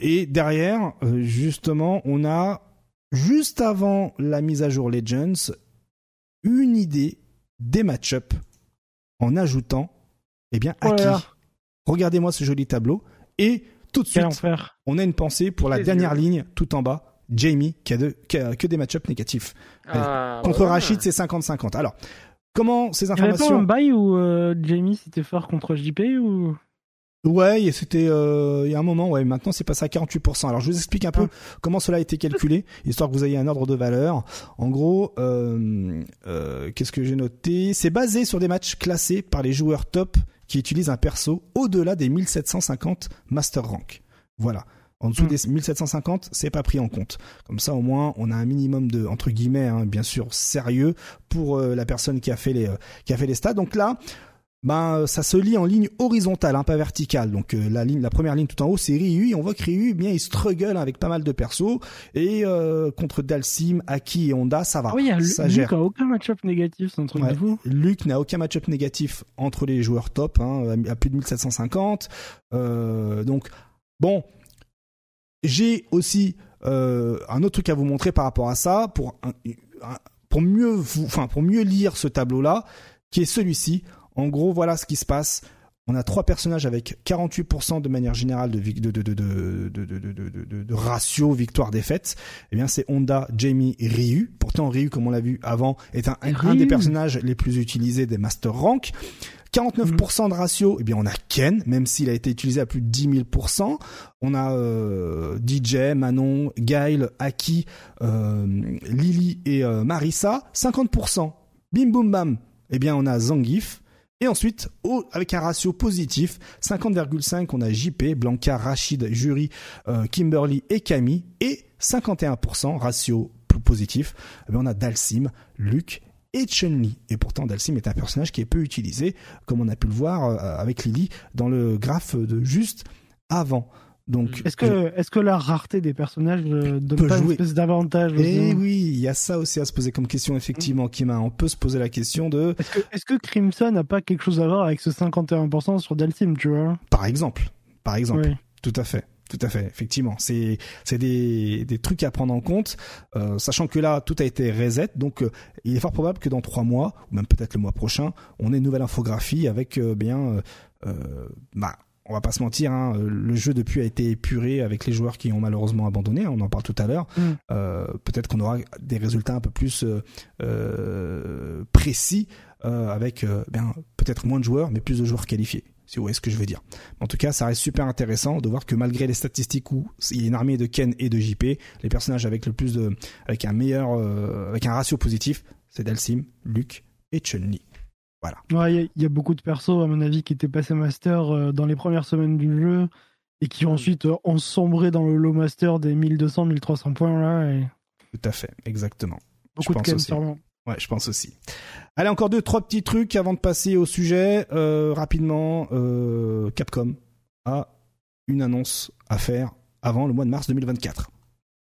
Et derrière, justement, on a juste avant la mise à jour Legends, une idée des match-up en ajoutant, eh bien, Aki. Regardez-moi ce joli tableau. Et tout de suite, on a une pensée pour la dernière ligne tout en bas. Jamie qui a, que des match-up négatifs. Ah, contre Rachid, c'est 50-50. Alors, comment ces informations... Il y avait pas un bail où euh, Jamie c'était fort contre JP ou... Ouais, c'était euh, il y a un moment, ouais. Maintenant, c'est passé à 48%. Alors, je vous explique un peu ah. comment cela a été calculé, histoire que vous ayez un ordre de valeur. En gros, euh, euh, qu'est-ce que j'ai noté? C'est basé sur des matchs classés par les joueurs top qui utilisent un perso au-delà des 1750 Master Rank. Voilà. En dessous hmm. des 1750, c'est pas pris en compte. Comme ça, au moins, on a un minimum de entre guillemets, hein, bien sûr, sérieux pour la personne qui a fait les qui a fait les stats. Donc là, ben ça se lit en ligne horizontale, hein, pas verticale. Donc euh, la ligne, la première ligne tout en haut, c'est Ryu. On voit que Ryu, eh bien, il struggle avec pas mal de persos. Et euh, contre Dalsim, Aki et Honda, ça va. Oui, y a Luke n'a aucun match-up négatif, c'est un truc de fou. Luke n'a aucun match-up négatif entre les joueurs top, hein, à plus de 1750. Euh, donc bon, j'ai aussi un autre truc à vous montrer par rapport à ça pour pour mieux vous, enfin pour mieux lire ce tableau-là, qui est celui-ci. En gros, voilà ce qui se passe. On a trois personnages avec 48% de manière générale de, de, ratio victoire-défaite. Eh bien, c'est Honda, Jamie et Ryu. Pourtant, Ryu, comme on l'a vu avant, est un, des personnages les plus utilisés des Master Rank. 49% de ratio, eh bien on a Ken, même s'il a été utilisé à plus de 10 000%. On a euh, DJ, Manon, Gail, Aki, euh, Lily et euh, Marissa. 50%. Bim boum bam. Eh bien on a Zangief. Et ensuite, avec un ratio positif, 50,5, on a JP, Blanca, Rachid, Jury, euh, Kimberly et Camille. Et 51%, ratio plus positif, eh on a Dalsim, Luc et Chun-Li. Et pourtant, Dalsim est un personnage qui est peu utilisé, comme on a pu le voir euh, avec Lily dans le graphe de juste avant. Donc, est-ce que, est-ce que la rareté des personnages euh, donne pas une espèce d'avantage Eh oui, il y a ça aussi à se poser comme question, effectivement, Kima. On peut se poser la question de. Est-ce que, est-ce que Crimson n'a pas quelque chose à voir avec ce 51% sur Dalsim, tu vois? Par exemple. Par exemple. Tout à fait. Tout à fait, effectivement. C'est c'est des, des trucs à prendre en compte, euh, sachant que là tout a été reset, donc euh, il est fort probable que dans trois mois ou même peut-être le mois prochain, on ait une nouvelle infographie avec euh, bien bah on va pas se mentir, hein, le jeu depuis a été épuré avec les joueurs qui ont malheureusement abandonné. On en parle tout à l'heure. Mm. Euh, peut-être qu'on aura des résultats un peu plus euh, euh, précis avec bien peut-être moins de joueurs, mais plus de joueurs qualifiés. Si vous voyez ce que je veux dire. En tout cas, ça reste super intéressant de voir que malgré les statistiques où il y a une armée de Ken et de JP, les personnages avec le plus de, avec un meilleur, avec un ratio positif, c'est Dalsim, Luke et Chun-Li. Voilà. Il y, a beaucoup de persos, à mon avis, qui étaient passés master euh, dans les premières semaines du jeu et qui mm. ensuite euh, ont sombré dans le low master des 1200, 1300 points là. Et... Tout à fait, exactement. Beaucoup je de pense Ouais, je pense aussi. Allez, encore deux, trois petits trucs avant de passer au sujet. Euh, rapidement, Capcom a une annonce à faire avant le mois de mars 2024.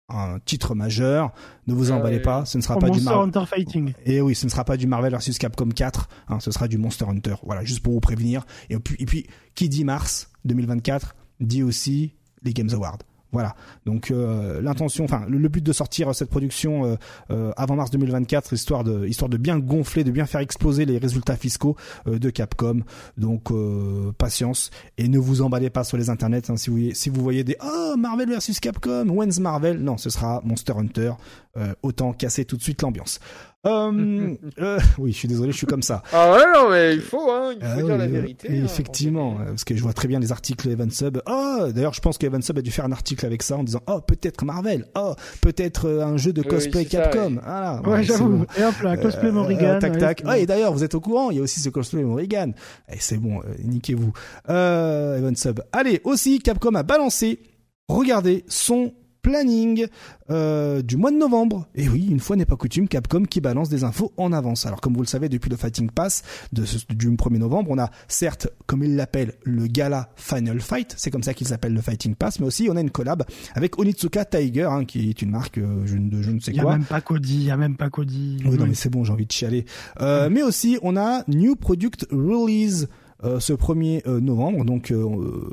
Un titre majeur. Ne vous emballez pas, ce ne sera pas du Marvel. Hunter Fighting. Et oui, ce ne sera pas du Marvel vs Capcom 4, hein, ce sera du Monster Hunter. Voilà, juste pour vous prévenir. Et puis, et puis qui dit mars 2024 dit aussi les Games Awards. Voilà. Donc euh, l'intention, enfin le, but de sortir cette production euh, euh, avant mars 2024, histoire de histoire de bien gonfler, de bien faire exploser les résultats fiscaux euh, de Capcom. Donc euh, patience et ne vous emballez pas sur les internets. hein, si vous voyez, si vous voyez des oh Marvel versus Capcom, when's Marvel? Non, ce sera Monster Hunter. Euh, autant casser tout de suite l'ambiance. Euh, euh, oui, je suis désolé, je suis comme ça. Ah ouais, non, mais il faut, hein, il faut Ah dire oui, la vérité. hein, effectivement, parce que je vois très bien les articles Evan Sub. Oh, d'ailleurs, je pense qu'Evan Sub a dû faire un article avec ça en disant oh peut-être Marvel, oh peut-être euh, un jeu de Oui, cosplay ça, Capcom. ouais. Voilà, Ouais, j'avoue. bon. Et hop là, cosplay Euh, Morrigan. tac ouais, tac. Ah, et d'ailleurs, vous êtes au courant, il y a aussi ce cosplay Morrigan. Et c'est bon, euh, niquez-vous. Euh, Evan Sub. Allez, aussi Capcom a balancé. Regardez son planning euh, du mois de novembre. Et oui, une fois n'est pas coutume, Capcom qui balance des infos en avance. Alors comme vous le savez, depuis le Fighting Pass de ce- du 1er novembre, on a certes, comme ils l'appellent, le gala Final Fight, c'est comme ça qu'ils s'appellent le Fighting Pass, mais aussi on a une collab avec Onitsuka Tiger, hein, qui est une marque euh, je, de je ne sais Il y a quoi. même pas Cody, il y a même pas Cody. Oui, non, mais c'est bon, j'ai envie de chialer. Euh, mais aussi, on a New Product Release euh, ce 1er euh, novembre. Donc, euh,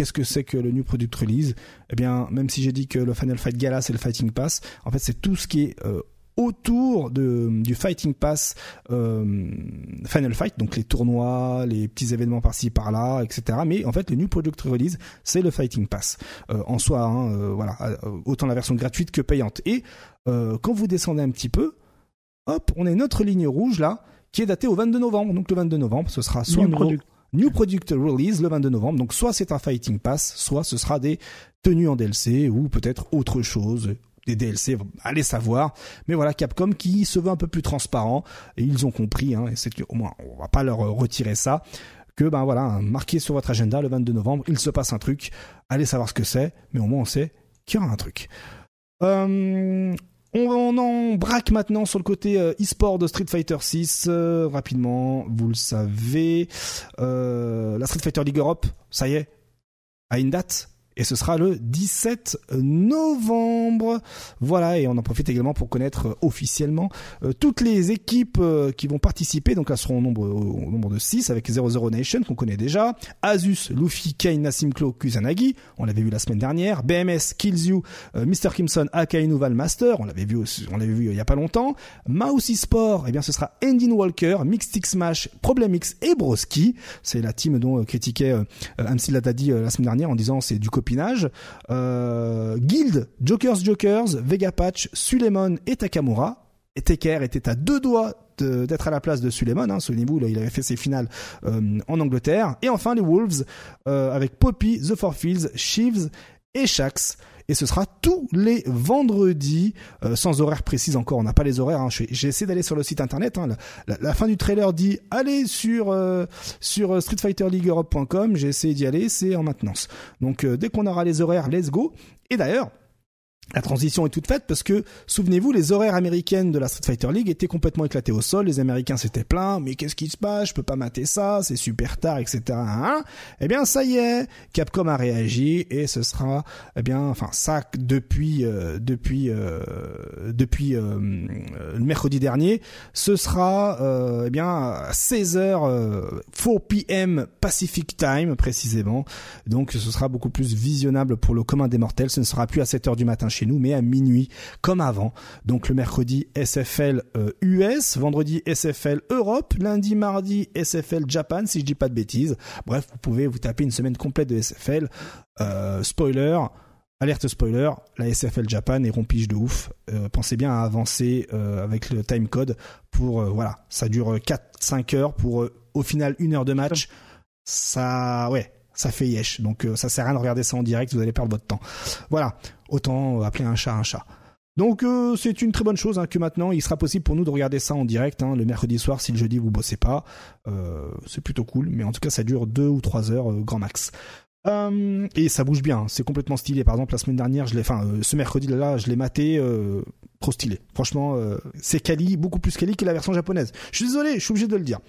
qu'est-ce que c'est que le New Product Release? Eh bien, même si j'ai dit que le Final Fight Gala, c'est le Fighting Pass, en fait, c'est tout ce qui est... euh, autour de, du Fighting Pass euh, Final Fight, donc les tournois, les petits événements par-ci par-là, etc. Mais en fait, le New Product Release, c'est le Fighting Pass euh, en soi. hein, euh, voilà, autant la version gratuite que payante. Et quand vous descendez un petit peu, hop, on a une autre ligne rouge là qui est datée au 22 novembre. Donc le 22 novembre, ce sera soit New nouveau-. New Product Release le 22 novembre. Donc soit c'est un Fighting Pass, soit ce sera des tenues en DLC ou peut-être autre chose. Des DLC, allez savoir. Mais voilà, Capcom qui se veut un peu plus transparent et ils ont compris. Hein, et c'est au moins, on va pas leur retirer ça. Que ben voilà, marquez sur votre agenda le 22 novembre, il se passe un truc. Allez savoir ce que c'est, mais au moins on sait qu'il y aura un truc. Euh, on, en braque maintenant sur le côté euh, e-sport de Street Fighter 6. rapidement, vous le savez, euh, la Street Fighter League Europe, ça y est, a une date. Et ce sera le 17 novembre. Voilà, et on en profite également pour connaître euh, officiellement euh, toutes les équipes euh, qui vont participer. Donc là, seront au nombre, au nombre de 6 avec 00 Nation qu'on connaît déjà. Asus, Luffy, Kane, Nassim Klo, Kusanagi. On l'avait vu la semaine dernière. BMS, Kills You, Mr. Kimson, Akainu Valmaster. On l'avait vu, on l'avait vu il y a pas longtemps. Mousy Sport, eh bien, ce sera Endin Walker, Mixed Smash, Problem X et Broski. C'est la team dont critiquait Amsil Latadi la semaine dernière en disant c'est du Euh, Guild, Jokers Jokers, Vega Patch, Suleiman et Takamura. Et Teker était à deux doigts d'être à la place de Suleiman. Hein. Souvenez-vous, il avait fait ses finales euh, en Angleterre. Et enfin, les Wolves, euh, avec Poppy, The Four Fields, Sheaves et Shax. Et ce sera tous les vendredis, euh, sans horaire précis encore. On n'a pas les horaires. Hein. Essayé d'aller sur le site internet. Hein. La fin du trailer dit allez sur euh, sur euh, streetfighterleagueeurope.com. J'ai essayé d'y aller, c'est en maintenance. Donc euh, dès qu'on aura les horaires, let's go. Et d'ailleurs, la transition est toute faite parce que, souvenez-vous, les horaires américaines de la Street Fighter League étaient complètement éclatés au sol. Les Américains s'étaient plaints, mais qu'est-ce qui se passe? Je peux pas mater ça, c'est super tard, etc. Hein eh bien, ça y est, Capcom a réagi et ce sera, eh bien, enfin, ça depuis euh, depuis euh, depuis euh, le mercredi dernier, ce sera, euh, eh bien, à 16 h 4 p.m. Pacific Time précisément. Donc, ce sera beaucoup plus visionnable pour le commun des mortels. Ce ne sera plus à 7 heures du matin nous, mais à minuit, comme avant. Donc le mercredi SFL euh, US, vendredi SFL Europe, lundi, mardi SFL Japan, si je dis pas de bêtises. Bref, vous pouvez vous taper une semaine complète de SFL. Euh, spoiler. Alerte spoiler, la SFL Japan est rompige de ouf. Euh, pensez bien à avancer euh, avec le timecode pour euh, voilà, ça dure 4-5 heures pour euh, au final une heure de match. Ça, ouais, ça fait yesh. Donc euh, ça sert à rien de regarder ça en direct, vous allez perdre votre temps. Voilà, autant euh, appeler un chat un chat. Donc euh, c'est une très bonne chose hein, que maintenant il sera possible pour nous de regarder ça en direct hein, le mercredi soir si le jeudi vous bossez pas. C'est plutôt cool, mais en tout cas ça dure deux ou trois heures grand max. Et ça bouge bien, hein. c'est complètement stylé. Par exemple la semaine dernière, je l'ai, enfin ce mercredi là, je l'ai maté. trop stylé. Franchement, c'est quali, beaucoup plus quali que la version japonaise. Je suis désolé, je suis obligé de le dire.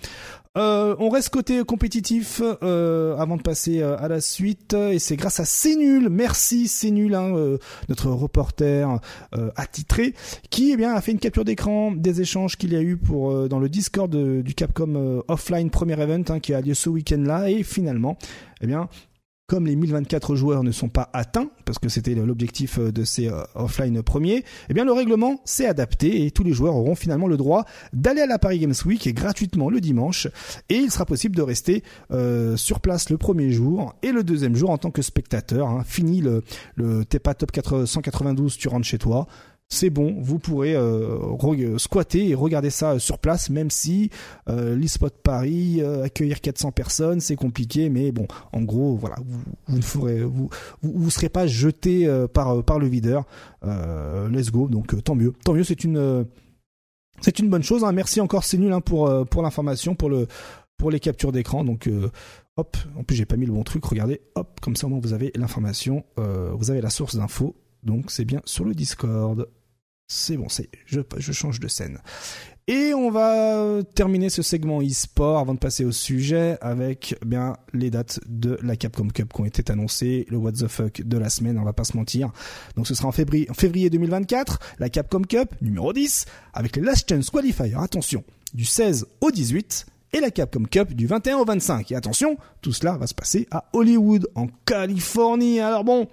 Euh, on reste côté compétitif euh, avant de passer à la suite. Et c'est grâce à C'est nul, merci C'est hein, notre reporter attitré qui eh bien a fait une capture d'écran des échanges qu'il y a eu pour dans le Discord du Capcom Offline Premier Event hein, qui a lieu ce week-end-là. Et finalement eh bien comme les 1024 joueurs ne sont pas atteints, parce que c'était l'objectif euh, de ces euh, offline premiers, eh bien le règlement s'est adapté et tous les joueurs auront finalement le droit d'aller à la Paris Games Week gratuitement le dimanche et il sera possible de rester euh, sur place le premier jour et le deuxième jour en tant que spectateur. Hein. Fini le, le T'es pas top 192, tu rentres chez toi c'est bon, vous pourrez euh, squatter et regarder ça sur place, même si euh, l'eSpot Paris, euh, accueillir 400 personnes, c'est compliqué, mais bon, en gros, voilà, vous, ne serez pas jeté euh, par le videur. let's go, donc tant mieux, tant mieux, c'est une bonne chose. Hein. Merci encore, c'est nul hein, pour l'information, pour les captures d'écran, donc. Hop, en plus j'ai pas mis le bon truc, regardez, hop, comme ça au moins vous avez l'information, vous avez la source d'infos, donc c'est bien sur le Discord c'est bon, c'est je, je change de scène. Et on va terminer ce segment e-sport avant de passer au sujet avec bien les dates de la Capcom Cup qui ont été annoncées, le what the fuck de la semaine, on va pas se mentir. Donc ce sera en février, en février 2024, la Capcom Cup numéro 10 avec les Last Chance Qualifier, attention, du 16 au 18 et la Capcom Cup du 21 au 25. Et attention, tout cela va se passer à Hollywood en Californie. Alors bon,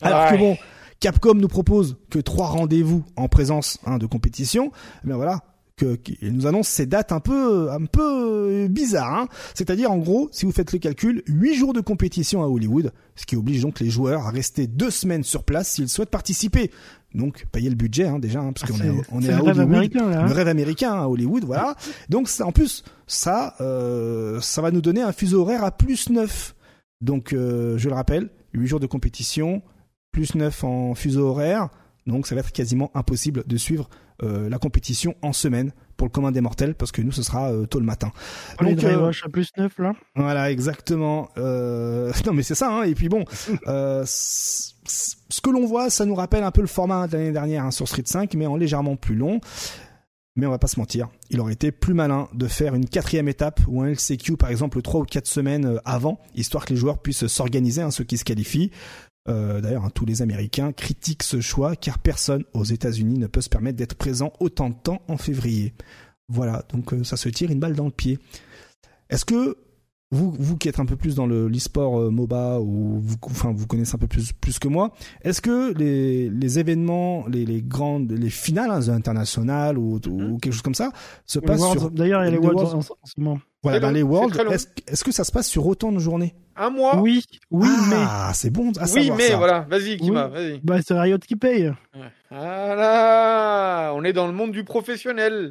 alors que bon, Capcom nous propose que trois rendez-vous en présence hein, de compétition. Mais eh voilà, que, nous annonce ces dates un peu un peu bizarres. Hein. C'est-à-dire en gros, si vous faites le calcul, huit jours de compétition à Hollywood, ce qui oblige donc les joueurs à rester deux semaines sur place s'ils souhaitent participer. Donc payer le budget hein, déjà, hein, parce ah, qu'on est, on est, à Hollywood, américain, là, le rêve américain à Hollywood, voilà. donc en plus ça euh, ça va nous donner un fuseau horaire à plus 9. Donc euh, je le rappelle, huit jours de compétition, plus 9 en fuseau horaire. Donc ça va être quasiment impossible de suivre euh, la compétition en semaine pour le commun des mortels parce que nous ce sera euh, tôt le matin. On Donc, euh, à plus 9 là Voilà, exactement. *laughs* non mais c'est ça hein. et puis bon *laughs* ce que l'on voit, ça nous rappelle un peu le format de l'année dernière hein, sur Street 5 mais en légèrement plus long. Mais on va pas se mentir, il aurait été plus malin de faire une quatrième étape ou un LCQ par exemple trois ou quatre semaines avant, histoire que les joueurs puissent s'organiser, hein, ceux qui se qualifient, euh, D'ailleurs, hein, tous les Américains critiquent ce choix car personne aux États-Unis ne peut se permettre d'être présent autant de temps en février. Voilà, donc euh, ça se tire une balle dans le pied. Est-ce que vous, vous qui êtes un peu plus dans le l'e-sport euh, MOBA ou vous, enfin vous connaissez un peu plus plus que moi, est-ce que les, les événements, les, les grandes, les finales hein, internationales ou, ou, quelque chose comme ça se passent sur D'ailleurs, il y a les Worlds en, ce moment. Voilà, dans les Worlds, est-ce est que ça se passe sur autant de journées? Un mois Oui, oui, mais. Ah, c'est bon à Oui, mais ça. voilà, vas-y, Kima, vas-y. Bah, c'est Riot qui paye. Voilà, on est dans le monde du professionnel.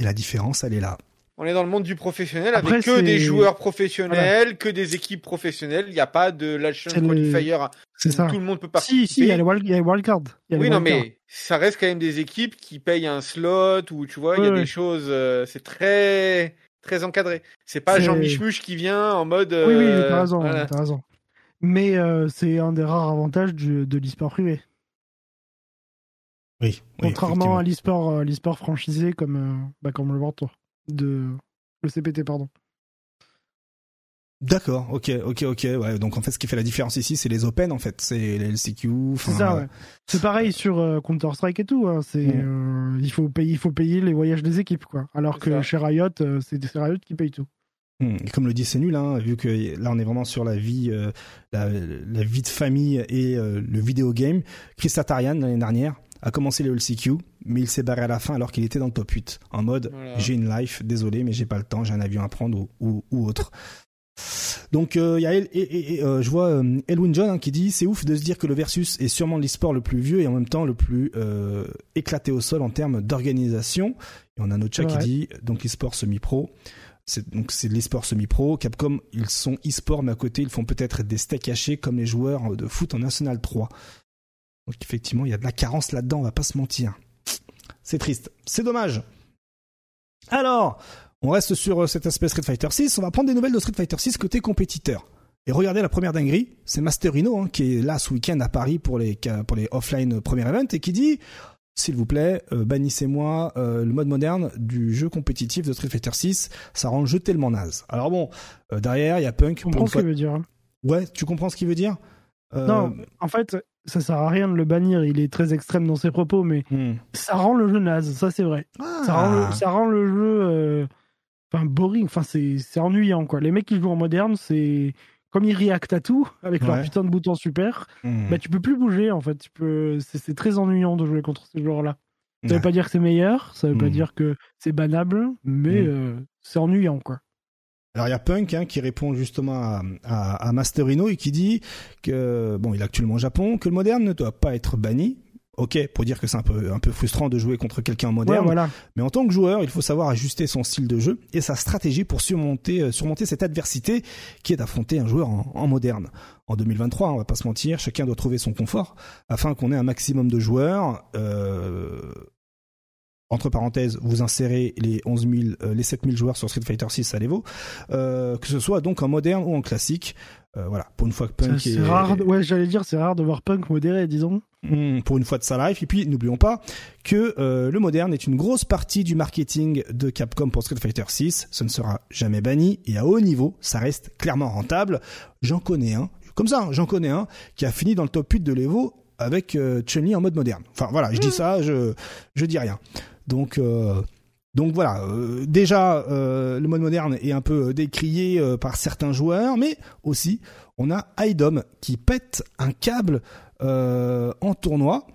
Et la différence, elle est là. On est dans le monde du professionnel avec que des joueurs professionnels, que des équipes professionnelles. Il n'y a pas de lâche qualifier. C'est ça. Tout le monde peut participer. Si, si, il y a les wildcards. oui, non, mais ça reste quand même des équipes qui payent un slot ou tu vois, il y a des choses. Euh, c'est très très encadré. C'est pas Jean Michmuche qui vient en mode. Oui, oui, t'as euh, raison, raison. Mais euh, c'est un des rares avantages de l'e-sport privé. Oui. Contrairement à l'e-sport, euh, l'e-sport franchisé comme, bah, comme le World de le CPT, pardon. D'accord, ok, ok, ok. Ouais, donc en fait, ce qui fait la différence ici, c'est les open en fait, c'est les LCQ. C'est ça, ouais. C'est pareil sur euh, Counter Strike et tout. Hein. C'est, euh, il faut payer, il faut payer les voyages des équipes, quoi. Alors que chez Riot, euh, c'est Riot qui paye tout. Hmm, comme le dit, c'est nul, hein, vu que là on est vraiment sur la vie, la, vie de famille et le vidéo game. Chris Satarian l'année dernière a commencé les LCQ, mais il s'est barré à la fin alors qu'il était dans le top 8 en mode j'ai une life, désolé, mais j'ai pas le temps, j'ai un avion à prendre ou, ou autre. *laughs* Donc euh, il y a et, euh, je vois euh, Elwin John hein, qui dit c'est ouf de se dire que le versus est sûrement l'e-sport le plus vieux et en même temps le plus éclaté au sol en termes d'organisation. Et on a notre chat qui dit donc l'e-sport semi-pro. C'est donc c'est l'e-sport semi-pro. Capcom ils sont e-sport mais à côté ils font peut-être des steaks hachés comme les joueurs de foot en National 3. Donc effectivement il y a de la carence là-dedans, on va pas se mentir. C'est triste, c'est dommage. Alors, on reste sur euh, cet aspect Street Fighter 6. On va prendre des nouvelles de Street Fighter 6 côté compétiteur. Et regardez la première dinguerie, c'est Masterino hein, qui est là ce week-end à Paris pour les pour les offline premier event et qui dit s'il vous plaît, euh, bannissez-moi euh, le mode moderne du jeu compétitif de Street Fighter 6, ça rend le jeu tellement naze. Alors bon, euh, derrière, il y a Punk. Tu comprends ce qu'il veut dire. Ouais, tu comprends ce qu'il veut dire? Non, en fait, ça sert à rien de le bannir, il est très extrême dans ses propos, mais hmm. ça rend le jeu naze, ça c'est vrai. Ça, rend le, ça, rend le, jeu enfin boring, enfin c'est ennuyant quoi. Les mecs qui jouent en moderne, c'est comme ils react à tout avec leur putain de bouton super, mmh. bah tu peux plus bouger en fait. Tu peux, c'est très ennuyant de jouer contre ces joueurs-là. Ça veut pas dire que c'est meilleur, ça veut pas mmh. dire que c'est banable, mais mmh. euh, c'est ennuyant quoi. Alors il y a Punk hein, qui répond justement à, à, à, Masterino et qui dit que bon il est actuellement au Japon que le moderne ne doit pas être banni. Ok pour dire que c'est un peu un peu frustrant de jouer contre quelqu'un en moderne. Voilà. mais en tant que joueur il faut savoir ajuster son style de jeu et sa stratégie pour surmonter euh, surmonter cette adversité qui est d'affronter un joueur en, moderne. En 2023 on va pas se mentir chacun doit trouver son confort afin qu'on ait un maximum de joueurs euh, entre parenthèses, vous insérez les 11 000, euh, les 7 000 joueurs sur Street Fighter 6 à l'Evo, euh, que ce soit donc en moderne ou en classique. Euh, voilà, pour une fois que Punk c'est, rare, ouais, j'allais dire, c'est rare de voir Punk modéré, disons. Hmm, pour une fois de sa life. Et puis, n'oublions pas que euh, le moderne est une grosse partie du marketing de Capcom pour Street Fighter 6. Ce ne sera jamais banni et à haut niveau, ça reste clairement rentable. J'en connais un, comme ça, hein, j'en connais un qui a fini dans le top 8 de l'Evo avec euh, Chun-Li en mode moderne. Enfin voilà, je dis hmm. ça, je je dis rien. Donc euh, donc voilà, euh, déjà euh, le mode moderne est un peu décrié par certains joueurs, mais aussi on a IDOM qui pète un câble en tournoi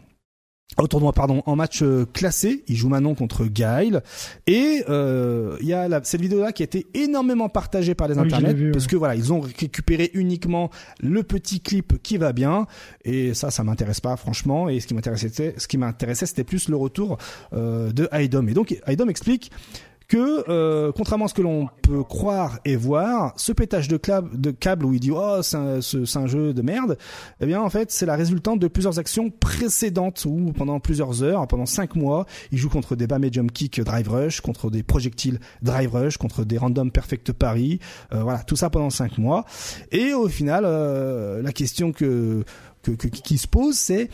au tournoi pardon en match euh, classé. Il joue maintenant contre Gail et euh, il y a la, cette vidéo là qui a été énormément partagée par les internets parce que voilà ils ont récupéré uniquement le petit clip qui va bien. Et ça ça m'intéresse pas franchement. Et ce qui m'intéressait ce qui m'intéressait c'était plus le retour euh, de Idom et donc Idom explique que euh, contrairement à ce que l'on peut croire et voir, ce pétage de, de câble où il dit oh c'est un, jeu de merde, eh bien en fait c'est la résultante de plusieurs actions précédentes où pendant plusieurs heures, pendant cinq mois, il joue contre des bas medium kick drive rush, contre des projectiles drive rush, contre des random perfect paris, euh, voilà tout ça pendant cinq mois. Et au final, euh, la question que, que, qui se pose c'est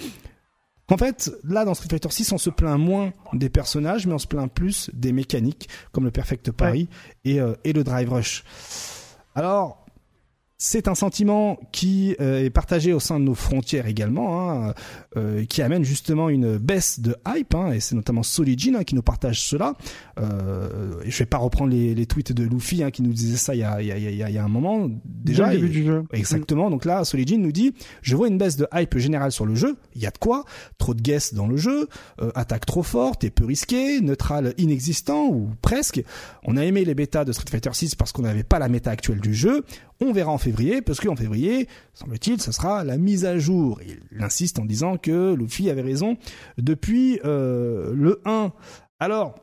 en fait, là, dans Street Fighter 6, on se plaint moins des personnages, mais on se plaint plus des mécaniques, comme le Perfect Paris et, euh, et le Drive Rush. Alors, c'est un sentiment qui euh, est partagé au sein de nos frontières également, hein, euh, qui amène justement une baisse de hype, hein, et c'est notamment Solijin hein, qui nous partage cela. Euh, je vais pas reprendre les, les tweets de Luffy hein, qui nous disait ça il y a, il y a, il y a, un moment déjà. début du jeu. Exactement. Donc là, Solijin nous dit, je vois une baisse de hype générale sur le jeu. Il y a de quoi Trop de guests dans le jeu, euh, attaque trop forte et peu risquée, neutral inexistant ou presque. On a aimé les bêtas de Street Fighter 6 parce qu'on n'avait pas la méta actuelle du jeu. On verra en février, parce qu'en février, semble-t-il, ce sera la mise à jour. Il insiste en disant que Luffy avait raison depuis euh, le 1. Alors,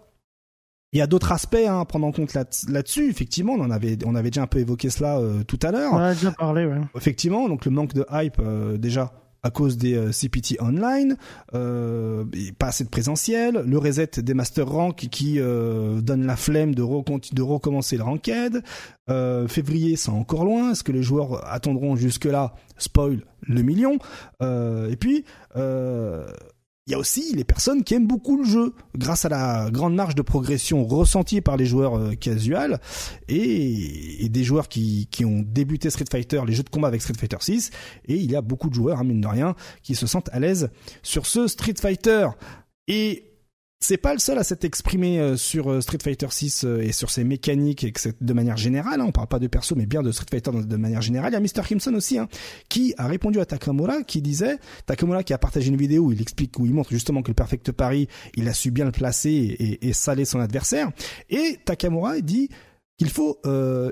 il y a d'autres aspects hein, à prendre en compte là-dessus. Effectivement, on en avait, on avait déjà un peu évoqué cela euh, tout à l'heure. On a déjà parlé, ouais. Effectivement, donc le manque de hype euh, déjà à cause des euh, CPT online, euh, pas assez de présentiel, le reset des master rank qui euh, donne la flemme de, recommencer le ranked. Euh, février, c'est encore loin. Est-ce que les joueurs attendront jusque là Spoil le million. Euh, et puis il y a aussi les personnes qui aiment beaucoup le jeu, grâce à la grande marge de progression ressentie par les joueurs euh, casuals et, des joueurs qui, qui, ont débuté Street Fighter, les jeux de combat avec Street Fighter 6. Et il y a beaucoup de joueurs, hein, mine de rien, qui se sentent à l'aise sur ce Street Fighter. Et c'est pas le seul à s'être exprimé euh, sur euh, Street Fighter 6 euh, et sur ses mécaniques et de manière générale. Hein, on parle pas de perso, mais bien de Street Fighter de manière générale. Il y a Mr. Kimson aussi, hein, qui a répondu à Takamura, qui disait Takamura qui a partagé une vidéo où il explique, où il montre justement que le Perfect Paris, il a su bien le placer et, et saler son adversaire. Et Takamura dit qu'il faut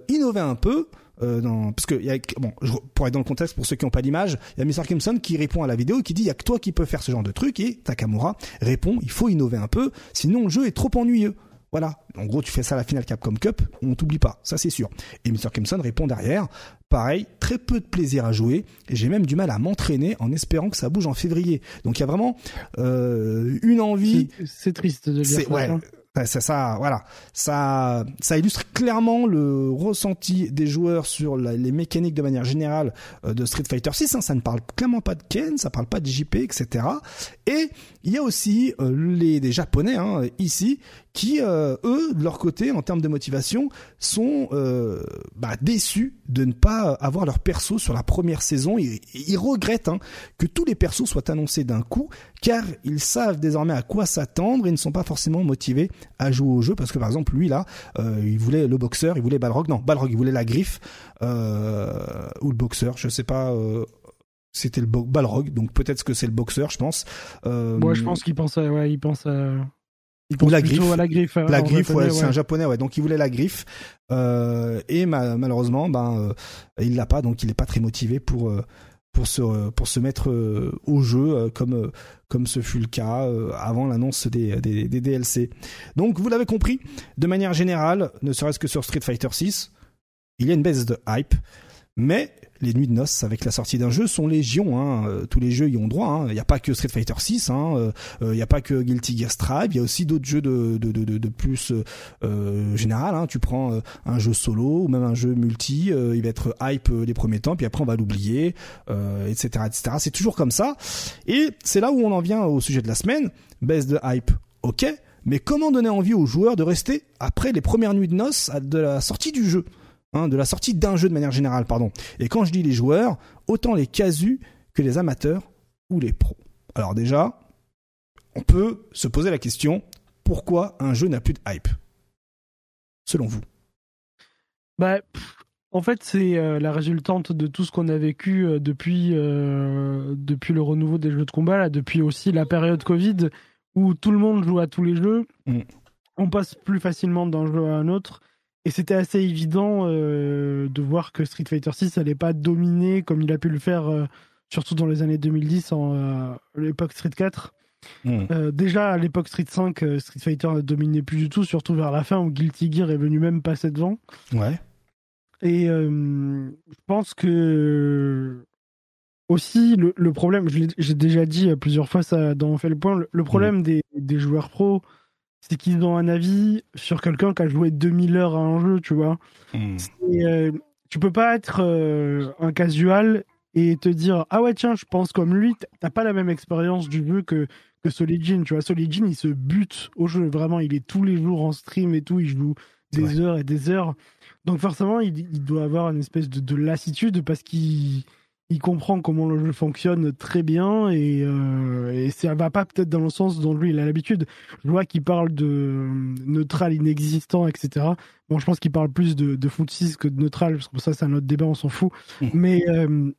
innover un peu euh, dans, parce que y a, bon, je, pour être dans le contexte, pour ceux qui n'ont pas d'image, il y a Mr. Kimson qui répond à la vidéo et qui dit il y a que toi qui peux faire ce genre de truc et Takamura répond il faut innover un peu, sinon le jeu est trop ennuyeux. Voilà. En gros, tu fais ça à la finale Capcom Cup, on t'oublie pas, ça c'est sûr. Et Mr. Kimson répond derrière, pareil, très peu de plaisir à jouer, et j'ai même du mal à m'entraîner en espérant que ça bouge en février. Donc il y a vraiment euh, une envie. C'est triste de dire ça. Ouais, ça, ça, voilà, ça, ça illustre clairement le ressenti des joueurs sur les mécaniques de manière générale euh, de Street Fighter 6. Hein. ça ne parle clairement pas de Ken, ça parle pas de JP, etc. Et il y a aussi euh, les des Japonais hein, ici qui, euh, eux, de leur côté, en termes de motivation, sont euh, bah, déçus de ne pas avoir leur perso sur la première saison. Ils, ils regrettent hein, que tous les persos soient annoncés d'un coup, car ils savent désormais à quoi s'attendre et ne sont pas forcément motivés à jouer au jeu, parce que par exemple, lui là, euh, il voulait le boxeur, il voulait Balrog, non, Balrog, il voulait la griffe, euh, ou le boxeur, je sais pas... Euh, c'était le Balrog, donc peut-être que c'est le boxeur, je pense. Euh, Moi, je pense qu'il pense à, ouais, il pense à, ou la griffe. la griffe. Hein, la griffe, ouais, c'est un japonais, ouais. Donc il voulait la griffe euh, et malheureusement, ben euh, il l'a pas, donc il est pas très motivé pour euh, pour se pour se mettre euh, au jeu comme comme ce fut le cas avant l'annonce des, des, des DLC. Donc vous l'avez compris, de manière générale, ne serait-ce que sur Street Fighter 6, il y a une baisse de hype, mais les nuits de noces avec la sortie d'un jeu sont légion. Hein. Euh, tous les jeux y ont droit. Hein. Il n'y a pas que Street Fighter 6. Hein. Euh, euh, il n'y a pas que Guilty Gear Strive. Il y a aussi d'autres jeux de, plus général. Tu prends un jeu solo ou même un jeu multi. il va être hype les premiers temps, puis après on va l'oublier, etc., etc. C'est toujours comme ça. Et c'est là où on en vient au sujet de la semaine. Baisse de hype, ok. Mais comment donner envie aux joueurs de rester après les premières nuits de noces de la sortie du jeu? Hein, de la sortie d'un jeu de manière générale, pardon. Et quand je dis les joueurs, autant les casus que les amateurs ou les pros. Alors déjà, on peut se poser la question pourquoi un jeu n'a plus de hype? Selon vous Bah, en fait, c'est euh, la résultante de tout ce qu'on a vécu euh, depuis, euh, depuis le renouveau des jeux de combat, là, depuis aussi la période Covid où tout le monde joue à tous les jeux. Mm. On passe plus facilement d'un jeu à un autre. Et c'était assez évident euh, de voir que Street Fighter 6 n'allait pas dominer comme il a pu le faire, euh, surtout dans les années 2010, en euh, l'époque Street 4. Hmm. déjà à l'époque Street 5, Street Fighter ne dominait plus du tout, surtout vers la fin où Guilty Gear est venu même passer devant. Ouais. Et je pense que aussi le, problème, j'ai déjà dit plusieurs fois ça dans On fait le point, le, problème hmm. des, des, joueurs pros, c'est qu'ils ont un avis sur quelqu'un qui a joué 2000 heures à un jeu, tu vois. Hmm. Euh, tu peux pas être euh, un casual et te dire ah ouais tiens je pense comme lui. T'as pas la même expérience du jeu que que Solid tu vois. Solid il se bute au jeu vraiment. Il est tous les jours en stream et tout. Il joue des heures et des heures. Donc forcément il, doit avoir une espèce de, de lassitude parce qu'il il comprend comment le jeu fonctionne très bien et, euh, et ça va pas peut-être dans le sens dont lui il a l'habitude. Je vois qu'il parle de euh, neutral inexistant, etc. Bon, je pense qu'il parle plus de, de foot 6 que de neutral, parce que ça c'est un autre débat, on s'en fout. Mmh. Mais euh,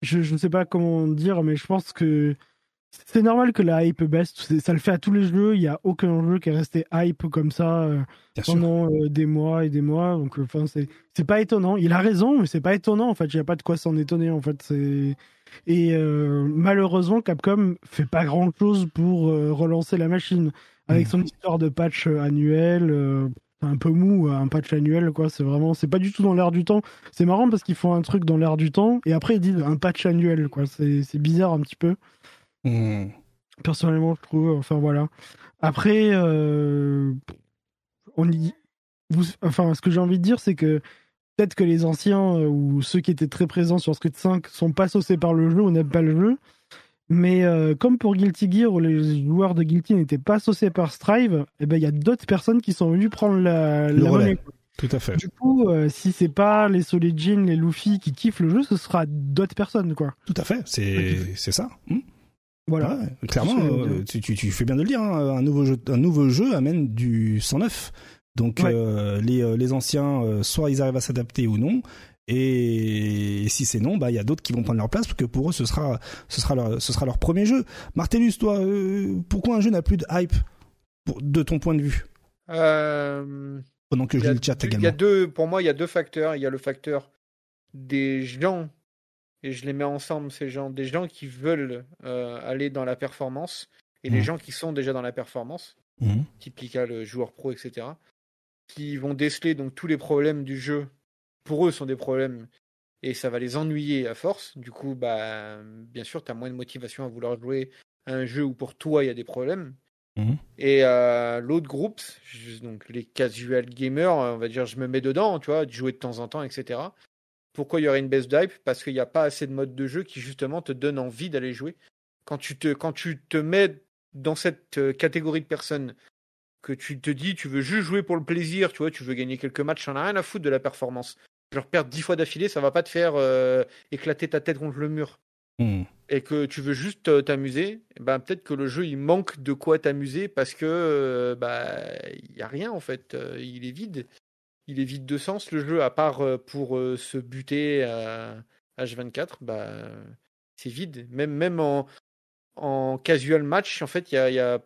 je, je ne sais pas comment dire, mais je pense que c'est normal que la hype baisse. Ça le fait à tous les jeux. Il n'y a aucun jeu qui est resté hype comme ça euh, pendant euh, des mois et des mois. Donc, euh, enfin, c'est pas étonnant. Il a raison, mais c'est pas étonnant. En fait, il n'y a pas de quoi s'en étonner. En fait, c'est et malheureusement, Capcom fait pas grand chose pour relancer la machine avec son histoire de patch annuel. un peu mou, un patch annuel, quoi. C'est vraiment, c'est pas du tout dans l'air du temps. C'est marrant parce qu'ils font un truc dans l'air du temps et après ils disent un patch annuel, quoi. C'est bizarre un petit peu. Hmm. Personnellement, je trouve. Enfin, voilà. Après, euh, on y. enfin, ce que j'ai envie de dire, c'est que peut-être que les anciens euh, ou ceux qui étaient très présents sur Street 5 sont pas saucés par le jeu ou n'aiment pas le jeu. Mais euh, comme pour Guilty Gear, où les joueurs de Guilty n'étaient pas saucés par Strive, eh ben il y a d'autres personnes qui sont venues prendre la, monnaie. Tout à fait. Du coup, si c'est pas les Solid les Luffy qui kiffent le jeu, ce sera d'autres personnes, quoi. Tout à fait, c'est c'est ça. Hmm. Voilà, clairement, euh, tu, tu, fais bien de le dire. Hein, un nouveau jeu, un nouveau jeu amène du 109. Donc euh, les, euh, les anciens, soit ils arrivent à s'adapter ou non. Et si c'est non, bah il y a d'autres qui vont prendre leur place parce que pour eux ce sera ce sera leur ce sera leur premier jeu. Martellus, toi, pourquoi un jeu n'a plus de hype de ton point de vue? Pendant que je lis le chat également. Il y a deux, pour moi, il y a deux facteurs. Il y a le facteur des gens et je les mets ensemble, ces gens, des gens qui veulent euh, aller dans la performance et les mmh. gens qui sont déjà dans la performance, mmh. typique le joueur pro, etc., qui vont déceler donc tous les problèmes du jeu. Pour eux, sont des problèmes et ça va les ennuyer à force. Du coup, bah, bien sûr, tu as moins de motivation à vouloir jouer à un jeu où pour toi il y a des problèmes. Mhm. Et euh, l'autre groupe, donc les casual gamers, on va dire, je me mets dedans, tu vois, de jouer de temps en temps, etc. Pourquoi il y aurait une baisse d'hype? Parce qu'il n'y a pas assez de modes de jeu qui justement te donnent envie d'aller jouer. Quand tu te, quand tu te mets dans cette euh, catégorie de personnes que tu te dis tu veux juste jouer pour le plaisir, tu vois, tu veux gagner quelques matchs, n'en as rien à foutre de la performance. Genre perdre dix fois d'affilée, ça va pas te faire euh, éclater ta tête contre le mur. Hmm. Et que tu veux juste euh, t'amuser, ben peut-être que le jeu il manque de quoi t'amuser parce que bah il y a rien en fait, il est vide. Il est vide de sens le jeu à part pour se buter à H24, bah c'est vide. Même même en en casual match, en fait, il y a, y a,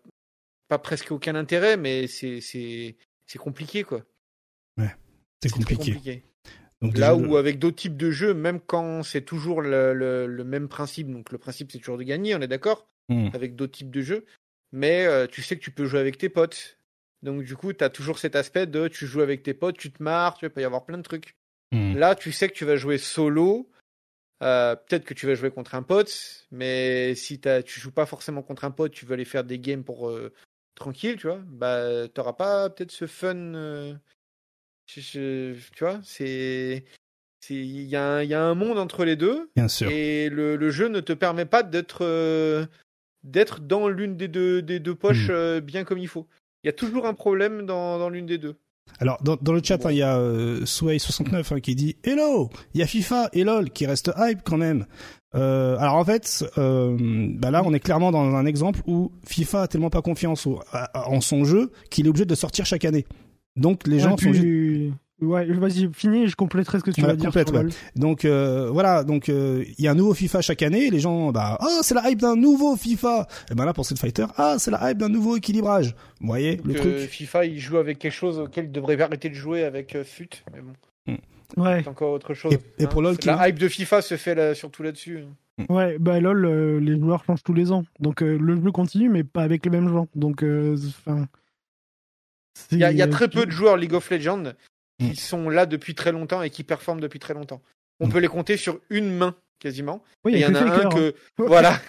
pas presque aucun intérêt, mais c'est c'est compliqué quoi. Ouais, c'est compliqué. Donc, Là où avec d'autres types de jeux, même quand c'est toujours le, le, même principe, donc le principe c'est toujours de gagner, on est d'accord, hmm. avec d'autres types de jeux, mais euh, tu sais que tu peux jouer avec tes potes. Donc du coup, tu as toujours cet aspect de tu joues avec tes potes, tu te marres, tu peut y avoir plein de trucs. Hmm. Là, tu sais que tu vas jouer solo, euh, peut-être que tu vas jouer contre un pote, mais si tu tu joues pas forcément contre un pote, tu veux aller faire des games pour euh, tranquille, tu vois, bah t'auras pas peut-être ce fun. Euh, tu vois, c'est il y, a un, y a un monde entre les deux. Bien sûr. Et le, le jeu ne te permet pas d'être d'être dans l'une des deux des deux poches hmm. bien comme il faut. Il y a toujours un problème dans, dans l'une des deux. Alors dans, dans le chat, hein, il y a euh, Sway69 hein, qui dit Hello, il y a FIFA et LOL qui reste hype quand même. Euh, alors en fait, euh, bah là on est clairement dans un exemple où FIFA a tellement pas confiance en son jeu qu'il est obligé de sortir chaque année. Donc les gens sont Ouais, vas-y, finis, je compléterai ce que tu vas dire. Complète, Donc euh, voilà, donc euh, il y a un nouveau FIFA chaque année. Les gens, bah, oh, c'est la hype d'un nouveau FIFA. Et ben là, pour Street Fighter, ah, c'est la hype d'un nouveau équilibrage. Vous voyez le truc. FIFA, il joue avec quelque chose auquel il devrait arrêter de jouer avec euh, FUT, mais bon. Hmm. Ouais. C'est encore autre chose. Et, hein. pour LoL, la hype de FIFA se fait là, surtout là-dessus. Hein. Hmm. Ouais, bah LoL, les joueurs changent tous les ans, donc le jeu continue, mais pas avec les mêmes gens. Donc, enfin. il y a très peu de joueurs League of Legends qui mm. sont là depuis très longtemps et qui performent depuis très longtemps. On mm. peut les compter sur une main quasiment. Oui, il y, en a un que hein. *laughs* voilà.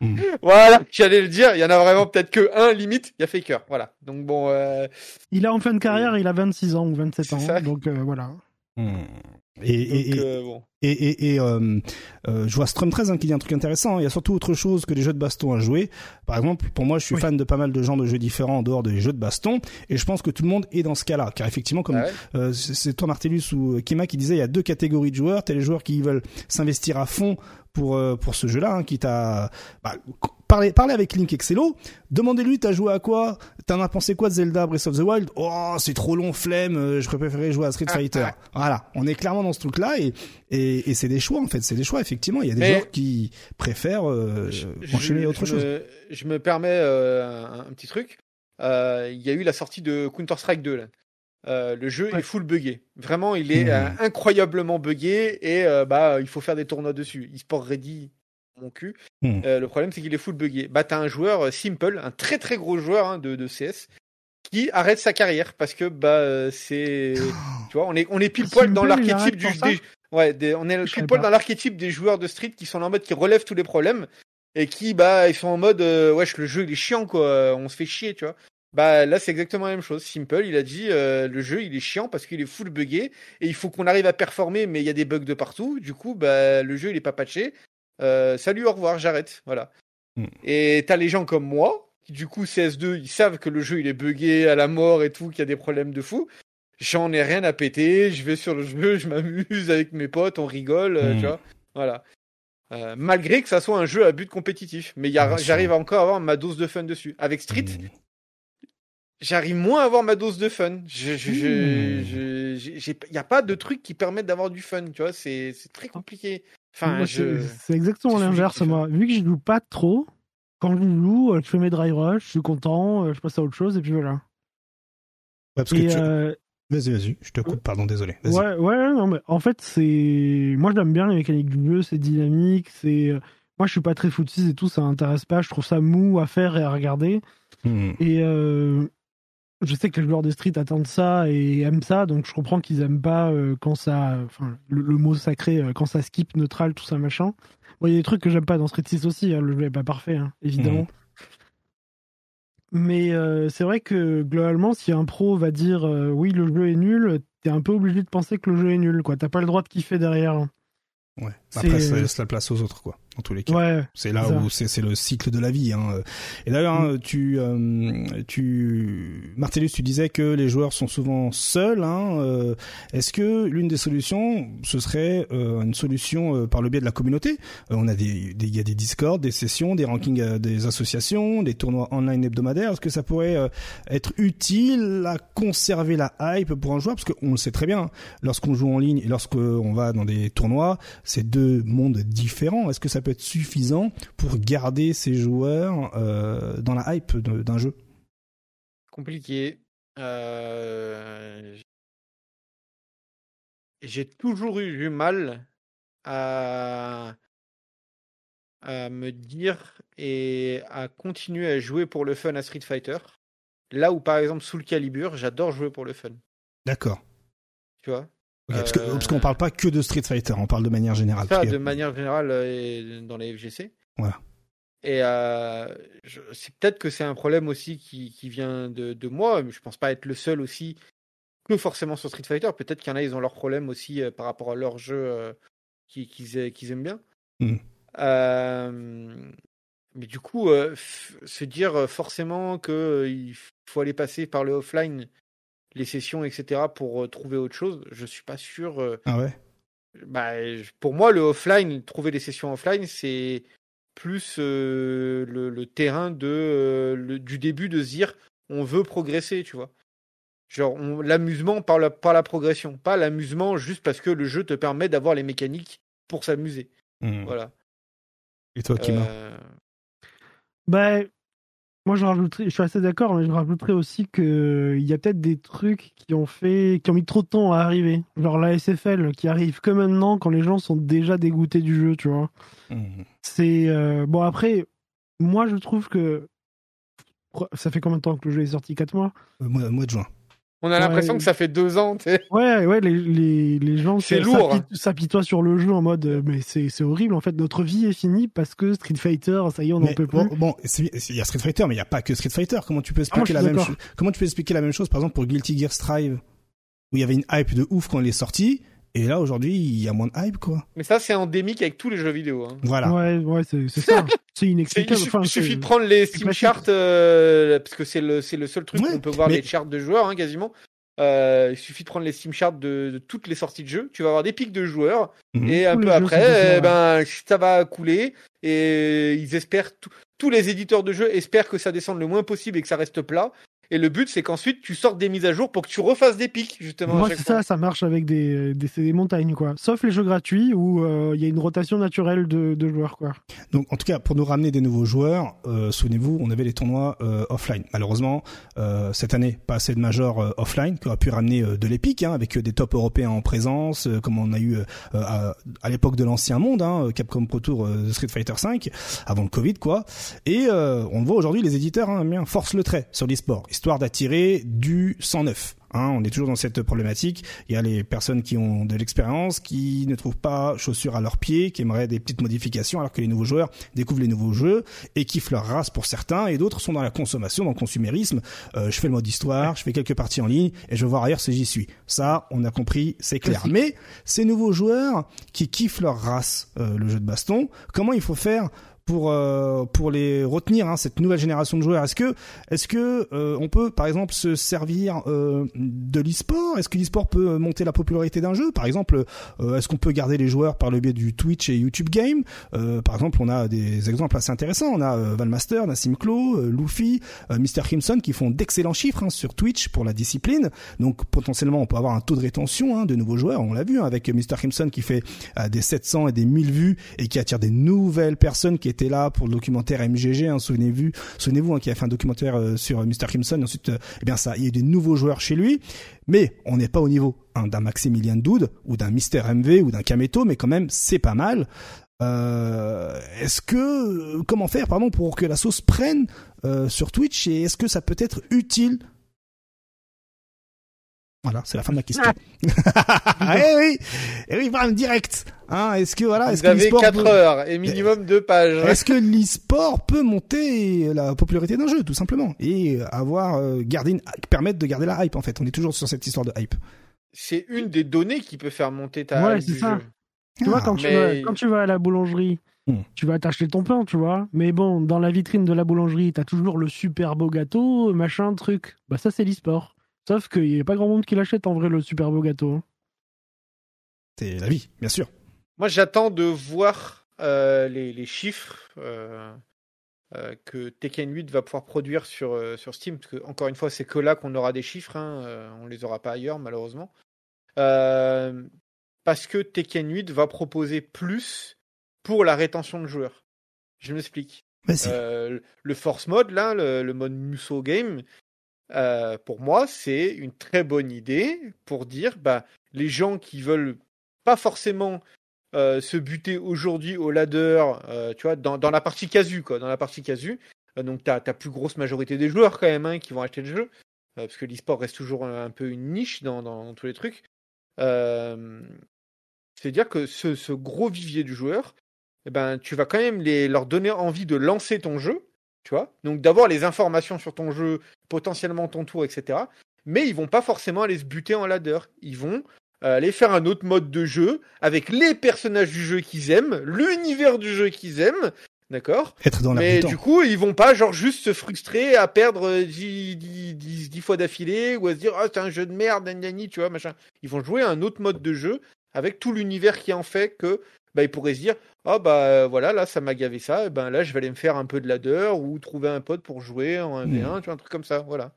Mm. *laughs* voilà, j'allais le dire, il y en a vraiment peut-être que un limite, il y a Faker, voilà. Donc bon euh... il est en fin de carrière, il a 26 ans ou 27 ans, donc euh, voilà. Et, et, euh, et, et, et euh, euh, je vois Strum 13 hein, qui dit un truc intéressant. Hein. Il y a surtout autre chose que les jeux de baston à jouer. Par exemple, pour moi, je suis fan de pas mal de genres de jeux différents en dehors des jeux de baston. Et je pense que tout le monde est dans ce cas-là. Car effectivement, comme ah euh, c'est toi Martellus ou Kima qui disait, il y a deux catégories de joueurs. T'as les joueurs qui veulent s'investir à fond pour euh, pour ce jeu-là, hein, qui t'a bah, parlez parlez avec Link Excello, demandez-lui t'as joué à quoi, t'en as pensé quoi de Zelda Breath of the Wild? Oh c'est trop long, flemme, euh, je préférerais jouer à Street Fighter. voilà, on est clairement dans ce truc-là et et, et c'est des choix en fait, c'est des choix effectivement. Il y a des joueurs qui préfèrent euh, enchaîner autre chose. je me permets un, un, petit truc. Il y a eu la sortie de Counter Strike 2 là. Euh, le jeu est full buggé. Vraiment, il est euh, mmh. incroyablement buggé et euh, bah il faut faire des tournois dessus. eSport ready, mon cul. Mmh. le problème c'est qu'il est full buggé. Bah t'as un joueur simple, un très très gros joueur hein, de, de, CS qui arrête sa carrière parce que bah c'est *gasps* tu vois on est on est pile poil dans l'archétype du ouais on est pile poil dans l'archétype des joueurs de street qui sont en mode qui relèvent tous les problèmes et qui bah ils sont en mode wesh le jeu il est chiant quoi on se fait chier tu vois bah là c'est exactement la même chose. Simple, il a dit euh, le jeu il est chiant parce qu'il est full buggé et il faut qu'on arrive à performer mais il y a des bugs de partout. Du coup bah le jeu il est pas patché. Euh, salut au revoir j'arrête voilà. Mm. Et t'as les gens comme moi qui du coup CS2 ils savent que le jeu il est buggé à la mort et tout qu'il y a des problèmes de fou. J'en ai rien à péter. Je vais sur le jeu, je m'amuse avec mes potes, on rigole, euh, tu mm. vois. Voilà. malgré que ça soit un jeu à but compétitif, mais j'arrive encore à avoir ma dose de fun dessus. Avec Street, mm j'arrive moins à avoir ma dose de fun. Il n'y a pas de truc qui permettent d'avoir du fun, tu vois, c'est, c'est très compliqué. Enfin, c'est exactement l'inverse, moi. Vu que je joue pas trop, quand je joue, euh, je fais mes dry rush, je suis content, euh, je passe à autre chose, et puis voilà. parce que euh, Vas-y, vas-y, je te coupe, pardon, désolé. Ouais, ouais, non, mais en fait, c'est. Moi, j'aime bien les mécaniques du jeu, c'est dynamique, c'est. Moi, je suis pas très footiste et tout, ça m'intéresse pas, je trouve ça mou à faire et à regarder. Hmm. Et, je sais que les joueurs de Street attendent ça et aiment ça, donc je comprends qu'ils aiment pas euh, quand ça, enfin, le, mot sacré, euh, quand ça skip, neutral, tout ça machin. Bon, il y a des trucs que j'aime pas dans Street 6 aussi, hein, le jeu est pas parfait, hein, évidemment. mais euh, c'est vrai que globalement, si un pro va dire oui, le jeu est nul, t'es un peu obligé de penser que le jeu est nul, quoi. T'as pas le droit de kiffer derrière. Ouais. Après, ça laisse la place aux autres, quoi en tous les cas. Ouais, c'est là où c'est le cycle de la vie. Hein. Et d'ailleurs, hein, mm. tu, euh, tu, Martellus, tu disais que les joueurs sont souvent seuls. Hein. Euh, Est-ce que l'une des solutions, ce serait euh, une solution par le biais de la communauté? On a des, il y a des Discord, des sessions, des rankings des associations, des tournois online hebdomadaires. Est-ce que ça pourrait être utile à conserver la hype pour un joueur? Parce qu'on le sait très bien, lorsqu'on joue en ligne et lorsqu'on va dans des tournois, c'est deux mondes différents. Est-ce que ça peut être suffisant pour garder ces joueurs euh, dans la hype d'un jeu? Compliqué. Euh, j'ai toujours eu du mal à... à me dire et à continuer à jouer pour le fun à Street Fighter. Là où par exemple sous le calibre, j'adore jouer pour le fun. D'accord. Tu vois? Parce, qu'on ne parle pas que de Street Fighter, on parle de manière générale. Ça, de manière générale euh, dans les FGC. Voilà. Et euh, c'est peut-être que c'est un problème aussi qui, qui vient de, de, moi, mais je pense pas être le seul aussi que forcément sur Street Fighter. Peut-être qu'il y en a, ils ont leurs problèmes aussi euh, par rapport à leur jeu qu'ils qui, aiment bien. Hmm. mais du coup, se dire forcément qu'il faut aller passer par le offline les sessions, etc., pour euh, trouver autre chose, je suis pas sûr. Euh, ah ouais? bah, Pour moi, le offline, trouver des sessions offline, c'est plus euh, le, terrain de, du début de se dire on veut progresser, tu vois. Genre, l'amusement par la, par la progression, pas l'amusement juste parce que le jeu te permet d'avoir les mécaniques pour s'amuser. Mmh. Voilà. Et toi, Kima? Bah, moi, je rajouterais, je suis assez d'accord, mais je rajouterais aussi qu'il y a peut-être des trucs qui ont fait, qui ont mis trop de temps à arriver. Genre la SFL qui arrive que maintenant quand les gens sont déjà dégoûtés du jeu, tu vois. Mmh. C'est euh, bon après, moi je trouve que ça fait combien de temps que le jeu est sorti? 4 mois? Euh, mois de juin. On a l'impression que ça fait deux ans, tu sais. Ouais, ouais, les, les, les gens c'est lourd. s'apitoient sur le jeu en mode, euh, mais c'est horrible, en fait, notre vie est finie parce que Street Fighter, ça y est, on n'en peut plus. Bon, il y a Street Fighter, mais il n'y a pas que Street Fighter. Comment tu peux ah, expliquer la même chose Comment tu peux expliquer la même chose, par exemple, pour Guilty Gear Strive, où il y avait une hype de ouf quand il est sorti, et là, aujourd'hui, il y a moins de hype, quoi. Mais ça, c'est endémique avec tous les jeux vidéo. Hein. Voilà. Ouais, ouais, c'est ça. *laughs* c'est inexplicable. Il, suffit de prendre les Steam charts, euh, parce que c'est le, le seul truc où on peut voir les charts de joueurs, hein, quasiment. Euh, il suffit de prendre les Steam charts de, toutes les sorties de jeux. Tu vas avoir des pics de joueurs. Mhm. Et un peu après, eh ben, ça va couler. Et ils espèrent, tous les éditeurs de jeux espèrent que ça descende le moins possible et que ça reste plat. Et le but, c'est qu'ensuite, tu sortes des mises à jour pour que tu refasses des pics, justement. Moi, c'est ça, ça marche avec des, des, montagnes, quoi. Sauf les jeux gratuits où euh, il y a une rotation naturelle de, de, joueurs, quoi. Donc, en tout cas, pour nous ramener des nouveaux joueurs, euh, souvenez-vous, on avait les tournois euh, offline. Malheureusement, euh, cette année, pas assez de majors euh, offline qui auraient pu ramener de l'épique, hein, avec des tops européens en présence, comme on a eu à, à l'époque de l'ancien monde, hein, Capcom Pro Tour Street Fighter V, avant le Covid, quoi. Et on le voit aujourd'hui, les éditeurs, hein, bien, forcent le trait sur l'e-sport histoire d'attirer du 109. Hein, on est toujours dans cette problématique. Il y a les personnes qui ont de l'expérience, qui ne trouvent pas chaussures à leurs pieds, qui aimeraient des petites modifications, alors que les nouveaux joueurs découvrent les nouveaux jeux et kiffent leur race pour certains, et d'autres sont dans la consommation, dans le consumérisme. Euh, je fais le mode histoire, je fais quelques parties en ligne, et je veux voir ailleurs si j'y suis. Ça, on a compris, c'est clair. Mais ces nouveaux joueurs qui kiffent leur race, euh, le jeu de baston, comment il faut faire pour euh, pour les retenir hein, cette nouvelle génération de joueurs Est-ce que est-ce que euh, on peut par exemple se servir euh, de l'e-sport? Est-ce que l'e-sport peut monter la popularité d'un jeu? Par exemple, est-ce qu'on peut garder les joueurs par le biais du Twitch et YouTube Game? Par exemple, on a des exemples assez intéressants. On a Valmaster, Nassim Klo, Luffy, Mr Crimson qui font d'excellents chiffres hein, sur Twitch pour la discipline. Donc potentiellement, on peut avoir un taux de rétention hein, de nouveaux joueurs. On l'a vu avec Mr Crimson qui fait des 700 et des 1000 vues et qui attire des nouvelles personnes qui était là pour le documentaire MGG. Hein, souvenez-vous, souvenez-vous hein, qui a fait un documentaire euh, sur euh, Mr. Crimson. Ensuite, euh, eh bien ça, il y a eu des nouveaux joueurs chez lui, mais on n'est pas au niveau hein, d'un Maximilian Doud ou d'un Mister MV ou d'un Kameto, mais quand même c'est pas mal. est-ce que comment faire pardon pour que la sauce prenne sur Twitch et est-ce que ça peut être utile Voilà, c'est la fin de ma question. *laughs* eh oui, eh oui, bam, direct. Hein, est-ce que voilà, est-ce Vous avez 4 heures et minimum 2 pages. Est-ce que l'e-sport peut monter la popularité d'un jeu, tout simplement, et avoir euh, garder permettre de garder la hype en fait? On est toujours sur cette histoire de hype. C'est une des données qui peut faire monter ta hype du jeu. Tu vois, quand, tu vas, quand tu vas à la boulangerie, hmm. tu vas t'acheter ton pain, tu vois. Mais bon, dans la vitrine de la boulangerie, t'as toujours le super beau gâteau, machin, truc. Bah ça, c'est l'e-sport. Sauf qu'il n'y a pas grand monde qui l'achète en vrai le super beau gâteau. Hein. C'est la vie, bien sûr. Moi j'attends de voir euh, les, chiffres euh, euh, que Tekken 8 va pouvoir produire sur, sur Steam. Parce que, encore une fois, c'est que là qu'on aura des chiffres. Hein, on les aura pas ailleurs, malheureusement. parce que Tekken 8 va proposer plus pour la rétention de joueurs. Je m'explique. le Force Mode, là, le, le mode Muso Game, euh, pour moi, c'est une très bonne idée pour dire bah, les gens qui veulent pas forcément euh, se buter aujourd'hui au ladder, euh, tu vois, dans, la partie casu, quoi, dans la partie casu. donc, tu as, plus grosse majorité des joueurs quand même hein, qui vont acheter le jeu, parce que l'e-sport reste toujours un, peu une niche dans, tous les trucs. C'est-à-dire que ce, gros vivier du joueur, eh ben, tu vas quand même leur donner envie de lancer ton jeu tu vois Donc d'avoir les informations sur ton jeu, potentiellement ton tour, etc. Mais ils vont pas forcément aller se buter en ladder. Ils vont euh, aller faire un autre mode de jeu avec les personnages du jeu qu'ils aiment, l'univers du jeu qu'ils aiment, d'accord Être dans Mais du coup, ils vont pas genre juste se frustrer à perdre 10, 10, fois d'affilée ou à se dire ah c'est un jeu de merde, nanani, tu vois machin. Ils vont jouer un autre mode de jeu avec tout l'univers qui en fait que bah, ils pourraient se dire ah bah euh, voilà là ça m'a gavé ça et ben là je vais aller me faire un peu de ladder ou trouver un pote pour jouer en 1v1 hmm. tu vois un truc comme ça voilà.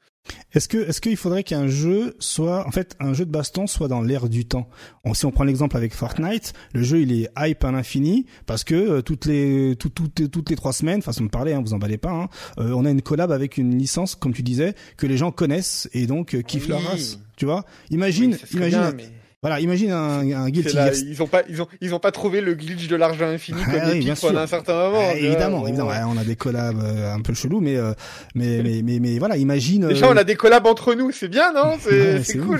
Est-ce que est-ce qu'il faudrait qu'un jeu soit en fait un jeu de baston soit dans l'air du temps? Si on prend l'exemple avec Fortnite le jeu il est hype à l'infini parce que euh, toutes les toutes toutes les trois semaines façon de parler hein, vous emballez pas hein, euh, on a une collab avec une licence comme tu disais que les gens connaissent et donc kiffent leur race tu vois? Imagine imagine voilà, imagine un, un Guilty Ils ont pas, ils ont, ils ont pas trouvé le glitch de l'argent infini comme ah, oui, pendant un certain moment. Ah, évidemment, évidemment. on a des collabs euh, un peu chelous, mais, euh, mais, mais, mais, mais, voilà, imagine. Déjà, on a des collabs entre nous, c'est bien, non C'est c'est cool.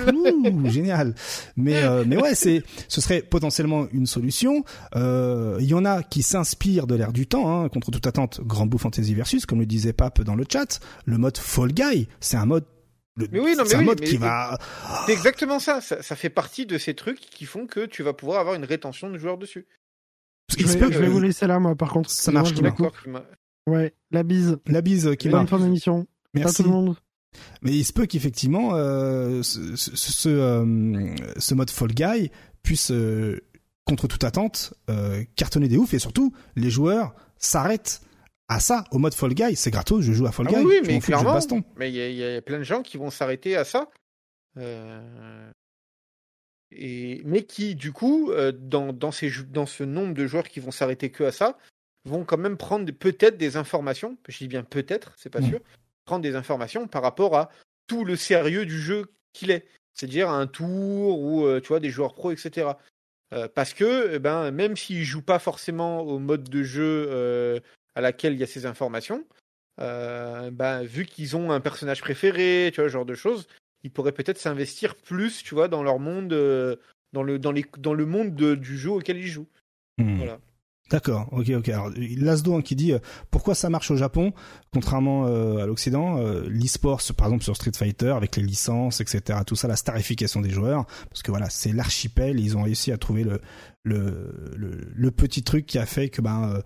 génial. Mais, mais ouais, c'est, ce serait potentiellement une solution. Il y en a qui s'inspirent de l'ère du temps, hein, contre toute attente. Grand Bout Fantasy Versus, comme le disait Pape dans le chat, le mode Fall Guy, c'est un mode mais oui, non, mais un mode qui va. C'est exactement ça. ça. fait partie de ces trucs qui font que tu vas pouvoir avoir une rétention de joueurs dessus. Je vais, je vais, vous laisser là, moi, par contre. Ça marche. D'accord. Ouais, la bise. La bise qui Bonne fin d'émission. Merci. Pas tout le monde. Mais il se peut qu'effectivement, euh, ce, ce, ce, euh, ce, mode Fall Guy puisse, euh, contre toute attente, euh, cartonner des ouf et surtout, les joueurs s'arrêtent à ça, au mode Fall Guy. C'est gratos, je joue à Fall ah Guy. oui, mais clairement. Mais il y, a plein de gens qui vont s'arrêter à ça. Euh, et, mais qui, du coup, euh, dans, dans, ces, dans ce nombre de joueurs qui vont s'arrêter que à ça, vont quand même prendre peut-être des informations, je dis bien peut-être, c'est pas mm. sûr, prendre des informations par rapport à tout le sérieux du jeu qu'il est. C'est-à-dire un tour ou euh, tu vois des joueurs pro, etc. parce que eh ben, même s'ils jouent pas forcément au mode de jeu à laquelle il y a ces informations, euh, ben, vu qu'ils ont un personnage préféré, tu vois, ce genre de choses, ils pourraient peut-être s'investir plus, tu vois, dans leur monde, euh, dans, le, dans, les, dans le monde du jeu auquel ils jouent. Hmm. Voilà. D'accord, ok, ok. Alors, Lasdo hein, qui dit euh, pourquoi ça marche au Japon, contrairement à l'Occident, l'e-sport, par exemple sur Street Fighter, avec les licences, etc., tout ça, la starification des joueurs, parce que voilà, c'est l'archipel, ils ont réussi à trouver le, le, le, petit truc qui a fait que ben euh,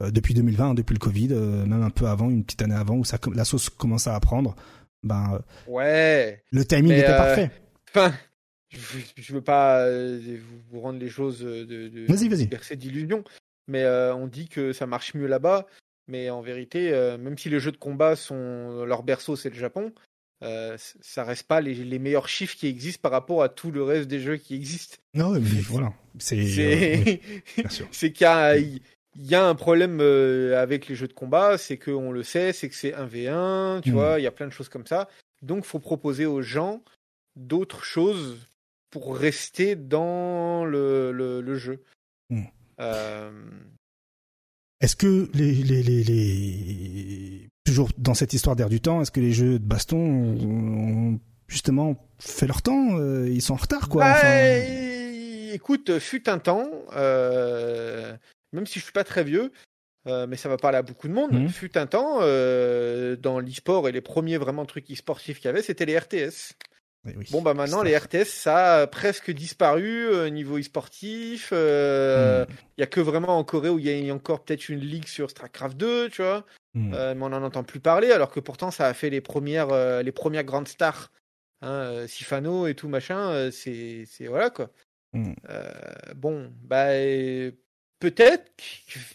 depuis 2020, depuis le Covid, euh, même un peu avant, une petite année avant, où ça, la sauce commence à prendre, ben, euh, ouais, le timing était parfait. Enfin, je, veux pas vous rendre les choses de, de vas-y, vas-y. d'illusions, mais on dit que ça marche mieux là-bas. Mais en vérité, même si les jeux de combat sont leur berceau, c'est le Japon, euh, ça reste pas les, les, meilleurs chiffres qui existent par rapport à tout le reste des jeux qui existent. Non, mais voilà. C'est c'est qu'il y a, il y a un problème euh, avec les jeux de combat, c'est qu'on le sait, c'est que c'est 1v1, tu mm. vois, il y a plein de choses comme ça. Donc, faut proposer aux gens d'autres choses pour rester dans le, le, jeu. Mm. Euh, est-ce que les, les, les, les, toujours dans cette histoire d'air du temps, est-ce que les jeux de baston ont justement fait leur temps. ils sont en retard, quoi. Bah, écoute, fut un temps, même si je suis pas très vieux, mais ça va parler à beaucoup de monde. Mmh. Fut un temps dans l'e-sport et les premiers vraiment trucs e-sportifs qu'il y avait, c'était les RTS. bon bah maintenant les RTS ça a presque disparu au niveau e-sportif. Mmh. Il y a que vraiment en Corée où il y a encore peut-être une ligue sur Starcraft 2, tu vois. Mmh. mais on n'en entend plus parler alors que pourtant ça a fait les premières les premières grandes stars. Hein, Sifano et tout machin, c'est voilà quoi. bon bah peut-être,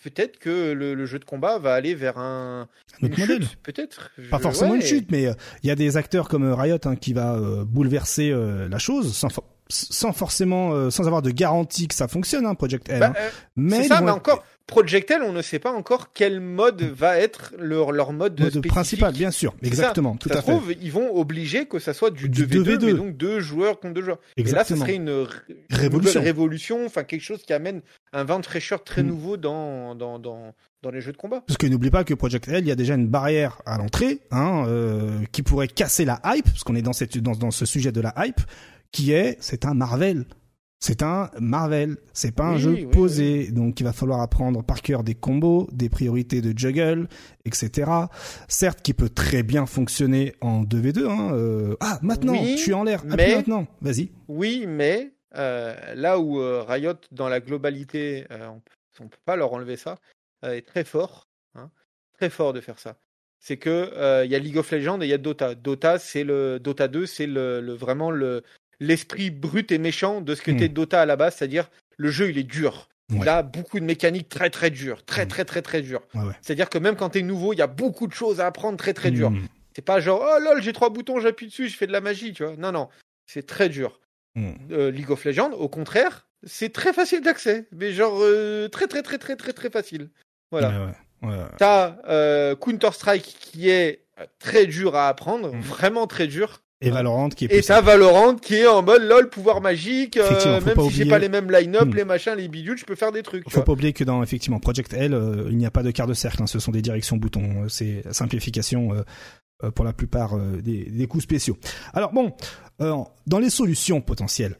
peut-être que le, jeu de combat va aller vers un, un autre modèle. Peut-être. Pas forcément une chute, mais euh, il y a des acteurs comme euh, Riot hein, qui va euh, bouleverser la chose sans, sans forcément, sans avoir de garantie que ça fonctionne, hein, Project L. Bah, hein. mais ça, mais encore Project L, on ne sait pas encore quel mode va être leur, leur mode, mode principal, bien sûr, exactement, tout ça à trouve, ils vont obliger que ça soit du, 2v2, mais donc deux joueurs contre deux joueurs. Exactement. Et là, ce serait une révolution, révolution, enfin quelque chose qui amène un vent de fraîcheur très mm. nouveau dans, dans, dans, dans les jeux de combat. Parce que n'oublie pas que Project L, il y a déjà une barrière à l'entrée, hein, euh, qui pourrait casser la hype, parce qu'on est dans, cette, dans, dans ce sujet de la hype, qui est, c'est un Marvel. C'est un Marvel, c'est pas un jeu posé, donc il va falloir apprendre par cœur des combos, des priorités de juggle, etc. Certes, qui peut très bien fonctionner en 2v2. Hein, euh, Ah, maintenant, je suis en l'air. Mais maintenant, vas-y. Oui, mais euh, là où euh, Riot, dans la globalité, on, ne peut pas leur enlever ça, est très fort, hein, très fort de faire ça. C'est que il y a League of Legends et il y a Dota. Dota, c'est le Dota 2, c'est le, vraiment le l'esprit brut et méchant de ce que était hmm. Dota à la base, c'est-à-dire le jeu il est dur. Il a beaucoup de mécaniques très très dures, très hmm. très très très dures. C'est-à-dire que même quand tu es nouveau, il y a beaucoup de choses à apprendre très très dur. Hmm. C'est pas genre oh lol j'ai trois boutons, j'appuie dessus, je fais de la magie, tu vois. Non non, c'est très dur. Euh, League of Legends, au contraire, c'est très facile d'accès, mais genre euh, très très très très très très facile. Voilà. T'as euh, Counter Strike qui est très dur à apprendre, vraiment très dur. Et Valorant qui est Et ça, Valorant qui est en mode lol, pouvoir magique. Euh, même si j'ai pas les mêmes line-up, hmm. les machins, les bidules, je peux faire des trucs. Faut pas oublier que dans effectivement Project L, euh, il n'y a pas de quart de cercle. Hein, ce sont des directions boutons. C'est simplification euh, pour la plupart des, des, coups spéciaux. Alors bon, dans les solutions potentielles.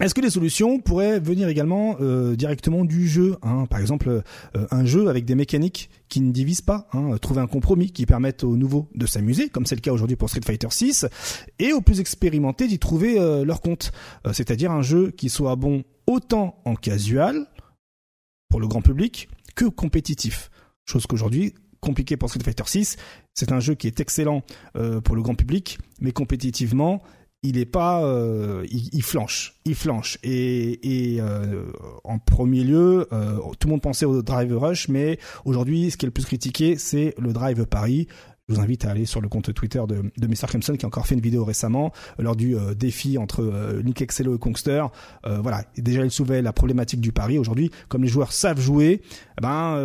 Est-ce que les solutions pourraient venir également euh, directement du jeu hein? Par exemple, euh, un jeu avec des mécaniques qui ne divisent pas, hein, trouver un compromis qui permette aux nouveaux de s'amuser, comme c'est le cas aujourd'hui pour Street Fighter 6, et aux plus expérimentés d'y trouver euh, leur compte. C'est-à-dire un jeu qui soit bon autant en casual, pour le grand public, que compétitif. Chose qu'aujourd'hui, compliquée pour Street Fighter 6. C'est un jeu qui est excellent pour le grand public, mais compétitivement, il est pas, euh, il, flanche, il flanche. Et, euh, en premier lieu, euh, tout le monde pensait au Drive Rush, mais aujourd'hui, ce qui est le plus critiqué, c'est le Drive Paris. Je vous invite à aller sur le compte Twitter de, de Mr. Clemson qui a encore fait une vidéo récemment lors du défi entre Nick Excello et Kongster. voilà, déjà il soulevait la problématique du pari. Aujourd'hui, comme les joueurs savent jouer, eh ben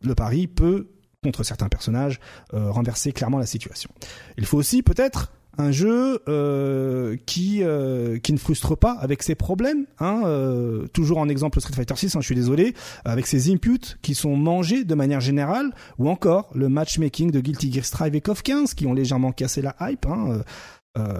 le pari peut contre certains personnages renverser clairement la situation. Il faut aussi peut-être un jeu euh, qui euh, qui ne frustre pas avec ses problèmes. Hein, euh, toujours en exemple Street Fighter 6, hein, je suis désolé, avec ses inputs qui sont mangés de manière générale, ou encore le matchmaking de Guilty Gear Strive et KOF 15 qui ont légèrement cassé la hype. Hein,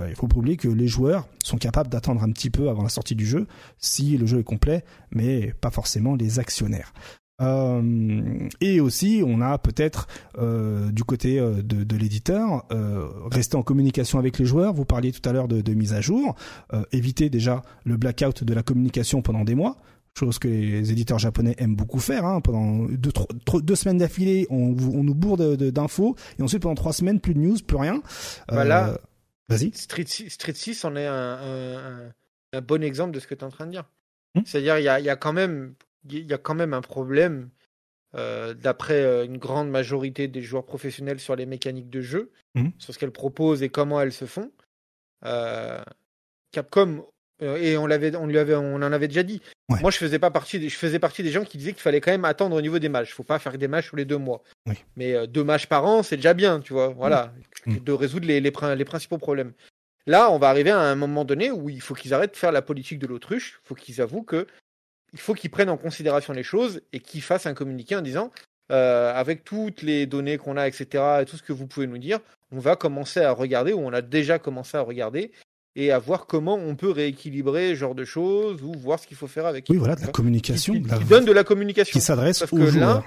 il faut pas oublier que les joueurs sont capables d'attendre un petit peu avant la sortie du jeu si le jeu est complet, mais pas forcément les actionnaires. Euh, et aussi, on a peut-être euh, du côté euh, de, de l'éditeur euh, rester en communication avec les joueurs. Vous parliez tout à l'heure de, de, mise à jour, éviter déjà le blackout de la communication pendant des mois. Chose que les éditeurs japonais aiment beaucoup faire. Hein. Pendant deux, trois, deux semaines d'affilée, on, on, nous bourre d'infos, et ensuite pendant trois semaines, plus de news, plus rien. Voilà. Vas-y. Street, Street 6 en est un, un, un, bon exemple de ce que tu es en train de dire. Hmm C'est-à-dire, il y a, y a quand même il y a quand même un problème, euh, d'après euh, une grande majorité des joueurs professionnels, sur les mécaniques de jeu, mmh. sur ce qu'elles proposent et comment elles se font. Euh, Capcom, et on, l'avait, on, lui avait, on en avait déjà dit. Moi, je faisais, pas partie des, je faisais partie des gens qui disaient qu'il fallait quand même attendre au niveau des matchs. Il faut pas faire des matchs tous les deux mois. Mais deux matchs par an, c'est déjà bien, tu vois. Voilà, mmh. de résoudre les, les, les principaux problèmes. Là, on va arriver à un moment donné où il faut qu'ils arrêtent de faire la politique de l'autruche. Il faut qu'ils avouent que il faut qu'ils prennent en considération les choses et qu'ils fassent un communiqué en disant avec toutes les données qu'on a, etc., et tout ce que vous pouvez nous dire, on va commencer à regarder, ou on a déjà commencé à regarder, et à voir comment on peut rééquilibrer ce genre de choses, ou voir ce qu'il faut faire avec. Oui, voilà, de la communication. Qui, donne de la communication. Qui s'adresse aux joueurs.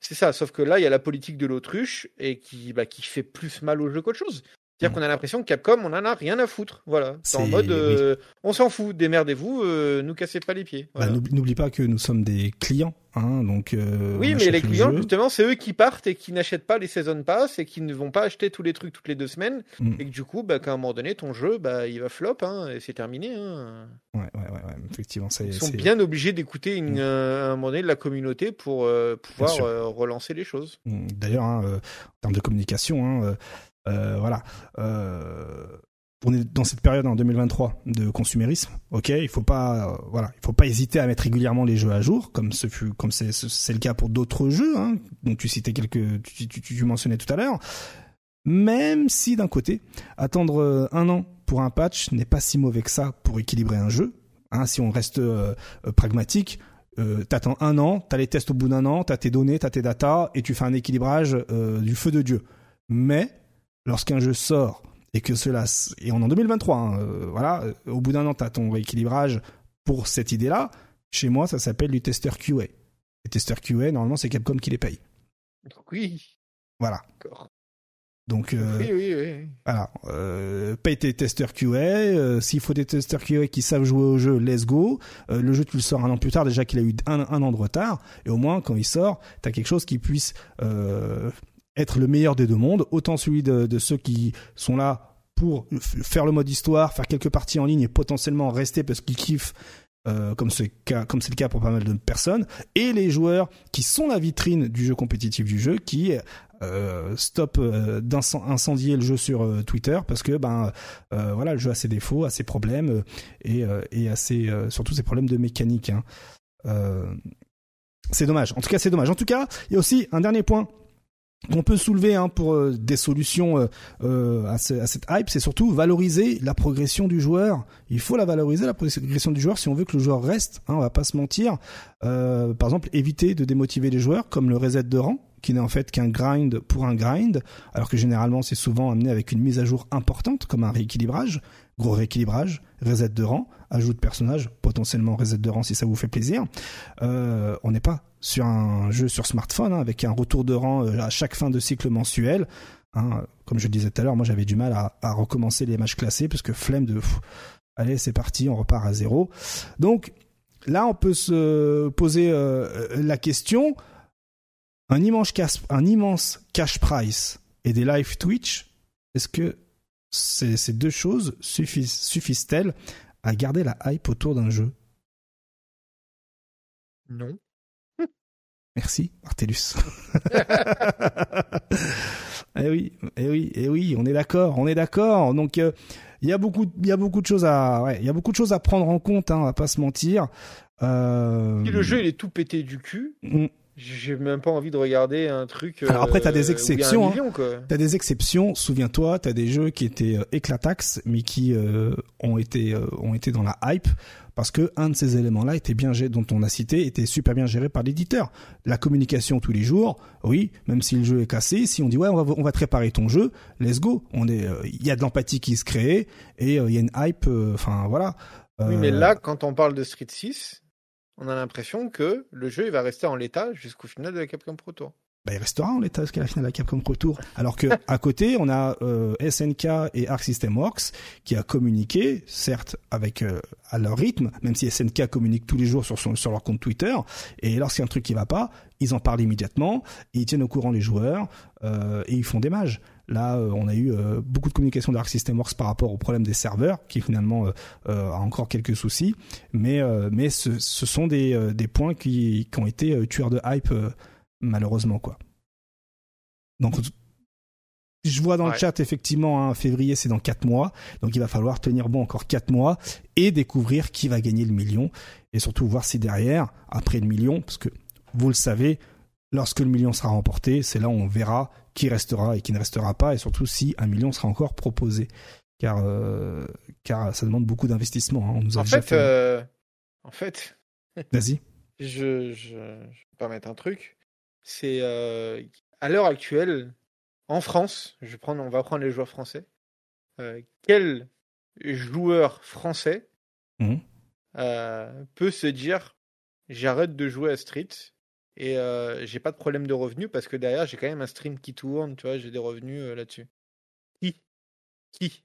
C'est ça, sauf que là, il y a la politique de l'autruche et qui, bah, qui fait plus mal au jeu qu'autre chose. C'est-à-dire mm. qu'on a l'impression que Capcom, on en a rien à foutre. Voilà. C'est en mode, euh, on s'en fout, démerdez-vous, euh, nous cassez pas les pieds. Bah, n'oublie pas que nous sommes des clients, hein, donc. Euh, oui, mais les clients, justement, c'est eux qui partent et qui n'achètent pas les season pass et qui ne vont pas acheter tous les trucs toutes les deux semaines mm. et que du coup, bah, qu'à un moment donné, ton jeu, bah, il va flop, hein, et c'est terminé. Hein. Ouais, ouais, ouais, effectivement, Ils sont bien obligés d'écouter une, mm. un moment donné de la communauté pour pouvoir relancer les choses. D'ailleurs, en termes de communication, euh, voilà. Euh, on est dans cette période en 2023 de consumérisme. Ok, il faut pas, euh, voilà, il faut pas hésiter à mettre régulièrement les jeux à jour, comme ce fut, comme c'est, le cas pour d'autres jeux, hein, dont tu citais quelques, tu, tu, tu mentionnais tout à l'heure. Même si d'un côté, attendre un an pour un patch n'est pas si mauvais que ça pour équilibrer un jeu. Hein, si on reste pragmatique, euh, t'attends un an, t'as les tests au bout d'un an, t'as tes données, t'as tes datas, et tu fais un équilibrage du feu de Dieu. Mais lorsqu'un jeu sort et que cela et on est en 2023 hein, euh, voilà euh, au bout d'un an tu as ton rééquilibrage pour cette idée là chez moi ça s'appelle du testeur QA les testeurs QA normalement c'est Capcom qui les paye. Oui. Voilà. Donc euh, oui, oui, oui. voilà paye tes testeurs QA s'il faut des testeurs QA qui savent jouer au jeu let's go. Le jeu tu le sors un an plus tard déjà qu'il a eu un, un, an de retard. Et au moins quand il sort tu as quelque chose qui puisse être le meilleur des deux mondes, autant celui de, ceux qui sont là pour faire le mode histoire, faire quelques parties en ligne et potentiellement rester parce qu'ils kiffent, euh, comme c'est le cas pour pas mal de personnes, et les joueurs qui sont la vitrine du jeu compétitif du jeu, qui euh, stop euh, d'incendier le jeu sur euh, Twitter parce que ben voilà le jeu a ses défauts, a ses problèmes et, et a surtout ses problèmes de mécanique. Hein. c'est dommage. En tout cas, c'est dommage. En tout cas, il y a aussi un dernier point qu'on peut soulever hein, pour euh, des solutions euh, euh, à, cette hype, c'est surtout valoriser la progression du joueur. Il faut la valoriser la progression du joueur si on veut que le joueur reste. Hein, on va pas se mentir. par exemple, éviter de démotiver les joueurs, comme le reset de rang, qui n'est en fait qu'un grind pour un grind, alors que généralement c'est souvent amené avec une mise à jour importante, comme un rééquilibrage, gros rééquilibrage, reset de rang, ajout de personnage, potentiellement reset de rang si ça vous fait plaisir. on n'est pas sur un jeu sur smartphone hein, avec un retour de rang euh, à chaque fin de cycle mensuel. Hein. Comme je le disais tout à l'heure, moi j'avais du mal à, recommencer les matchs classés parce que flemme de allez c'est parti, on repart à zéro. Donc là on peut se poser euh, la question un immense cash, un immense cash price et des live Twitch, est-ce que ces, deux choses suffisent, suffisent-elles à garder la hype autour d'un jeu? Non. Merci, Martellus. *laughs* eh oui, eh oui, eh oui, on est d'accord, on est d'accord. Donc euh, il y a beaucoup, il y a beaucoup de choses à, ouais, il y a beaucoup de choses à prendre en compte. Hein, on va pas se mentir. Euh... le jeu il est tout pété du cul. Mm. J'ai même pas envie de regarder un truc. Alors après, t'as des euh, exceptions. Hein. T'as des exceptions. Souviens-toi, t'as des jeux qui étaient euh, éclatax, mais qui euh, ont été ont été dans la hype parce que un de ces éléments-là était bien dont on a cité était super bien géré par l'éditeur. La communication tous les jours, oui, même si le jeu est cassé, si on dit ouais on va on va te réparer ton jeu, let's go. On est, il y a de l'empathie qui se crée et il y a une hype. Enfin voilà. Oui, mais là, quand on parle de Street 6, on a l'impression que le jeu il va rester en l'état jusqu'au final de la Capcom Pro Tour. Bah, il restera en l'état jusqu'à la finale de la Capcom Pro Tour. Alors que à côté, on a euh, SNK et Arc System Works qui a communiqué, certes avec euh, à leur rythme, même si SNK communique tous les jours sur son, sur leur compte Twitter. Et lorsqu'il y a un truc qui va pas, ils en parlent immédiatement, ils tiennent au courant les joueurs euh, et ils font des mages. Là, euh, on a eu euh, beaucoup de communication d'Arc System Works par rapport au problème des serveurs, qui finalement a encore quelques soucis. Mais, mais ce, sont des, des points qui, qui, ont été tueurs de hype, malheureusement. quoi. Donc, je vois dans le chat effectivement, hein, février c'est dans 4 mois, donc il va falloir tenir bon encore 4 mois et découvrir qui va gagner le million et surtout voir si derrière, après le million, parce que vous le savez, lorsque le million sera remporté, c'est là où on verra qui restera et qui ne restera pas, et surtout si un million sera encore proposé. Car, euh, car ça demande beaucoup d'investissement. Hein. On nous a en, fait, euh, en fait, *laughs* vas-y. Je, je, je vais pas mettre un truc. c'est euh, à l'heure actuelle, en France, je prends, on va prendre les joueurs français. Quel joueur français euh, peut se dire j'arrête de jouer à Street et euh, j'ai pas de problème de revenus parce que derrière j'ai quand même un stream qui tourne, tu vois, j'ai des revenus euh, là-dessus. Qui? Qui?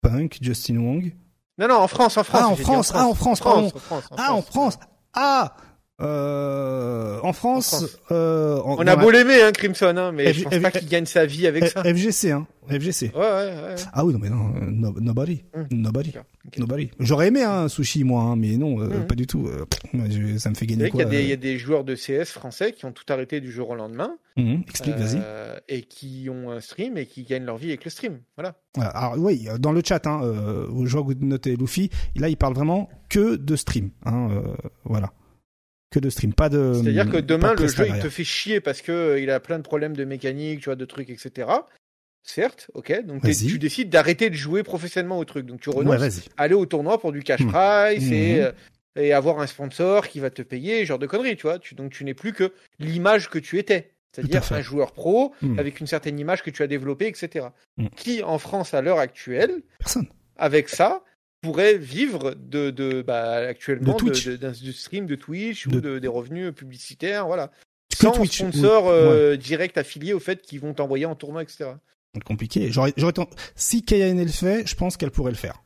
Punk, Justin Wong. Non, non, en France, en France. Ah, en France, ah, en France, pardon. en France, en Ah, en. France. Ah, euh, en France, En France. euh, en- On a beau l'aimer, hein, Crimson, hein, mais F- je pense F- pas qu'il gagne sa vie avec F- ça. FGC, hein, FGC. Ouais, ouais, ouais. Ah oui, non, mais non, no- nobody, Hum. nobody, nobody. J'aurais aimé un sushi, moi, hein, mais non, euh, Mhm. pas du tout. je- ça me fait Vous gagner quoi il y a des joueurs de CS français qui ont tout arrêté du jour au lendemain. mhm, Explique, vas-y. et qui ont un stream et qui gagnent leur vie avec le stream. Voilà. Alors oui, dans le chat, hein, euh, aux joueurs Good Note et Luffy, là, il parle vraiment que de stream. Hein, voilà. Que de stream, pas de. C'est-à-dire que demain, de le jeu, il te fait chier parce que euh, il a plein de problèmes de mécanique, tu vois, de trucs, etc. Certes, ok. Donc tu décides d'arrêter de jouer professionnellement au truc. Donc tu Ouais, renonces à aller au tournoi pour du cash Hmm. prize et, Mhm. euh, et avoir un sponsor qui va te payer, genre de conneries, tu vois. Tu, donc tu n'es plus que l'image que tu étais. C'est-à-dire un joueur pro Hmm. avec une certaine image que tu as développée, etc. Hmm. Qui, en France, à l'heure actuelle, Personne. avec ça, pourrait vivre de, de bah, actuellement De de, du stream de Twitch ou de, des revenus publicitaires, voilà. Que Sans Twitch, sponsor euh, direct affilié au fait qu'ils vont t'envoyer en tournoi, etc. Compliqué. Ten- Si Kayane le fait, je pense qu'elle pourrait le faire.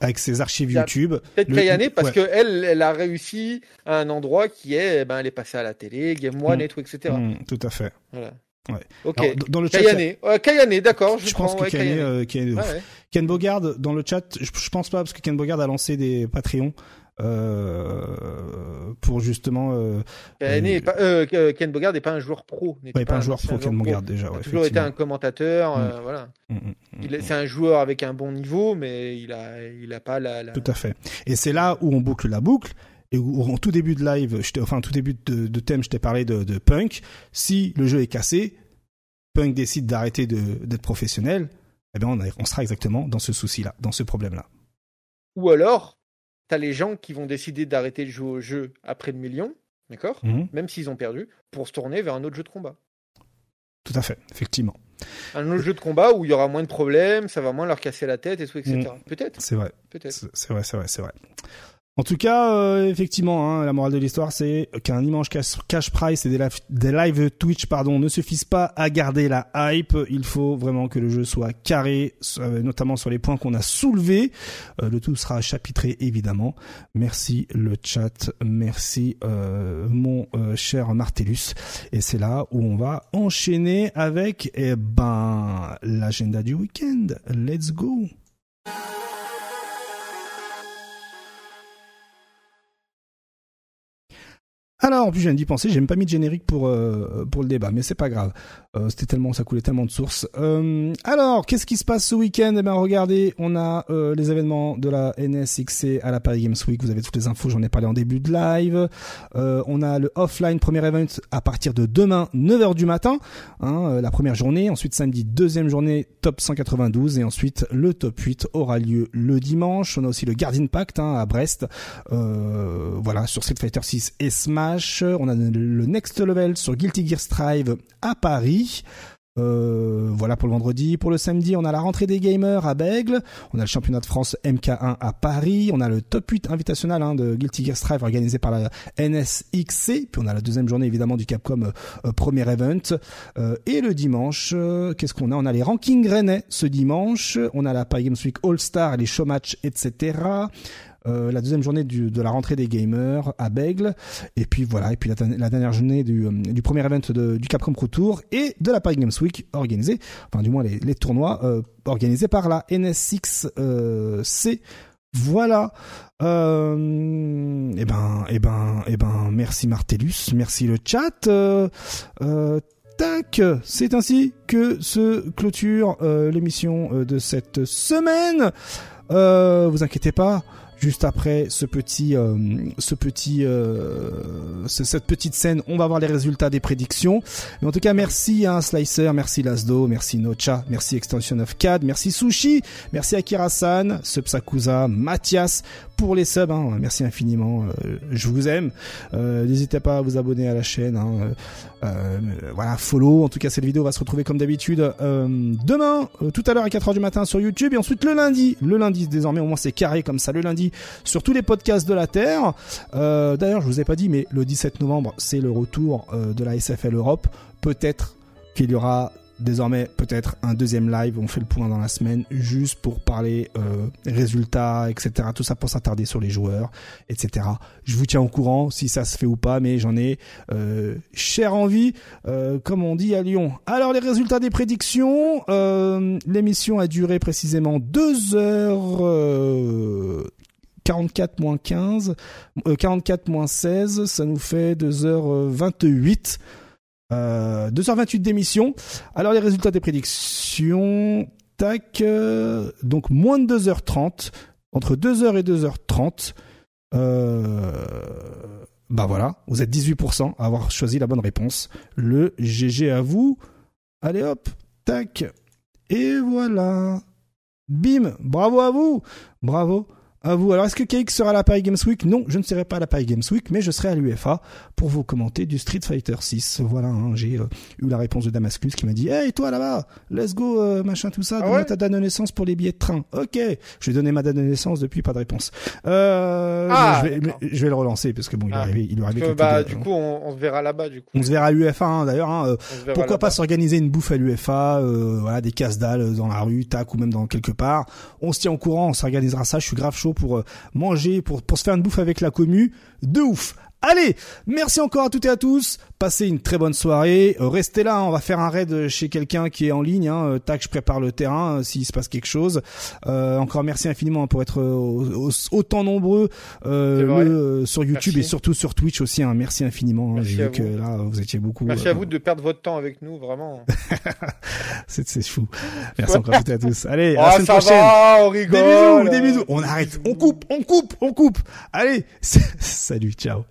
Avec ses archives YouTube. Peut-être Kayane parce ouais. que elle, elle a réussi à un endroit qui est, eh ben, elle est passée à la télé, Game One Mm. et tout, etc. Mm, tout à fait. Voilà. Ouais. Ok. Alors, dans le chat, a- Kayane, Ouais, Kayane, d'accord, je, je prends. pense que ouais, Kayane, Kayane. euh, Kayane Ouais. Ken Bogard dans le chat, je, je pense pas parce que Ken Bogard a lancé des Patreons euh, pour justement. Euh, Kayane pas- Ken Bogard n'est pas un joueur pro. ouais, pas un joueur pro Ken Bogard déjà. Il a toujours été un commentateur, Mm. voilà. Mm, mm. C'est un joueur avec un bon niveau, mais il a, il a pas la. la... Tout à fait. Et c'est là où on boucle la boucle. Et où, en tout début de live, je enfin en tout début de, de thème, je t'ai parlé de, de Punk. Si le jeu est cassé, Punk décide d'arrêter d'être professionnel, eh bien on, a- on sera exactement dans ce souci-là, dans ce problème-là. Ou alors, t'as les gens qui vont décider d'arrêter de jouer au jeu après le million, d'accord? Mhm. Même s'ils ont perdu, pour se tourner vers un autre jeu de combat. Tout à fait, effectivement. Un autre jeu de combat où il y aura moins de problèmes, ça va moins leur casser la tête et tout, etc. Peut-être, C'est vrai. peut-être. C'est vrai, c'est vrai, c'est vrai. En tout cas, euh, effectivement, hein, la morale de l'histoire, c'est qu'un immense cash, cash price et des live, des live Twitch, pardon, ne suffisent pas à garder la hype. Il faut vraiment que le jeu soit carré, euh, notamment sur les points qu'on a soulevés. Euh, le tout sera chapitré, évidemment. Merci le chat, merci euh, mon euh, cher Martellus. Et c'est là où on va enchaîner avec, eh ben, l'agenda du week-end. Let's go. Alors, en plus, je viens d'y penser, j'ai même pas mis de générique pour euh, pour le débat, mais c'est pas grave. Euh, C'était tellement, ça coulait tellement de sources. Euh, alors, qu'est-ce qui se passe ce week-end? Eh ben, regardez, on a les événements de la NSXC à la Paris Games Week. Vous avez toutes les infos, j'en ai parlé en début de live. On a le offline premier event à partir de demain, 9h du matin, hein, la première journée. Ensuite, samedi, deuxième journée, top 192, et ensuite le top 8 aura lieu le dimanche. On a aussi le Guardian Pact hein, à Brest. Voilà, sur Street Fighter 6 et Smash. On a le Next Level sur Guilty Gear Strive à Paris. Euh, voilà pour le vendredi. Pour le samedi, on a la rentrée des gamers à Bègle. On a le championnat de France MK1 à Paris. On a le top 8 invitationnel hein, de Guilty Gear Strive organisé par la NSXC. Puis on a la deuxième journée évidemment du Capcom euh, premier event. Euh, et le dimanche, euh, qu'est-ce qu'on a? On a les rankings rennais ce dimanche. On a la Paris Games Week All Star, les showmatch, etc. Euh, la deuxième journée de la rentrée des gamers à Bègle, et puis voilà, et puis la, dernière journée du, euh, premier event du Capcom Pro Tour et de la Paris Games Week organisée, enfin du moins les, tournois euh, organisés par la NSX euh, C. Voilà. Euh, et ben, et ben, et ben, merci Martellus, merci le chat. Tac, c'est ainsi que se clôture l'émission de cette semaine. Vous inquiétez pas, juste après ce petit, euh, ce petit, euh, cette petite scène, on va voir les résultats des prédictions. Mais en tout cas, merci à Slicer, merci Lasdo, merci Nocha, merci Extension of CAD, merci Sushi, merci Akira-san, Subsakusa, Mathias pour les subs. Hein. Merci infiniment, euh, je vous aime. N'hésitez pas à vous abonner à la chaîne. Hein. voilà, follow. En tout cas, cette vidéo va se retrouver comme d'habitude demain, tout à l'heure à 4h du matin sur YouTube et ensuite le lundi. Le lundi désormais, au moins c'est carré comme ça. Le lundi sur tous les podcasts de la Terre. Euh, d'ailleurs, je vous ai pas dit, mais le 17 novembre, c'est le retour euh, de la SFL Europe. Peut-être qu'il y aura désormais peut-être un deuxième live, on fait le point dans la semaine, juste pour parler euh, résultats, etc. Tout ça pour s'attarder sur les joueurs, etc. Je vous tiens au courant si ça se fait ou pas, mais j'en ai euh, cher envie, euh, comme on dit à Lyon. Alors les résultats des prédictions, euh, l'émission a duré précisément 2 heures 44 moins 15, 44 moins 16, ça nous fait 2h28. Euh, 2h28 d'émission. Alors les résultats des prédictions, tac, euh, donc moins de 2h30, entre 2h et 2h30. Euh, bah voilà, vous êtes 18% à avoir choisi la bonne réponse. Le GG à vous. Allez hop, tac. Et voilà. Bim, bravo à vous. Bravo à vous. Alors, est-ce que KX sera à la Paris Games Week? Non, je ne serai pas à la Paris Games Week, mais je serai à l'UFA pour vous commenter du Street Fighter 6. Voilà, hein, j'ai euh, eu la réponse de Damascus qui m'a dit Hey, toi là-bas, let's go, euh, machin, tout ça, ah donne ta date de naissance pour les billets de train. Ok, je vais donner ma date de naissance depuis, pas de réponse. Euh, ah, je, vais, je, vais, le relancer parce que bon, il est ah. arrivé, il est arrivé bah, Du coup, on, se verra là-bas, du coup. On se verra à l'UFA, hein, d'ailleurs. Hein, euh, pourquoi pas s'organiser une bouffe à l'UFA, voilà, des casse-dalles dans la rue, tac, ou même dans quelque part. On se tient au courant, on s'organisera ça. Je suis grave chaud pour manger pour, pour se faire une bouffe avec la commu. De ouf. Allez, merci encore à toutes et à tous. Passez une très bonne soirée. Euh, restez là, hein. on va faire un raid chez quelqu'un qui est en ligne. Hein. Euh, tac, je prépare le terrain euh, s'il se passe quelque chose. encore merci infiniment pour être autant nombreux sur YouTube et surtout sur Twitch aussi. Hein. Merci infiniment. J'ai vu que là, vous étiez beaucoup. Merci à vous de perdre votre temps avec nous, vraiment. *laughs* c'est fou. Merci encore à toutes et à tous. Allez, à la oh, semaine prochaine. on rigole. Des bisous, des bisous. On arrête, on coupe, on coupe, on coupe. Allez, *laughs* salut, ciao.